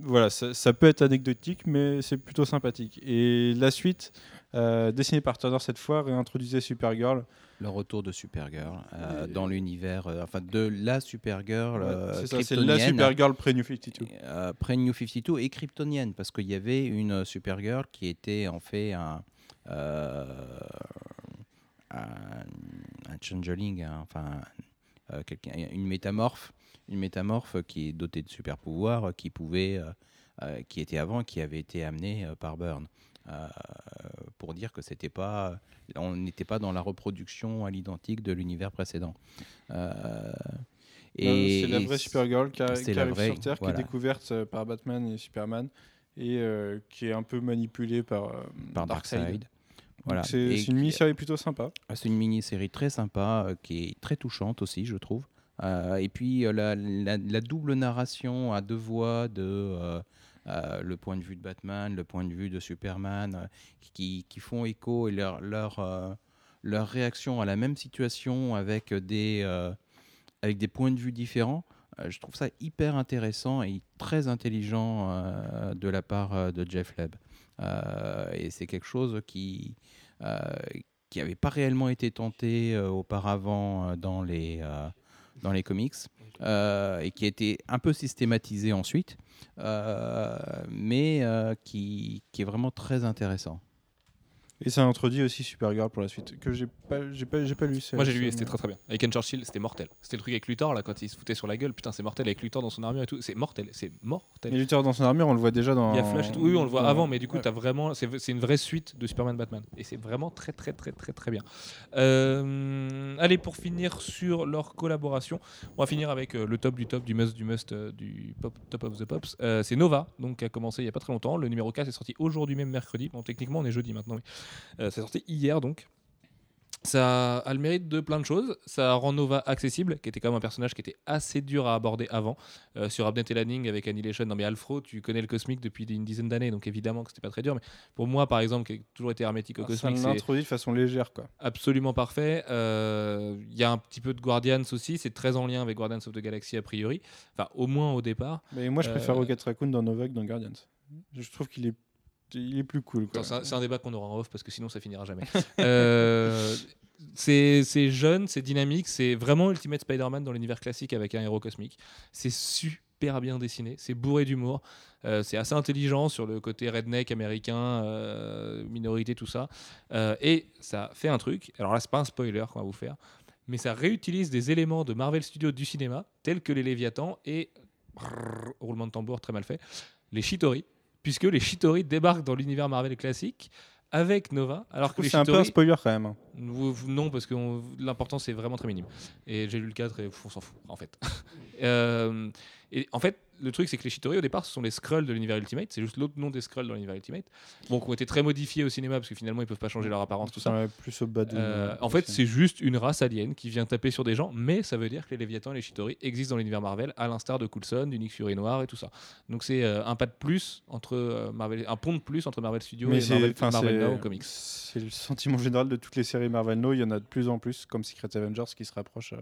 voilà, ça, peut être anecdotique, mais c'est plutôt sympathique. Et la suite, dessinée par Turner cette fois, réintroduisait Supergirl. Le retour de Supergirl euh, dans l'univers, euh, enfin de la Supergirl euh, c'est ça, c'est la Supergirl pré-New 52. euh, près New 52 et kryptonienne parce qu'il y avait une euh, Supergirl qui était en fait un euh, un, un changeling, hein, enfin une métamorphe, une métamorphe qui est dotée de super pouvoirs, qui pouvait, qui était avant, qui avait été amenée par Byrne. Euh, pour dire que c'était pas, on n'était pas dans la reproduction à l'identique de l'univers précédent. Euh, Et c'est la vraie Supergirl qui, a- qui arrive vraie, sur Terre, qui est découverte euh, par Batman et Superman, et euh, qui est un peu manipulée par, euh, par Darkseid. Voilà. C'est une mini-série plutôt sympa. Ah, C'est une mini-série très sympa, euh, qui est très touchante aussi, je trouve. Et puis la, la- la double narration à deux voix de euh, le point de vue de Batman, le point de vue de Superman, euh, qui, qui font écho et leur, leur, euh, leur réaction à la même situation avec des, avec des points de vue différents. je trouve ça hyper intéressant et très intelligent de la part de Jeff Leb. Et c'est quelque chose qui, qui n'avait pas réellement été tenté auparavant dans, les, dans les comics euh, et qui a été un peu systématisé ensuite, euh, mais euh, qui, qui est vraiment très intéressant. Et ça introduit aussi Supergirl pour la suite, que j'ai pas, j'ai pas, j'ai pas lu. Moi j'ai lu et c'était très très bien. Avec Ken Churchill, c'était mortel. C'était le truc avec Luthor là quand il se foutait sur la gueule. Putain, c'est mortel avec Luthor dans son armure et tout. C'est mortel, c'est mortel. Et Luthor dans son armure, on le voit déjà dans. Il y a Flash et tout. Oui, on le voit dans- avant, mais du coup, Ouais. t'as vraiment, c'est c'est une vraie suite de Superman Batman, et c'est vraiment très très très très très bien. Euh, allez, pour finir sur leur collaboration, on va finir avec euh, le top du top du must du must euh, du pop, top of the pops. C'est Nova, donc qui a commencé il y a pas très longtemps. Le numéro 4 est sorti aujourd'hui même mercredi. Bon, techniquement, on est jeudi maintenant, mais c'est sorti hier donc. Ça a le mérite de plein de choses. Ça rend Nova accessible, qui était quand même un personnage qui était assez dur à aborder avant. Euh, sur Abnett et Lanning avec Annihilation, non mais Alfro, tu connais le cosmique depuis une dizaine d'années, donc évidemment que c'était pas très dur. Mais pour moi, par exemple, qui ai toujours été hermétique au Ah, ça cosmique, c'est l'introduit de façon légère, quoi. absolument parfait. Euh, Il y a un petit peu de Guardians aussi, c'est très en lien avec Guardians of the Galaxy a priori. Enfin, au moins au départ. Mais moi, je préfère Euh, Rocket Raccoon dans Nova que dans Guardians. Je trouve qu'il est, il est plus cool. C'est un, débat qu'on aura en off parce que sinon ça finira jamais. Euh, c'est jeune, c'est dynamique, c'est vraiment Ultimate Spider-Man dans l'univers classique avec un héros cosmique. C'est super bien dessiné, c'est bourré d'humour, euh, c'est assez intelligent sur le côté redneck américain, euh, minorité, tout ça. Et ça fait un truc, alors là c'est pas un spoiler qu'on va vous faire, mais ça réutilise des éléments de Marvel Studios du cinéma, tels que les Léviathans et roulement de tambour très mal fait, les Shitori, puisque les Shitori débarquent dans l'univers Marvel classique avec Nova, alors que C'est un peu un spoiler quand même. vous- vous- Non, parce que l'important c'est vraiment très minime. Et j'ai lu le 4 et on s'en fout en fait. Euh, et en fait, le truc c'est que les Shitori au départ ce sont les Skrulls de l'univers Ultimate, c'est juste l'autre nom des Skrulls dans l'univers Ultimate. Bon, qui ont été très modifiés au cinéma parce que finalement ils peuvent pas changer leur apparence, tout ça. Ouais, plus au bas de. Euh, en fait, c'est juste une race alien qui vient taper sur des gens, mais ça veut dire que les Léviathans et les Shitori existent dans l'univers Marvel, à l'instar de Coulson, du Nick Fury noir et tout ça. Donc c'est euh, un pas de plus entre euh, Marvel, un pont de plus entre Marvel Studios Mais et Marvel, Marvel Now comics. c'est le sentiment général de toutes les séries Marvel No. Il y en a de plus en plus, comme Secret Avengers qui se rapproche, euh,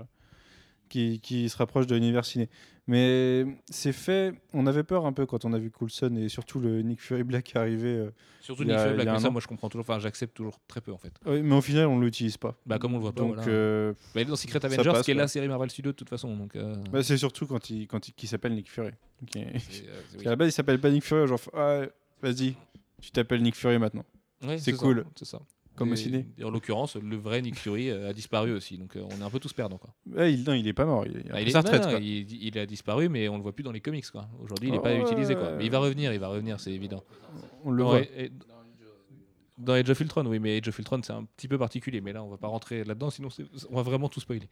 qui, qui se rapproche de l'univers ciné. Mais c'est fait. On avait peur un peu quand on a vu Coulson et surtout le Nick Fury Black arriver. euh, Surtout Nick Fury Black, mais ça, moi je comprends toujours, enfin j'accepte toujours très peu en fait. mais au final, on l'utilise pas. Bah comme on le voit pas. Donc, voilà. euh, Bah, il est dans Secret Avengers, passe, qui est la série Marvel Studios de toute façon. Donc, euh, bah, c'est surtout quand il, quand il, qu'il s'appelle Nick Fury. C'est, euh, oui. À la base, il s'appelle pas Nick Fury. Genre, ah, vas-y, tu t'appelles Nick Fury maintenant. Ouais, c'est cool. C'est ça. Comme au Et- ciné. et en l'occurrence, le vrai Nick Fury euh, a disparu aussi, donc euh, on est un peu tous perdants. Quoi. Il, non, il est pas mort. Il, Ah, il, est, sa retraite. non, non, quoi. il, il a disparu, mais on le voit plus dans les comics. Aujourd'hui, il n'est pas ouais. utilisé. Quoi. Mais il va revenir, il va revenir, c'est évident. On le voit. et- dans Age of Ultron, oui, mais Age of Ultron, c'est un petit peu particulier. Mais là, on va pas rentrer là-dedans, sinon on va vraiment tout spoiler.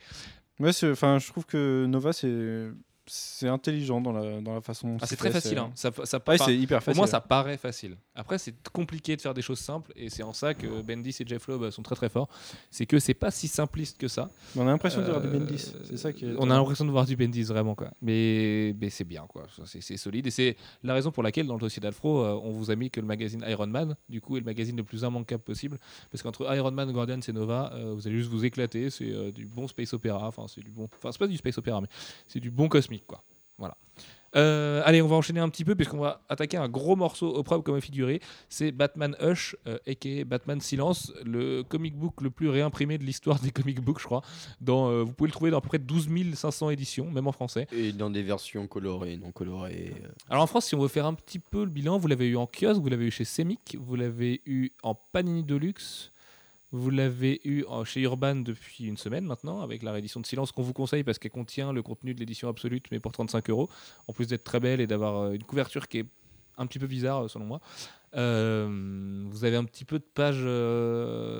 Ouais, enfin, je trouve que Nova, c'est c'est intelligent dans la, dans la façon. dont Ah, c'est très fait, facile. Hein. Ça, ça, Ouais, enfin, c'est hyper Au facile. moins, ça paraît facile. Après, c'est compliqué de faire des choses simples, et c'est en ça que Bendis et Jeff Loeb sont très très forts. C'est que c'est pas si simpliste que ça. Mais on a l'impression de voir du Euh, Bendis. C'est ça qui est. On a l'impression de voir du Bendis vraiment quoi. Mais, mais c'est bien quoi. C'est c'est solide et c'est la raison pour laquelle dans le dossier d'Alfro, euh, on vous a mis que le magazine Iron Man, du coup, est le magazine le plus immanquable possible. Parce qu'entre Iron Man, Guardians et Nova, euh, vous allez juste vous éclater. C'est euh, du bon space opéra. Enfin, c'est du bon. Enfin, c'est pas du space opéra, mais c'est du bon cosmique quoi. Voilà. Euh, allez, on va enchaîner un petit peu puisqu'on va attaquer un gros morceau au propre comme figuré. C'est Batman Hush, euh, aka Batman Silence, le comic book le plus réimprimé de l'histoire des comic books, je crois. Dans, euh, vous pouvez le trouver dans à peu près 12 500 éditions, même en français. Et dans des versions colorées, non colorées. euh. Alors en France, si on veut faire un petit peu le bilan, vous l'avez eu en kiosque, vous l'avez eu chez Semic, vous l'avez eu en Panini Deluxe, vous l'avez eu chez Urban depuis une semaine maintenant, avec la réédition de Silence qu'on vous conseille parce qu'elle contient le contenu de l'édition absolute, mais pour 35 euros, en plus d'être très belle et d'avoir euh, une couverture qui est un petit peu bizarre euh, selon moi. Euh, vous avez un petit peu de page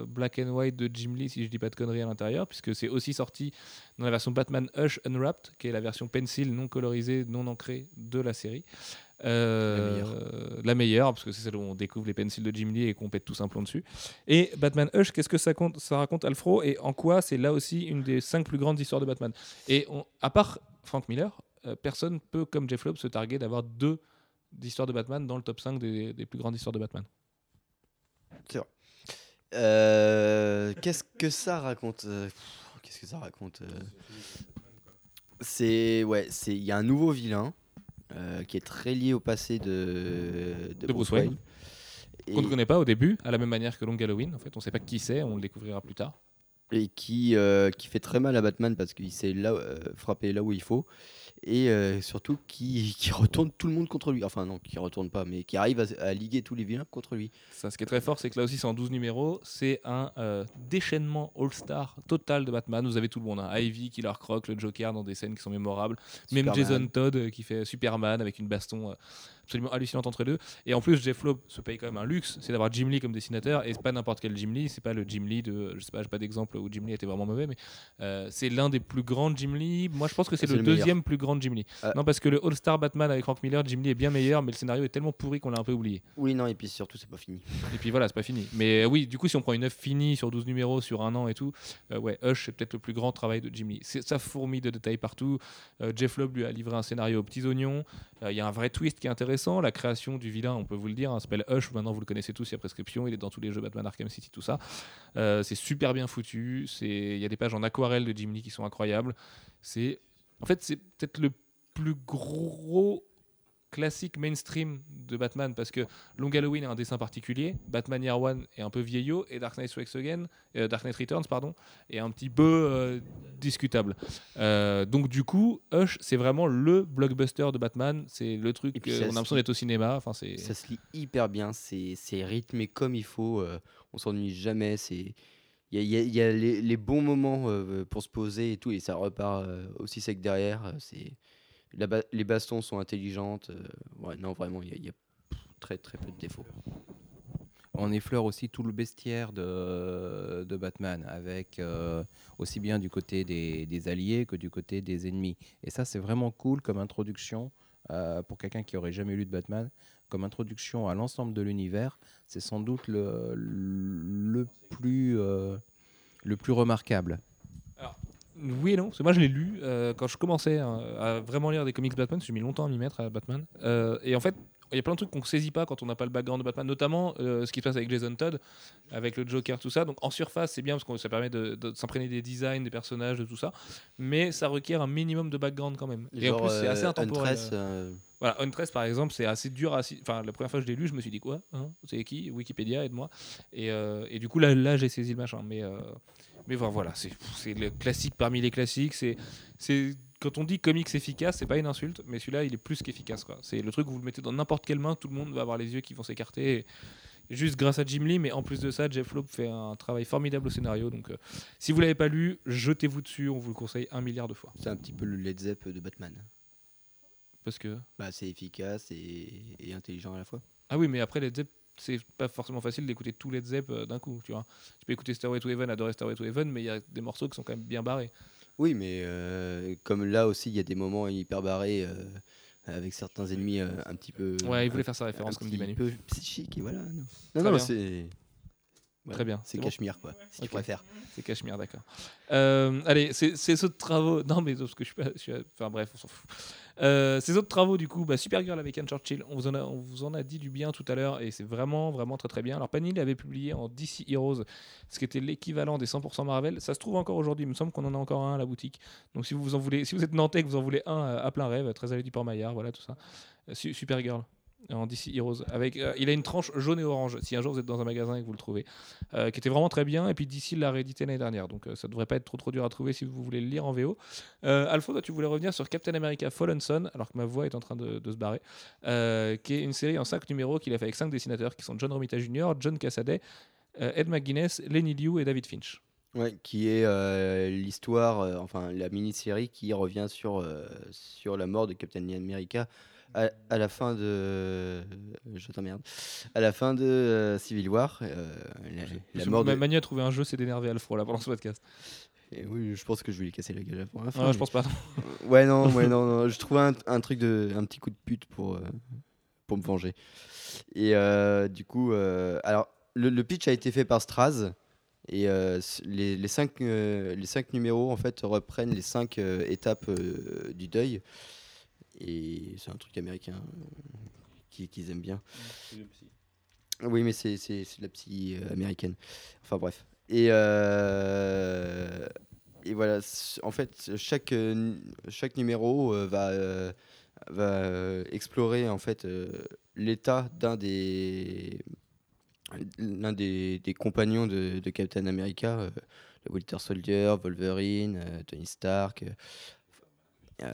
black and white de Jim Lee, si je dis pas de conneries à l'intérieur, puisque c'est aussi sorti dans la version Batman Hush Unwrapped, qui est la version pencil non colorisée, non ancrée de la série. Euh, la meilleure, parce que c'est celle où on découvre les pencils de Jim Lee et qu'on pète tous un plomb dessus. Et Batman Hush, qu'est-ce que ça, compte, ça raconte Alfro et en quoi c'est là aussi une des cinq plus grandes histoires de Batman? Et on- à part Frank Miller, euh, personne peut, comme Jeff Loeb, se targuer d'avoir deux histoires de Batman dans le top 5 des, des plus grandes histoires de Batman. Euh, Qu'est-ce que ça raconte euh, Qu'est-ce que ça raconte euh? C'est ouais, c'est il y a un nouveau vilain euh, qui est très lié au passé de, De Bruce Wayne. Et, Qu'on ne connaît pas au début, à la même manière que Long Halloween. En fait, on ne sait pas qui c'est, on le découvrira plus tard. Et qui, euh, qui fait très mal à Batman parce qu'il sait là, euh, frapper là où il faut. Et euh, surtout qui, qui retourne tout le monde contre lui. Enfin non, qui retourne pas, mais qui arrive à, à liguer tous les vilains contre lui. Ça, ce qui est très fort, c'est que là aussi, c'est en 12 numéros. C'est un déchaînement all-star total de Batman. Vous avez tout le monde. hein. Ivy, Killer Croc, le Joker dans des scènes qui sont mémorables. Même. Jason Todd qui fait Superman avec une baston absolument hallucinante entre les deux. Et en plus, Jeff Loeb se paye quand même un luxe, c'est d'avoir Jim Lee comme dessinateur. Et c'est pas n'importe quel Jim Lee, c'est pas le Jim Lee de. Je sais pas, j'ai pas d'exemple où Jim Lee était vraiment mauvais, mais euh, c'est l'un des plus grands Jim Lee. Moi, je pense que c'est le, deuxième plus grand Jim Lee. Ah. Non, parce que le All-Star Batman avec Frank Miller, Jim Lee est bien meilleur, mais le scénario est tellement pourri qu'on l'a un peu oublié. Oui, non, et puis surtout, c'est pas fini. Et puis voilà, c'est pas fini. Mais euh, oui, du coup, si on prend une œuvre finie sur 12 numéros, sur un an et tout, euh, ouais, Hush, c'est peut-être le plus grand travail de Jim Lee. Ça fourmille de détails partout. Euh, Jeff Loeb lui a livré un scénario aux petits oignons. Euh, Il y a un vrai twist qui est intéressant. La création du vilain, on peut vous le dire, hein, s'appelle Hush. Maintenant, vous le connaissez tous, il y a prescription. Il est dans tous les jeux Batman Arkham City, tout ça. Euh, c'est super bien foutu. C'est- Il y a des pages en aquarelle de Jim Lee qui sont incroyables. C'est, En fait, c'est peut-être le plus gros classique mainstream de Batman parce que Long Halloween a un dessin particulier, Batman Year One est un peu vieillot et Dark Knight Again, euh, Dark Knight Returns pardon, est un petit peu euh, discutable. Euh, donc du coup, Hush c'est vraiment le blockbuster de Batman, c'est le truc Et puis euh, ça on a l'impression d'être au cinéma, enfin c'est Ça se lit hyper bien, c'est rythmé comme il faut, on s'ennuie jamais, c'est il y a, il y a- il y a les, les bons moments pour se poser et tout, et ça repart aussi sec derrière. C'est la ba- les bastons sont intelligentes. euh, ouais, non, vraiment, il y a, il y a très très peu de défauts. On effleure aussi tout le bestiaire de, de Batman, avec euh, aussi bien du côté des, des alliés que du côté des ennemis. Et ça, c'est vraiment cool comme introduction euh, pour quelqu'un qui aurait jamais lu de Batman. Comme introduction à l'ensemble de l'univers, c'est sans doute le, le, plus, euh, le plus remarquable. Oui et non, parce que moi je l'ai lu euh, quand je commençais hein, à vraiment lire des comics Batman, j'ai mis longtemps à m'y mettre à Batman. Euh, et en fait, il y a plein de trucs qu'on ne saisit pas quand on n'a pas le background de Batman, notamment euh, ce qui se passe avec Jason Todd, avec le Joker, tout ça. Donc en surface, c'est bien parce que ça permet de, de s'imprégner des designs, des personnages, de tout ça. Mais ça requiert un minimum de background quand même. et en plus, c'est assez intemporel. Voilà, Huntress par exemple, c'est assez dur à. Enfin, la première fois que je l'ai lu, je me suis dit quoi hein C'est qui? Wikipédia, aide-moi. Et, et du coup, là, là j'ai saisi le machin. Mais, mais voilà, c'est le classique parmi les classiques. C'est quand on dit comics efficace, c'est pas une insulte, mais celui-là, il est plus qu'efficace. C'est le truc où vous le mettez dans n'importe quelle main, tout le monde va avoir les yeux qui vont s'écarter. Juste grâce à Jim Lee, mais en plus de ça, Jeff Loeb fait un travail formidable au scénario. Donc, euh, si vous l'avez pas lu, jetez-vous dessus. On vous le conseille un milliard de fois. c'est un petit peu le Led Zepp de Batman. Parce que Bah, c'est efficace et, et intelligent à la fois. Ah oui, mais après Led Zepp, c'est pas forcément facile d'écouter tout Led Zepp euh, d'un coup, tu vois. Tu peux écouter Stairway to Heaven, adorer Stairway to Heaven, mais il y a des morceaux qui sont quand même bien barrés. Oui, mais euh, comme là aussi, il y a des moments hyper barrés euh, avec certains ennemis euh, un petit peu. Ouais, il un- voulait faire sa un référence, comme dit Manu. peu psychique et voilà. Non, non, non, c'est. Voilà, Très bien, C'est bon. Cachemire, quoi, si tu préfères. C'est Cachemire, d'accord. Euh, allez, ces autres travaux. Non, mais parce que je suis pas. je suis- Enfin bref, on s'en fout. Euh, ces autres travaux, du coup, bah, Supergirl avec Anne Churchill, on vous, en a, on vous en a dit du bien tout à l'heure et c'est vraiment, vraiment très très bien. Alors, Panini avait publié en DC Heroes ce qui était l'équivalent des 100% Marvel. Ça se trouve encore aujourd'hui, il me semble qu'on en a encore un à la boutique. Donc, si vous, en voulez, si vous êtes nantais et que vous en voulez un à plein rêve, très allé du Port-Maillard, voilà tout ça. Euh, Su- Supergirl en DC Heroes. Avec, euh, il a une tranche jaune et orange, si un jour vous êtes dans un magasin et que vous le trouvez, euh, qui était vraiment très bien. Et puis DC l'a réédité l'année dernière, donc euh, ça devrait pas être trop trop dur à trouver si vous voulez le lire en VO. Euh, Alpha, toi, tu voulais revenir sur Captain America Fallen Son, alors que ma voix est en train de, se barrer, euh, qui est une série en 5 numéros qu'il a fait avec 5 dessinateurs qui sont John Romita Jr., John Cassaday, euh, Ed McGuinness, Lenny Liu et David Finch. Ouais, qui est euh, l'histoire, euh, enfin la mini-série qui revient sur, euh, sur la mort de Captain America à, à la fin de. Je t'emmerde. À la fin de euh, Civil War. euh, la, la mort de. Ma- a trouvé un jeu, c'est d'énerver Alfro là pendant ce podcast. Et oui, je pense que je vais lui casser la gueule pour la fin. Ah, je pense pas. Ouais, non, ouais, non, non, je trouvais un, un truc de. un petit coup de pute pour, euh, pour me venger. Et du coup, alors, le, le pitch a été fait par Straz. Et euh, les, les, cinq, euh, les cinq numéros, en fait, reprennent les cinq euh, étapes du deuil. Et c'est un truc américain euh, qui- qu'ils aiment bien. Oui, mais c'est de la psy euh, américaine. Enfin bref. Et, euh, et voilà, en fait, chaque, chaque numéro va, va explorer en fait l'état d'un des, l'un des, des compagnons de, de Captain America, euh, le Winter Soldier, Wolverine, euh, Tony Stark,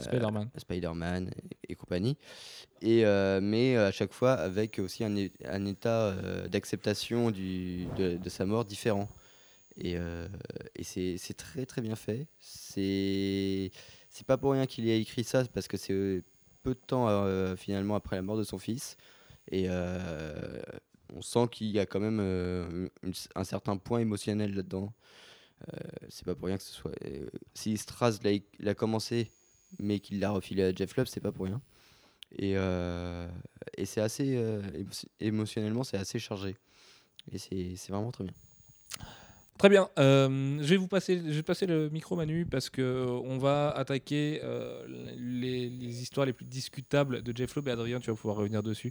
Spider-Man. Spider-Man et, et compagnie. Et, euh, mais à chaque fois avec aussi un, état euh, d'acceptation de, de sa mort différent. Et, euh, et c'est très très bien fait. C'est c'est pas pour rien qu'il ait écrit ça, parce que c'est euh, peu de temps euh, finalement après la mort de son fils. Et euh, on sent qu'il y a quand même euh, une- un certain point émotionnel là-dedans. Euh, c'est pas pour rien que ce soit. euh, si Straz l'a l'a commencé, mais qu'il l'a refilé à Jeff Lubb, c'est pas pour rien. Et, euh, et c'est assez. euh, émo- émotionnellement, c'est assez chargé. Et c'est c'est vraiment très bien. Très bien. Euh, je vais vous passer, je vais passer le micro Manu parce que on va attaquer euh, les, les histoires les plus discutables de Jeff Loeb et Adrien. Tu vas pouvoir revenir dessus.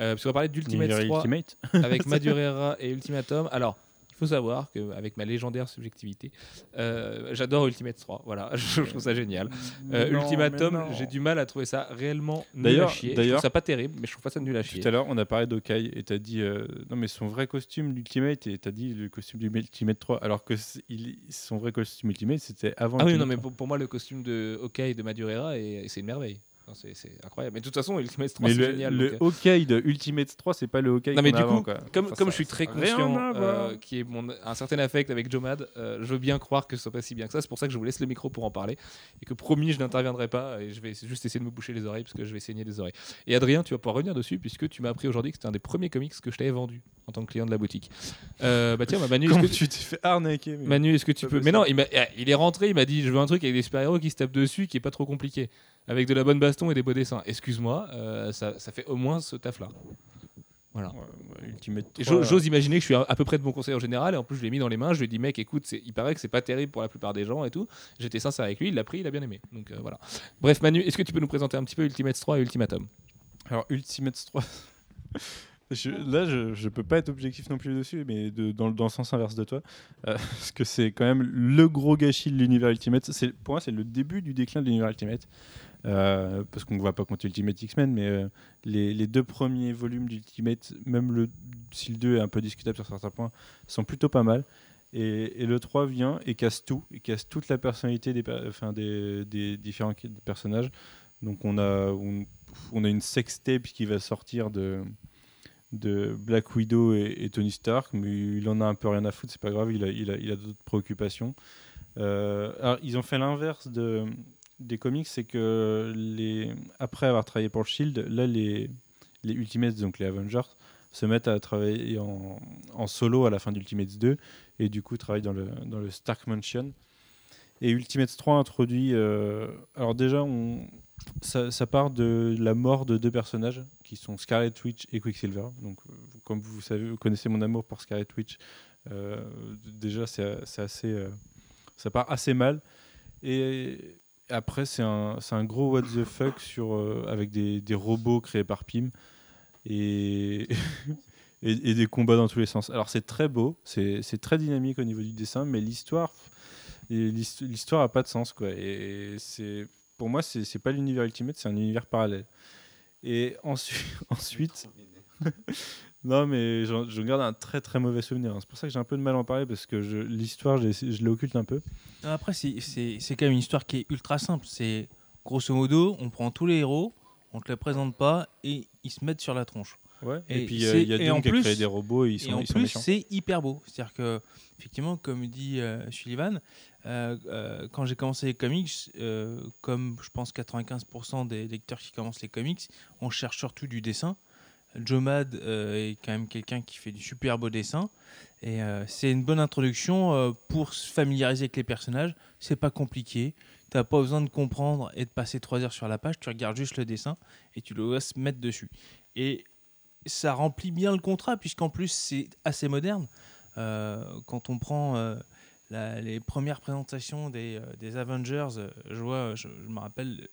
Euh, parce qu'on va parler d'Ultimate Univers 3 Ultimate. avec Madureira et Ultimatum. Alors, faut savoir qu'avec ma légendaire subjectivité, euh, j'adore Ultimate 3. Voilà, je trouve ça génial. Euh, Non, Ultimatum, j'ai du mal à trouver ça réellement nul à D'ailleurs- chier. Je d'ailleurs- trouve ça pas terrible, mais je trouve pas ça nul à chier. Tout à l'heure, on a parlé d'Okai et t'as dit euh, non mais son vrai costume l'Ultimate et t'as dit le costume du Ultimate 3 alors que il- son vrai costume Ultimate c'était avant. Ah oui, Ultimate non, mais 3. pour, pour moi, le costume de Hawkeye de Madureira, et, et c'est une merveille. C'est- incroyable. Mais de toute façon, Ultimate 3, Mais c'est génial. le donc, euh, de Ultimate 3, c'est pas le Hawkeye Non, mais du avant, coup, quoi. Comme, Enfin, comme ça- je suis très conscient euh, qui est mon, un certain affect avec Joe Mad, euh, je veux bien croire que ce soit pas si bien que ça. C'est pour ça que je vous laisse le micro pour en parler. Et que promis, je n'interviendrai pas. Et je vais juste essayer de me boucher les oreilles parce que je vais saigner les oreilles. Et Adrien, tu vas pouvoir revenir dessus puisque tu m'as appris aujourd'hui que c'était un des premiers comics que je t'avais vendu en tant que client de la boutique. Euh, bah tiens, bah, Manu, est-ce que tu t'es fait arnaquer mais- Manu, est-ce que tu peux. Mais non, il, eh, il est rentré, il m'a dit Je veux un truc avec des super-héros qui se tapent dessus, qui est pas trop compliqué, avec de la bonne et des beaux dessins. Excuse-moi, euh, ça, ça fait au moins ce taf-là. Voilà. Ouais, ouais, Ultimate Et 3, j'o- J'ose imaginer que je suis à à peu près de bon conseil en général, et en plus je l'ai mis dans les mains. Je lui ai dit, mec, écoute, c'est- il paraît que c'est pas terrible pour la plupart des gens et tout. J'étais sincère avec lui, il l'a pris, il a bien aimé. Donc euh, voilà. Bref, Manu, est-ce que tu peux nous présenter un petit peu Ultimate 3 et Ultimatum Alors, Ultimate 3. je- là, je, je peux pas être objectif non plus dessus, mais de- dans, le- dans le sens inverse de toi. Euh, parce que c'est quand même le gros gâchis de l'univers Ultimate. C'est- Pour moi, c'est le début du déclin de l'univers Ultimate. Euh, parce qu'on ne va pas compter Ultimate X-Men, mais euh, les, deux premiers volumes d'Ultimate, même si le 2 est un peu discutable sur certains points, sont plutôt pas mal. Et, le 3 vient et casse tout, et casse toute la personnalité des, différents personnages. Donc on a, on, a une sextape qui va sortir de, Black Widow et, Tony Stark, mais il en a un peu rien à foutre, c'est pas grave, il a, il a, d'autres préoccupations. Euh, ils ont fait l'inverse de, des comics, c'est que les, après avoir travaillé pour le Shield, là les, les Ultimates, donc les Avengers, se mettent à travailler en, en solo à la fin d'Ultimates 2 et du coup travaillent dans le, dans le Stark Mansion. Et Ultimates 3 introduit. euh, alors, déjà, on, ça, part de la mort de deux personnages qui sont Scarlet Witch et Quicksilver. Donc, euh, comme vous savez, connaissez mon amour pour Scarlet Witch. euh, déjà, c'est assez. ça part assez mal. Et après, c'est un, un gros what the fuck sur, euh, avec des, des robots créés par Pym et, et, et des combats dans tous les sens. Alors, c'est très beau, c'est très dynamique au niveau du dessin, mais l'histoire. L'histoire a pas de sens quoi. Et c'est pour moi c'est pas l'univers Ultimate, c'est un univers parallèle. Et ensuite, ensuite non mais je garde un très très mauvais souvenir. hein. C'est pour ça que j'ai un peu de mal à en parler parce que je- l'histoire essayé- je l'occulte un peu. Après, c'est- quand même une histoire qui est ultra simple. C'est grosso modo, on prend tous les héros, on te les présente pas et ils se mettent sur la tronche. Ouais. Et, Et puis euh, il y a Doom qui a créé des robots et ils sont, et en ils sont plus, c'est hyper beau. C'est-à-dire que, effectivement, comme dit euh, Sullivan, euh, euh, quand j'ai commencé les comics, comme je pense 95% des lecteurs qui commencent les comics, on cherche surtout du dessin. Joe Mad euh, est quand même quelqu'un qui fait du super beau dessin. Et euh, c'est une bonne introduction euh, pour se familiariser avec les personnages. C'est pas compliqué. T'as pas besoin de comprendre et de passer trois heures sur la page. Tu regardes juste le dessin et tu le laisses mettre dessus. Et ça remplit bien le contrat, puisqu'en plus, c'est assez moderne. Quand on prend les premières présentations des, Avengers, je, vois, je me rappelle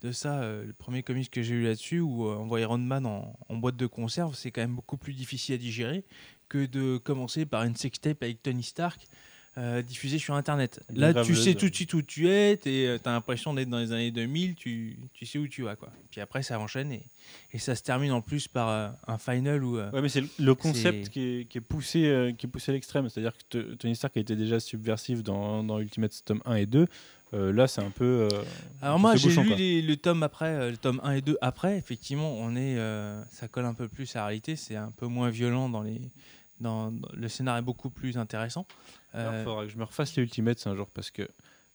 de ça, euh, le premier comics que j'ai eu là-dessus, où euh, on voit Iron Man en, en boîte de conserve, c'est quand même beaucoup plus difficile à digérer que de commencer par une sextape avec Tony Stark. euh, diffusée sur internet. Là, tu sais tout de suite où tu es, tu as l'impression d'être dans les années 2000, tu, tu sais où tu vas. Quoi. Puis après, ça enchaîne et, et ça se termine en plus par euh, un final où. euh, Ouais, mais c'est le- concept qui est, qui est poussé, euh, qui est poussé à l'extrême. C'est-à-dire que Tony Stark a été déjà subversif dans, dans Ultimate tome 1 et 2. Euh, là, c'est un peu. euh, Alors moi j'ai lu les- le tome après, euh, le tome 1 et 2 après, effectivement on est, euh, ça colle un peu plus à la réalité, c'est un peu moins violent dans les, dans, dans- le scénario est beaucoup plus intéressant. Il faudra que je me refasse les Ultimates un jour parce que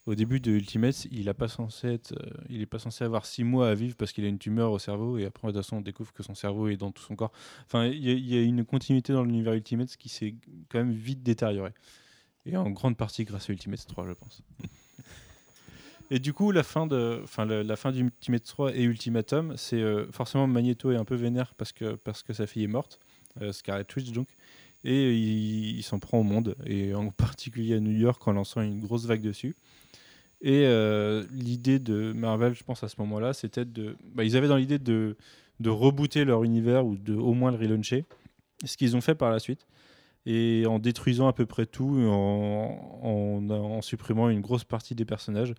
au début de Ultimates, il a pas censé être, euh, il est pas censé avoir 6 mois à vivre parce qu'il a une tumeur au cerveau et après de toute façon on découvre que son cerveau est dans tout son corps. Enfin, il y, y a une continuité dans l'univers Ultimates qui s'est quand même vite détériorée et en grande partie grâce à Ultimates 3, je pense. Et du coup, la fin de, enfin, la, la fin d'Ultimate 3 et Ultimatum, c'est euh, forcément Magneto est un peu vénère parce que parce que sa fille est morte, euh, Scarlet Witch donc, et il, s'en prend au monde et en particulier à New York en lançant une grosse vague dessus. Et euh, l'idée de Marvel, je pense à ce moment-là, c'était de, bah, ils avaient dans l'idée de de rebooter leur univers ou de au moins le relauncher, ce qu'ils ont fait par la suite. Et en détruisant à peu près tout, en, en supprimant une grosse partie des personnages.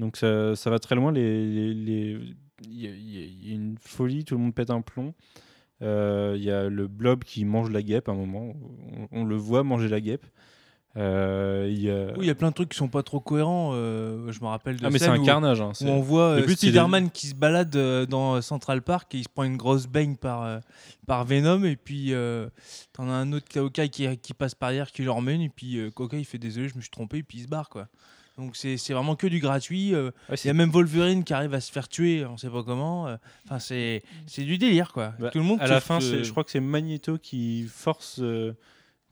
Donc ça, ça va très loin. Il y, a- y une folie, tout le monde pète un plomb. Euh, Il y a le blob qui mange la guêpe à un moment. On, on le voit manger la guêpe. Euh, il y a- Oui, il y a plein de trucs qui sont pas trop cohérents. euh, je me rappelle de Ah, mais c'est un où- carnage. hein, où on voit euh, Spider-Man qui se balade dans Central Park et il se prend une grosse baigne par, par Venom et puis t'en as un autre Hawkeye qui, qui passe par derrière qui le remène et puis Hawkeye il fait désolé je me suis trompé et puis il se barre quoi. Donc c'est vraiment que du gratuit. euh, Il y a même Wolverine qui arrive à se faire tuer, on sait pas comment. euh, Enfin c'est c'est du délire quoi. Bah, Tout le monde à la fin, je crois que c'est Magneto qui force, euh,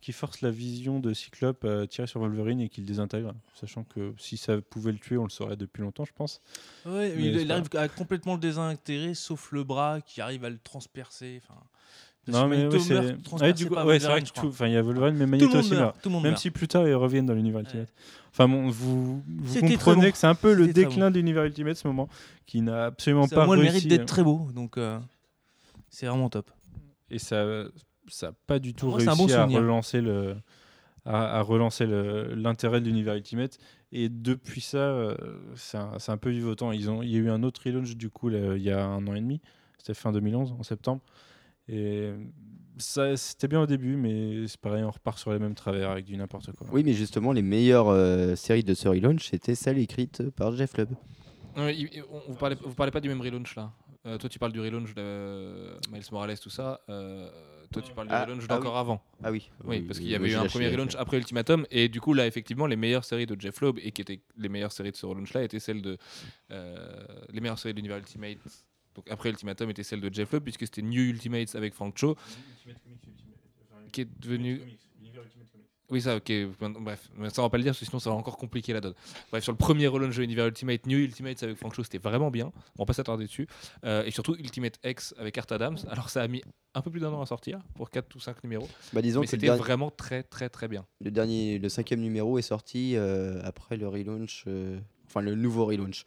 qui force la vision de Cyclope à tirer sur Wolverine et qu'il le désintègre. Sachant que si ça pouvait le tuer, on le saurait depuis longtemps, je pense. Ouais, Mais il, arrive à complètement le désintégrer, sauf le bras qui arrive à le transpercer. Enfin, Non, mais oui, c'est. Ouais, transpercé du coup, par ouais, c'est vrai que tout. Enfin, il y a Wolverine, mais Magneto aussi meurt. meurt. Même meurt. si plus tard ils reviennent dans l'univers Ultimate. Enfin bon, vous, comprenez bon. que c'est un peu le déclin de l'univers Ultimate ce moment, qui n'a absolument Ça pas a moins le mérite d'être très beau, donc euh, c'est vraiment top. et ça n'a pas du tout Moi, réussi bon à relancer le à, relancer l'intérêt de l'univers Ultimate et depuis ça euh, c'est un, un peu vivotant ils ont il y a eu un autre relaunch du coup là, il y a un an et demi c'était fin 2011 en septembre et ça c'était bien au début mais c'est pareil on repart sur les mêmes travers avec du n'importe quoi Oui, mais justement, les meilleures euh, séries de ce relaunch, c'était celles écrites par Jeff Lubb. Ouais, il- il- on- vous parlez, vous parlez pas du même relaunch là. Euh, toi, tu parles du relaunch de Miles Morales, tout ça. Euh, toi, tu parles du Ah, relaunch ah d'encore avant. Ah oui. Oui, parce qu'il y avait eu un premier relaunch après Ultimatum, et du coup, là, effectivement, les meilleures séries de Jeff Loeb, et qui étaient les meilleures séries de ce relaunch-là, étaient celles de. euh, les meilleures séries de l'univers Ultimate. Donc après Ultimatum étaient celles de Jeff Loeb, puisque c'était New Ultimates avec Frank Cho, qui est devenu. Oui, ça, ok. Bref, mais ça on va pas le dire, parce que sinon ça va encore compliquer la donne. Bref, sur le premier relaunch de l'univers Ultimate, New Ultimates avec Frank Cho, c'était vraiment bien. On va pas s'attarder dessus. Euh, et surtout Ultimate X avec Art Adams. Alors ça a mis un peu plus d'un an à sortir, pour 4 ou 5 numéros. Bah, disons mais c'était dernier, vraiment très, très, très bien. le dernier, le cinquième numéro est sorti euh, après le relaunch, euh, enfin le nouveau relaunch,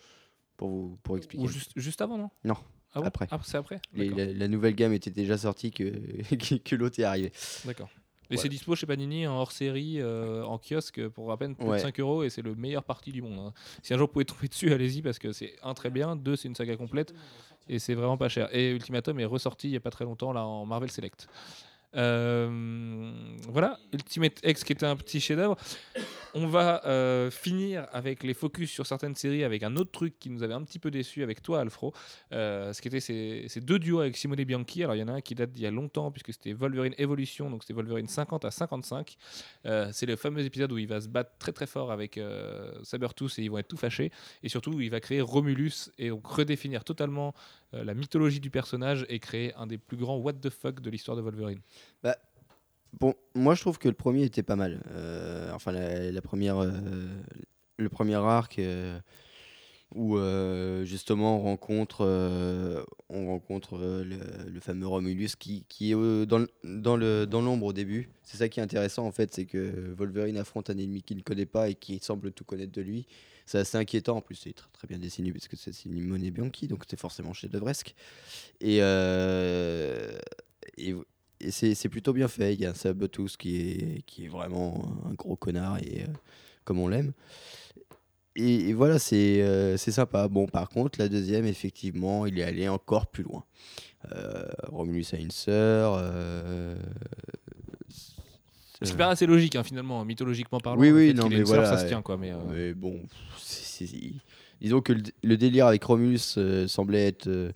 pour vous pour expliquer. Ou juste, juste avant, non? Non, Ah bon après. Ah, c'est après la, la nouvelle gamme était déjà sortie que, que, l'autre est arrivé. D'accord. Et Ouais. c'est dispo chez Panini en hors série, euh, en kiosque pour à peine plus Ouais. de 5 euros et c'est le meilleur parti du monde. hein. Si un jour vous pouvez tomber dessus, allez-y parce que c'est un très bien, deux c'est une saga complète et c'est vraiment pas cher. Et Ultimatum est ressorti il y a pas très longtemps là en Marvel Select. Euh, voilà, Ultimate X qui était un petit chef-d'œuvre. On va euh, finir avec les focus sur certaines séries avec un autre truc qui nous avait un petit peu déçu avec toi, Alfro. Euh, ce qui était ces, deux duos avec Simone Bianchi. Alors il y en a un qui date d'il y a longtemps puisque c'était Wolverine Evolution, donc c'était Wolverine 50 à 55. Euh, c'est le fameux épisode où il va se battre très très fort avec Sabertooth et ils vont être tout fâchés. Et surtout il va créer Romulus et donc redéfinir totalement la mythologie du personnage et créer un des plus grands what the fuck de l'histoire de Wolverine. Bon, moi je trouve que le premier était pas mal. Euh, enfin, la, première, euh, le premier arc euh, où justement on rencontre, on rencontre le, le fameux Romulus qui, qui est dans, dans le dans l'ombre au début. C'est ça qui est intéressant en fait, c'est que Wolverine affronte un ennemi qu'il ne connaît pas et qui semble tout connaître de lui. C'est assez inquiétant. En plus, c'est très, très bien dessiné parce que c'est Simone Bianchi, donc c'est forcément chef-d'œuvresque. Et, et et c'est c'est plutôt bien fait. Il y a un Sabertooth qui est, qui est vraiment un gros connard et euh, comme on l'aime. Et, et voilà, c'est euh, c'est sympa. Bon, par contre, la deuxième, effectivement, il est allé encore plus loin. Euh, Romulus a une sœur. euh, C'est pas assez logique hein, finalement, mythologiquement parlant. Oui, oui, non, mais sœur, voilà, ça se tient quoi. Mais, Mais bon, disons que le, le délire avec Romulus semblait être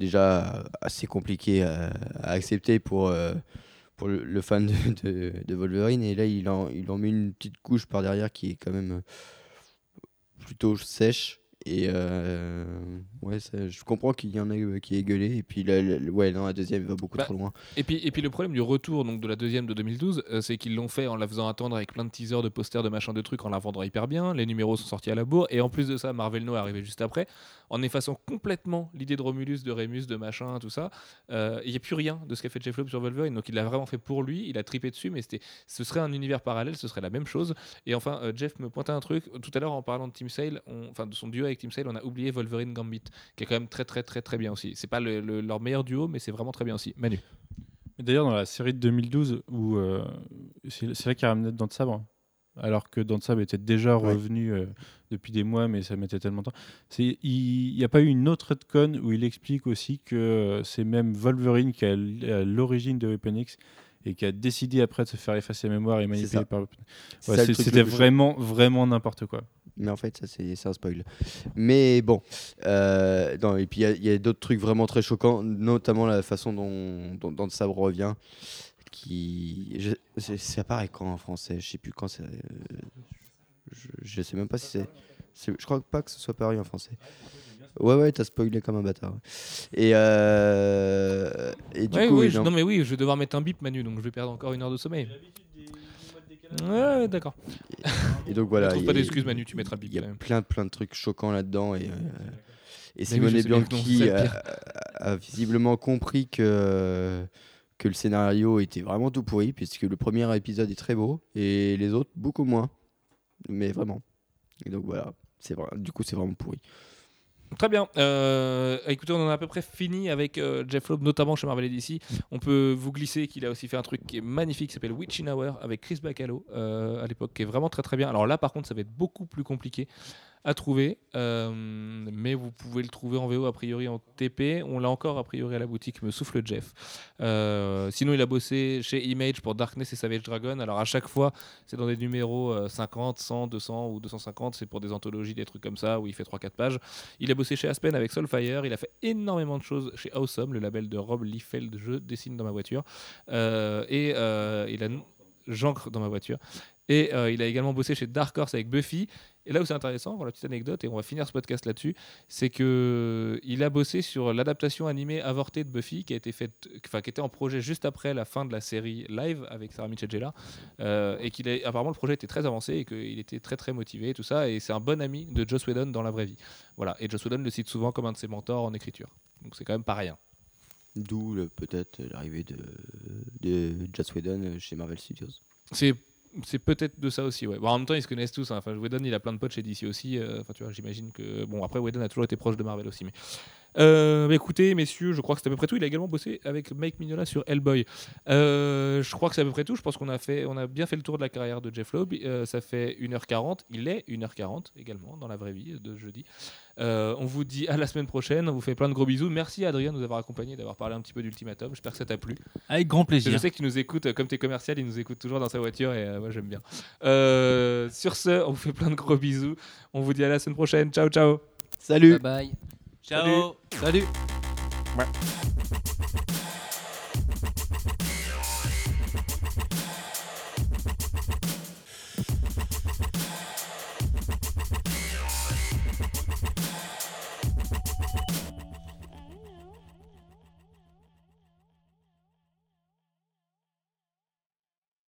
déjà assez compliqué à, accepter pour, euh, pour le, fan de, de- Wolverine. Et là, il en, il en met une petite couche par derrière qui est quand même plutôt sèche. Et euh, ouais, ça- je comprends qu'il y en a euh, qui est gueulé. Et puis le- ouais, non, la deuxième va beaucoup Bah, trop loin. Et puis, et puis le problème du retour donc, de la deuxième de 2012, euh, c'est qu'ils l'ont fait en la faisant attendre avec plein de teasers, de posters, de machins, de trucs, en la vendant hyper bien. Les numéros sont sortis à la bourre. Et en plus de ça, Marvel No est arrivé juste après, en effaçant complètement l'idée de Romulus, de Remus, de machin, tout ça. Euh, Il n'y a plus rien de ce qu'a fait Jeff Loeb sur Wolverine. Donc il l'a vraiment fait pour lui, il a tripé dessus, mais c'était, ce serait un univers parallèle, ce serait la même chose. Et enfin, euh, Jeff me pointait un truc. Tout à l'heure, en parlant de Team Sale, on- enfin de son duo avec Team Sale, on a oublié Wolverine Gambit, qui est quand même très, très, très, très bien aussi. C'est pas le- le- leur meilleur duo, mais c'est vraiment très bien aussi. Manu. D'ailleurs, dans la série de 2012, où euh, c'est là qu'il a ramené de Sabre, alors que Sabre était déjà Ouais. revenu euh, depuis des mois, mais ça mettait tellement de temps. Il n'y a pas eu une autre retcon où il explique aussi que euh, c'est même Wolverine qui est à l- à l'origine de Weapon X et qui a décidé après de se faire effacer la mémoire et manipuler par. Ouais, C'était vraiment, vraiment n'importe quoi. Mais en fait, ça, c'est un spoil. Mais bon. euh, non, et puis, il y a- d'autres trucs vraiment très choquants, notamment la façon dont, dont, dont le sabre revient. Qui. je- Ça apparaît quand en français? Je sais plus quand c'est. euh, Je, je sais même pas si c'est. Je crois pas que ce soit paru en français. Ouais, ouais, t'as spoilé comme un bâtard. Et, euh, et du Ouais, coup, oui, je- non mais oui, je vais devoir mettre un bip Manu, donc je vais perdre encore une heure de sommeil. Ouais, d'accord. Et donc voilà. trouve pas y a- d'excuses Manu, tu mettras bip Il y a plein, plein de trucs choquants là-dedans. Et, euh, et Simone non, Bianchi a, visiblement compris que, que le scénario était vraiment tout pourri, puisque le premier épisode est très beau et les autres beaucoup moins. Mais vraiment. Et donc voilà. C'est vrai, du coup, c'est vraiment pourri. Très bien. Euh, écoutez, on en a à peu près fini avec euh, Jeff Loeb, notamment chez Marvel et DC. On peut vous glisser qu'il a aussi fait un truc qui est magnifique, qui s'appelle Witching Hour, avec Chris Bacalo euh, à l'époque, qui est vraiment très très bien. Alors là, par contre, ça va être beaucoup plus compliqué à trouver, euh, mais vous pouvez le trouver en VO a priori en TP. On l'a encore a priori à la boutique, me souffle Jeff. Euh, sinon, il a bossé chez Image pour Darkness et Savage Dragon. Alors à chaque fois, c'est dans des numéros euh, 50, 100, 200 ou 250. C'est pour des anthologies, des trucs comme ça où il fait 3-4 pages. Il a bossé chez Aspen avec Soulfire. Il a fait énormément de choses chez Awesome, le label de Rob Liefeld, Je dessine dans ma voiture. Euh, et il a j'encre dans ma voiture. Et il a également bossé chez Dark Horse avec Buffy. Et là où c'est intéressant, pour la petite anecdote, et on va finir ce podcast là-dessus, c'est que il a bossé sur l'adaptation animée avortée de Buffy qui a été faite, enfin qui était en projet juste après la fin de la série live avec Sarah Michelle Gellar, euh, et qu'il a apparemment le projet était très avancé et qu'il était très très motivé et tout ça. Et c'est un bon ami de Joss Whedon dans la vraie vie. Voilà. Et Joss Whedon le cite souvent comme un de ses mentors en écriture. Donc c'est quand même pas rien. D'où peut-être l'arrivée de, de Joss Whedon chez Marvel Studios. C'est c'est peut-être de ça aussi, ouais. Bon, en même temps, ils se connaissent tous. hein. Enfin, Whedon, il a plein de potes chez DC aussi. euh, Enfin, tu vois, j'imagine que. Bon, après, Whedon a toujours été proche de Marvel aussi. Mais, Euh, bah, écoutez, messieurs, je crois que c'est à peu près tout. Il a également bossé avec Mike Mignola sur Hellboy. Euh, je crois que c'est à peu près tout. Je pense qu'on a fait, on a bien fait le tour de la carrière de Jeff Loeb. Euh, ça fait 1h40. Il est 1h40 également dans la vraie vie de jeudi. Euh, on vous dit à la semaine prochaine. On vous fait plein de gros bisous. Merci Adrien de nous avoir accompagnés, d'avoir parlé un petit peu d'Ultimatum. J'espère que ça t'a plu. Avec grand Je plaisir. sais que tu nous écoutes, comme tu es commercial, il nous écoute toujours dans sa voiture et euh, moi j'aime bien. Euh, sur ce, on vous fait plein de gros bisous. On vous dit à la semaine prochaine. Ciao, ciao. Salut Bye bye. Ciao. Salut Ouais.